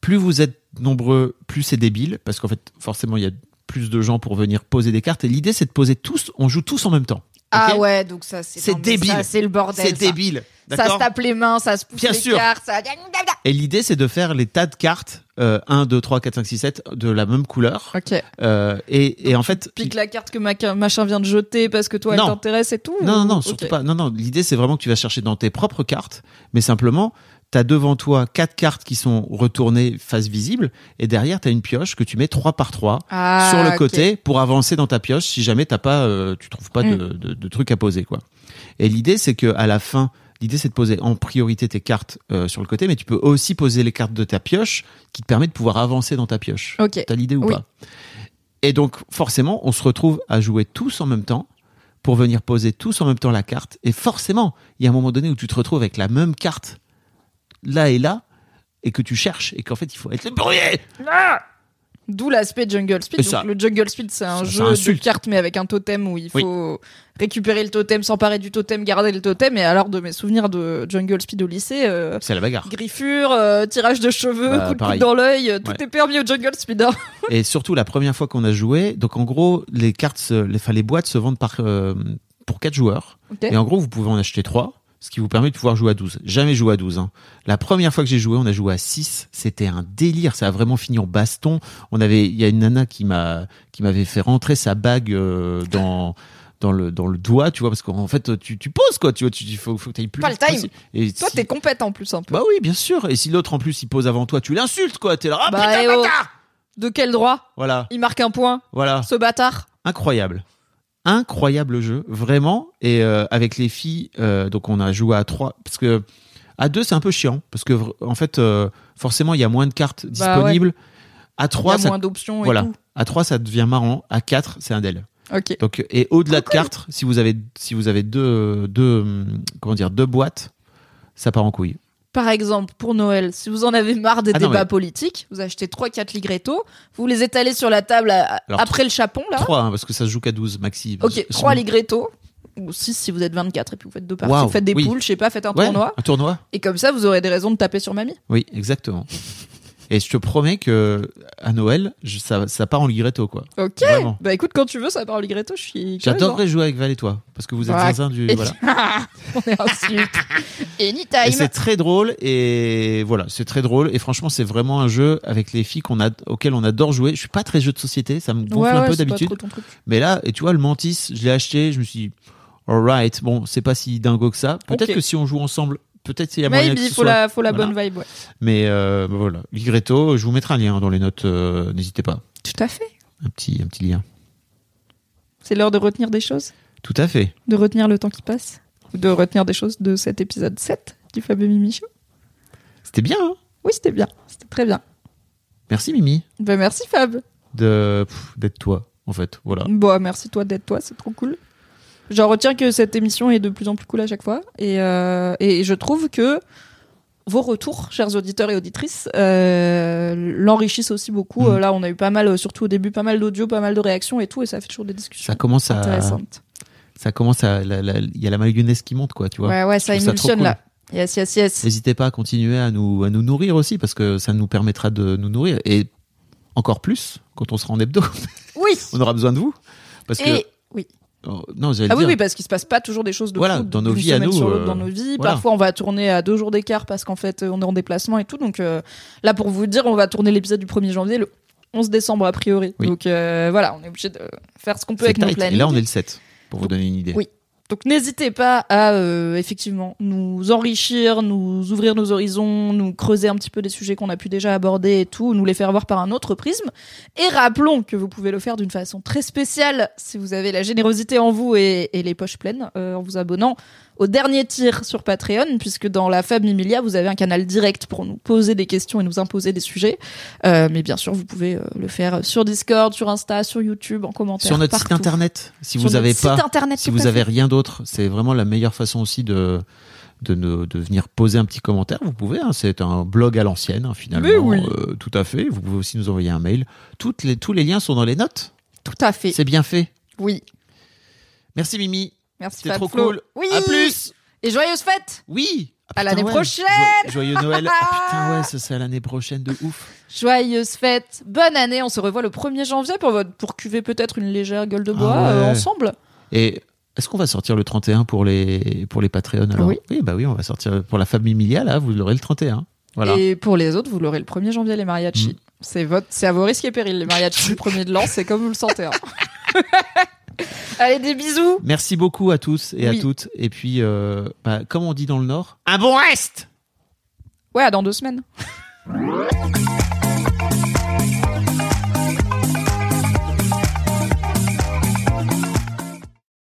Plus vous êtes nombreux, plus c'est débile, parce qu'en fait, forcément, il y a plus de gens pour venir poser des cartes. Et l'idée, c'est de poser tous, on joue tous en même temps. Ah ouais, donc ça, c'est débile. ça, C'est le bordel. C'est ça. débile. Ça se tape les mains, ça se pousse Bien les sûr. cartes, ça. Et l'idée, c'est de faire les tas de cartes, euh, 1, 2, 3, 4, 5, 6, 7, de la même couleur. Ok. Euh, et, et en fait, Pique la carte que ma- machin vient de jeter parce que toi, Non. elle t'intéresse et tout. non, non, non, ou- surtout pas. Non, non. L'idée, c'est vraiment que tu vas chercher dans tes propres cartes, mais simplement, t'as devant toi quatre cartes qui sont retournées face visible, et derrière, t'as une pioche que tu mets 3 par 3 Ah, sur le côté pour avancer dans ta pioche si jamais t'as pas, euh, tu trouves pas de, Mm. de, de trucs à poser, quoi. Et l'idée, c'est que à la fin, l'idée, c'est de poser en priorité tes cartes euh, sur le côté, mais tu peux aussi poser les cartes de ta pioche qui te permet de pouvoir avancer dans ta pioche. Ok. T'as l'idée ou Oui. pas? Et donc, forcément, on se retrouve à jouer tous en même temps pour venir poser tous en même temps la carte. Et forcément, il y a un moment donné où tu te retrouves avec la même carte là et là et que tu cherches et qu'en fait, il faut être le premier. D'où l'aspect Jungle Speed. Donc, le Jungle Speed, c'est un Ça- jeu de cartes, mais avec un totem où il Oui. faut récupérer le totem, s'emparer du totem, garder le totem. Et alors, de mes souvenirs de Jungle Speed au lycée, euh, C'est la bagarre. griffure, euh, tirage de cheveux, Bah, coup de coude pareil. dans l'œil, euh, tout Ouais. est permis au Jungle Speed. hein. Et surtout, la première fois qu'on a joué, donc en gros, les cartes, les, enfin, les boîtes se vendent par, pour 4 joueurs. Et en gros, vous pouvez en acheter 3, ce qui vous permet de pouvoir jouer à 12. Jamais joué à 12. Hein. La première fois que j'ai joué, on a joué à 6. C'était un délire. Ça a vraiment fini en baston. On avait, il y a une nana qui m'a, qui m'avait fait rentrer sa bague euh, dans dans le dans le doigt, tu vois, parce qu'en fait tu, tu poses quoi, tu vois, tu il faut, faut que t'ailles plus Pas le time. Et Toi, si- t'es compète en plus un peu. bah oui, bien sûr. Et si l'autre en plus il pose avant toi, tu l'insultes quoi. T'es là, ah Bah, putain eh oh. bâtard De quel droit? Voilà, Il marque un point, voilà, ce bâtard. incroyable, incroyable jeu, vraiment. Et euh, avec les filles, euh, donc on a joué à trois, parce que à deux c'est un peu chiant, parce que en fait euh, forcément il y a moins de cartes Bah disponibles. À Il y trois, a ça moins d'options et voilà. tout. À 3, ça devient marrant. À 4, c'est un del. Ok. Donc, et au-delà de 4, si vous avez, si vous avez deux, deux, hum, comment dire, deux boîtes, ça part en couille. Par exemple, pour Noël, si vous en avez marre des Ah non, débats mais- politiques, vous achetez 3-4 ligretto, vous les étalez sur la table à- Alors, après le chapon, là. 3, parce que ça se joue qu'à 12 maxi. Ok, Sinon- 3 ligretto. Ou 6 si vous êtes 24 et puis vous faites deux parties. Waouh, vous faites des oui. poules, je sais pas, faites un Ouais, tournoi. Un tournoi Et comme ça, vous aurez des raisons de taper sur mamie. Oui, exactement. Et je te promets que à Noël, je- ça, ça part en ligretto, quoi. Ok. Vraiment. Bah écoute, quand tu veux, ça part en ligretto, je suis. curieuse, J'adorerais jouer avec Val et toi, parce que vous êtes Ouais. du. hein. Voilà. On est insulte. Et Anytime. c'est très drôle, et voilà, c'est très drôle. Et franchement, c'est vraiment un jeu avec les filles qu'on a, auquel on adore jouer. Je suis pas très jeu de société, ça me gonfle Ouais, un ouais, peu d'habitude. Mais là, et tu vois, le Mantis, je l'ai acheté, je me suis dit, alright, bon, c'est pas si dingo que ça. Peut-être que si on joue ensemble, peut-être il y a moyen que Maybe, ce faut soit- la, faut la Voilà. bonne vibe, ouais. Mais euh, bah voilà, Ligretto, je vous mettrai un lien dans les notes, euh, n'hésitez pas. Tout à fait. Un petit, un petit lien. C'est l'heure de retenir des choses, Tout à fait. de retenir le temps qui passe, ou de retenir des choses de cet épisode 7 du Fabio Mimi Show? C'était bien, hein? Oui, c'était bien, c'était très bien. Merci Mimi Ben merci Fab. de pff, d'être toi, en fait. Voilà. Bon, merci toi d'être toi, c'est trop cool. J'en retiens que cette émission est de plus en plus cool à chaque fois. Et, euh, et je trouve que vos retours, chers auditeurs et auditrices, euh, l'enrichissent aussi beaucoup. Mhm. Euh, Là, on a eu pas mal, surtout au début, pas mal d'audio, pas mal de réactions et tout, et ça fait toujours des discussions Ça commence à, intéressantes. ça commence à, il y a la mayonnaise qui monte, quoi, tu vois. Ouais, ouais, ça émulsionne cool. là. Yes, yes, yes. N'hésitez pas à continuer à nous, à nous nourrir aussi, parce que ça nous permettra de nous nourrir. Et encore plus, quand on sera en hebdo, Oui. on aura besoin de vous. Parce que, Et oui. Oh, non, Ah oui, oui, parce qu'il se passe pas toujours des choses de Voilà, fou dans nos vies à nous, euh, dans nos vies. voilà. Parfois, on va tourner à deux jours d'écart parce qu'en fait, on est en déplacement et tout. Donc euh, là, pour vous dire, on va tourner l'épisode du 1er janvier le 11 décembre a priori. Oui. Donc euh, voilà, on est obligé de faire ce qu'on peut avec nos tight. plannings. Et là, on est le 7, pour vous donner une idée. Oui. Donc n'hésitez pas à euh, effectivement nous enrichir, nous ouvrir nos horizons, nous creuser un petit peu des sujets qu'on a pu déjà aborder et tout, nous les faire voir par un autre prisme. Et rappelons que vous pouvez le faire d'une façon très spéciale si vous avez la générosité en vous et, les poches pleines euh, en vous abonnant au dernier tir sur Patreon, puisque dans la Fab Mimilia, vous avez un canal direct pour nous poser des questions et nous imposer des sujets. Euh, mais bien sûr, vous pouvez euh, le faire sur Discord, sur Insta, sur YouTube, en commentaire. Sur notre site partout. internet, si Sur vous avez site pas, internet, si vous avez rien d'autre, c'est vraiment la meilleure façon aussi de de, ne- de venir poser un petit commentaire. Vous pouvez, hein, c'est un blog à l'ancienne hein, finalement. Oui. Euh, tout à fait. Vous pouvez aussi nous envoyer un mail. Toutes les, tous les liens sont dans les notes. Tout à fait. C'est bien fait. Oui. Merci Mimi. Merci C'était trop Flo. cool. Oui. À plus. Et joyeuses fêtes. Oui. Ah, À l'année ouais. prochaine. Jo- Joyeux Noël. Ah, putain ouais, ça c'est à l'année prochaine de ouf. Joyeuses fêtes. Bonne année. On se revoit le 1er janvier pour votre pour cuver peut-être une légère gueule de bois Ah ouais. euh, ensemble. Et est-ce qu'on va sortir le 31 pour les pour les Patreons alors Oui. bah oui, on va sortir pour la famille Milia là, vous l'aurez le 31. Voilà. Et pour les autres, vous l'aurez le 1er janvier les mariachis. Mm. C'est votre c'est à vos risques et périls les mariachis du premier de l'an, c'est comme vous le sentez. hein. Allez des bisous. Merci beaucoup à tous et Oui. à toutes. Et puis, euh, bah, comme on dit dans le Nord, un bon reste Ouais, à dans deux semaines.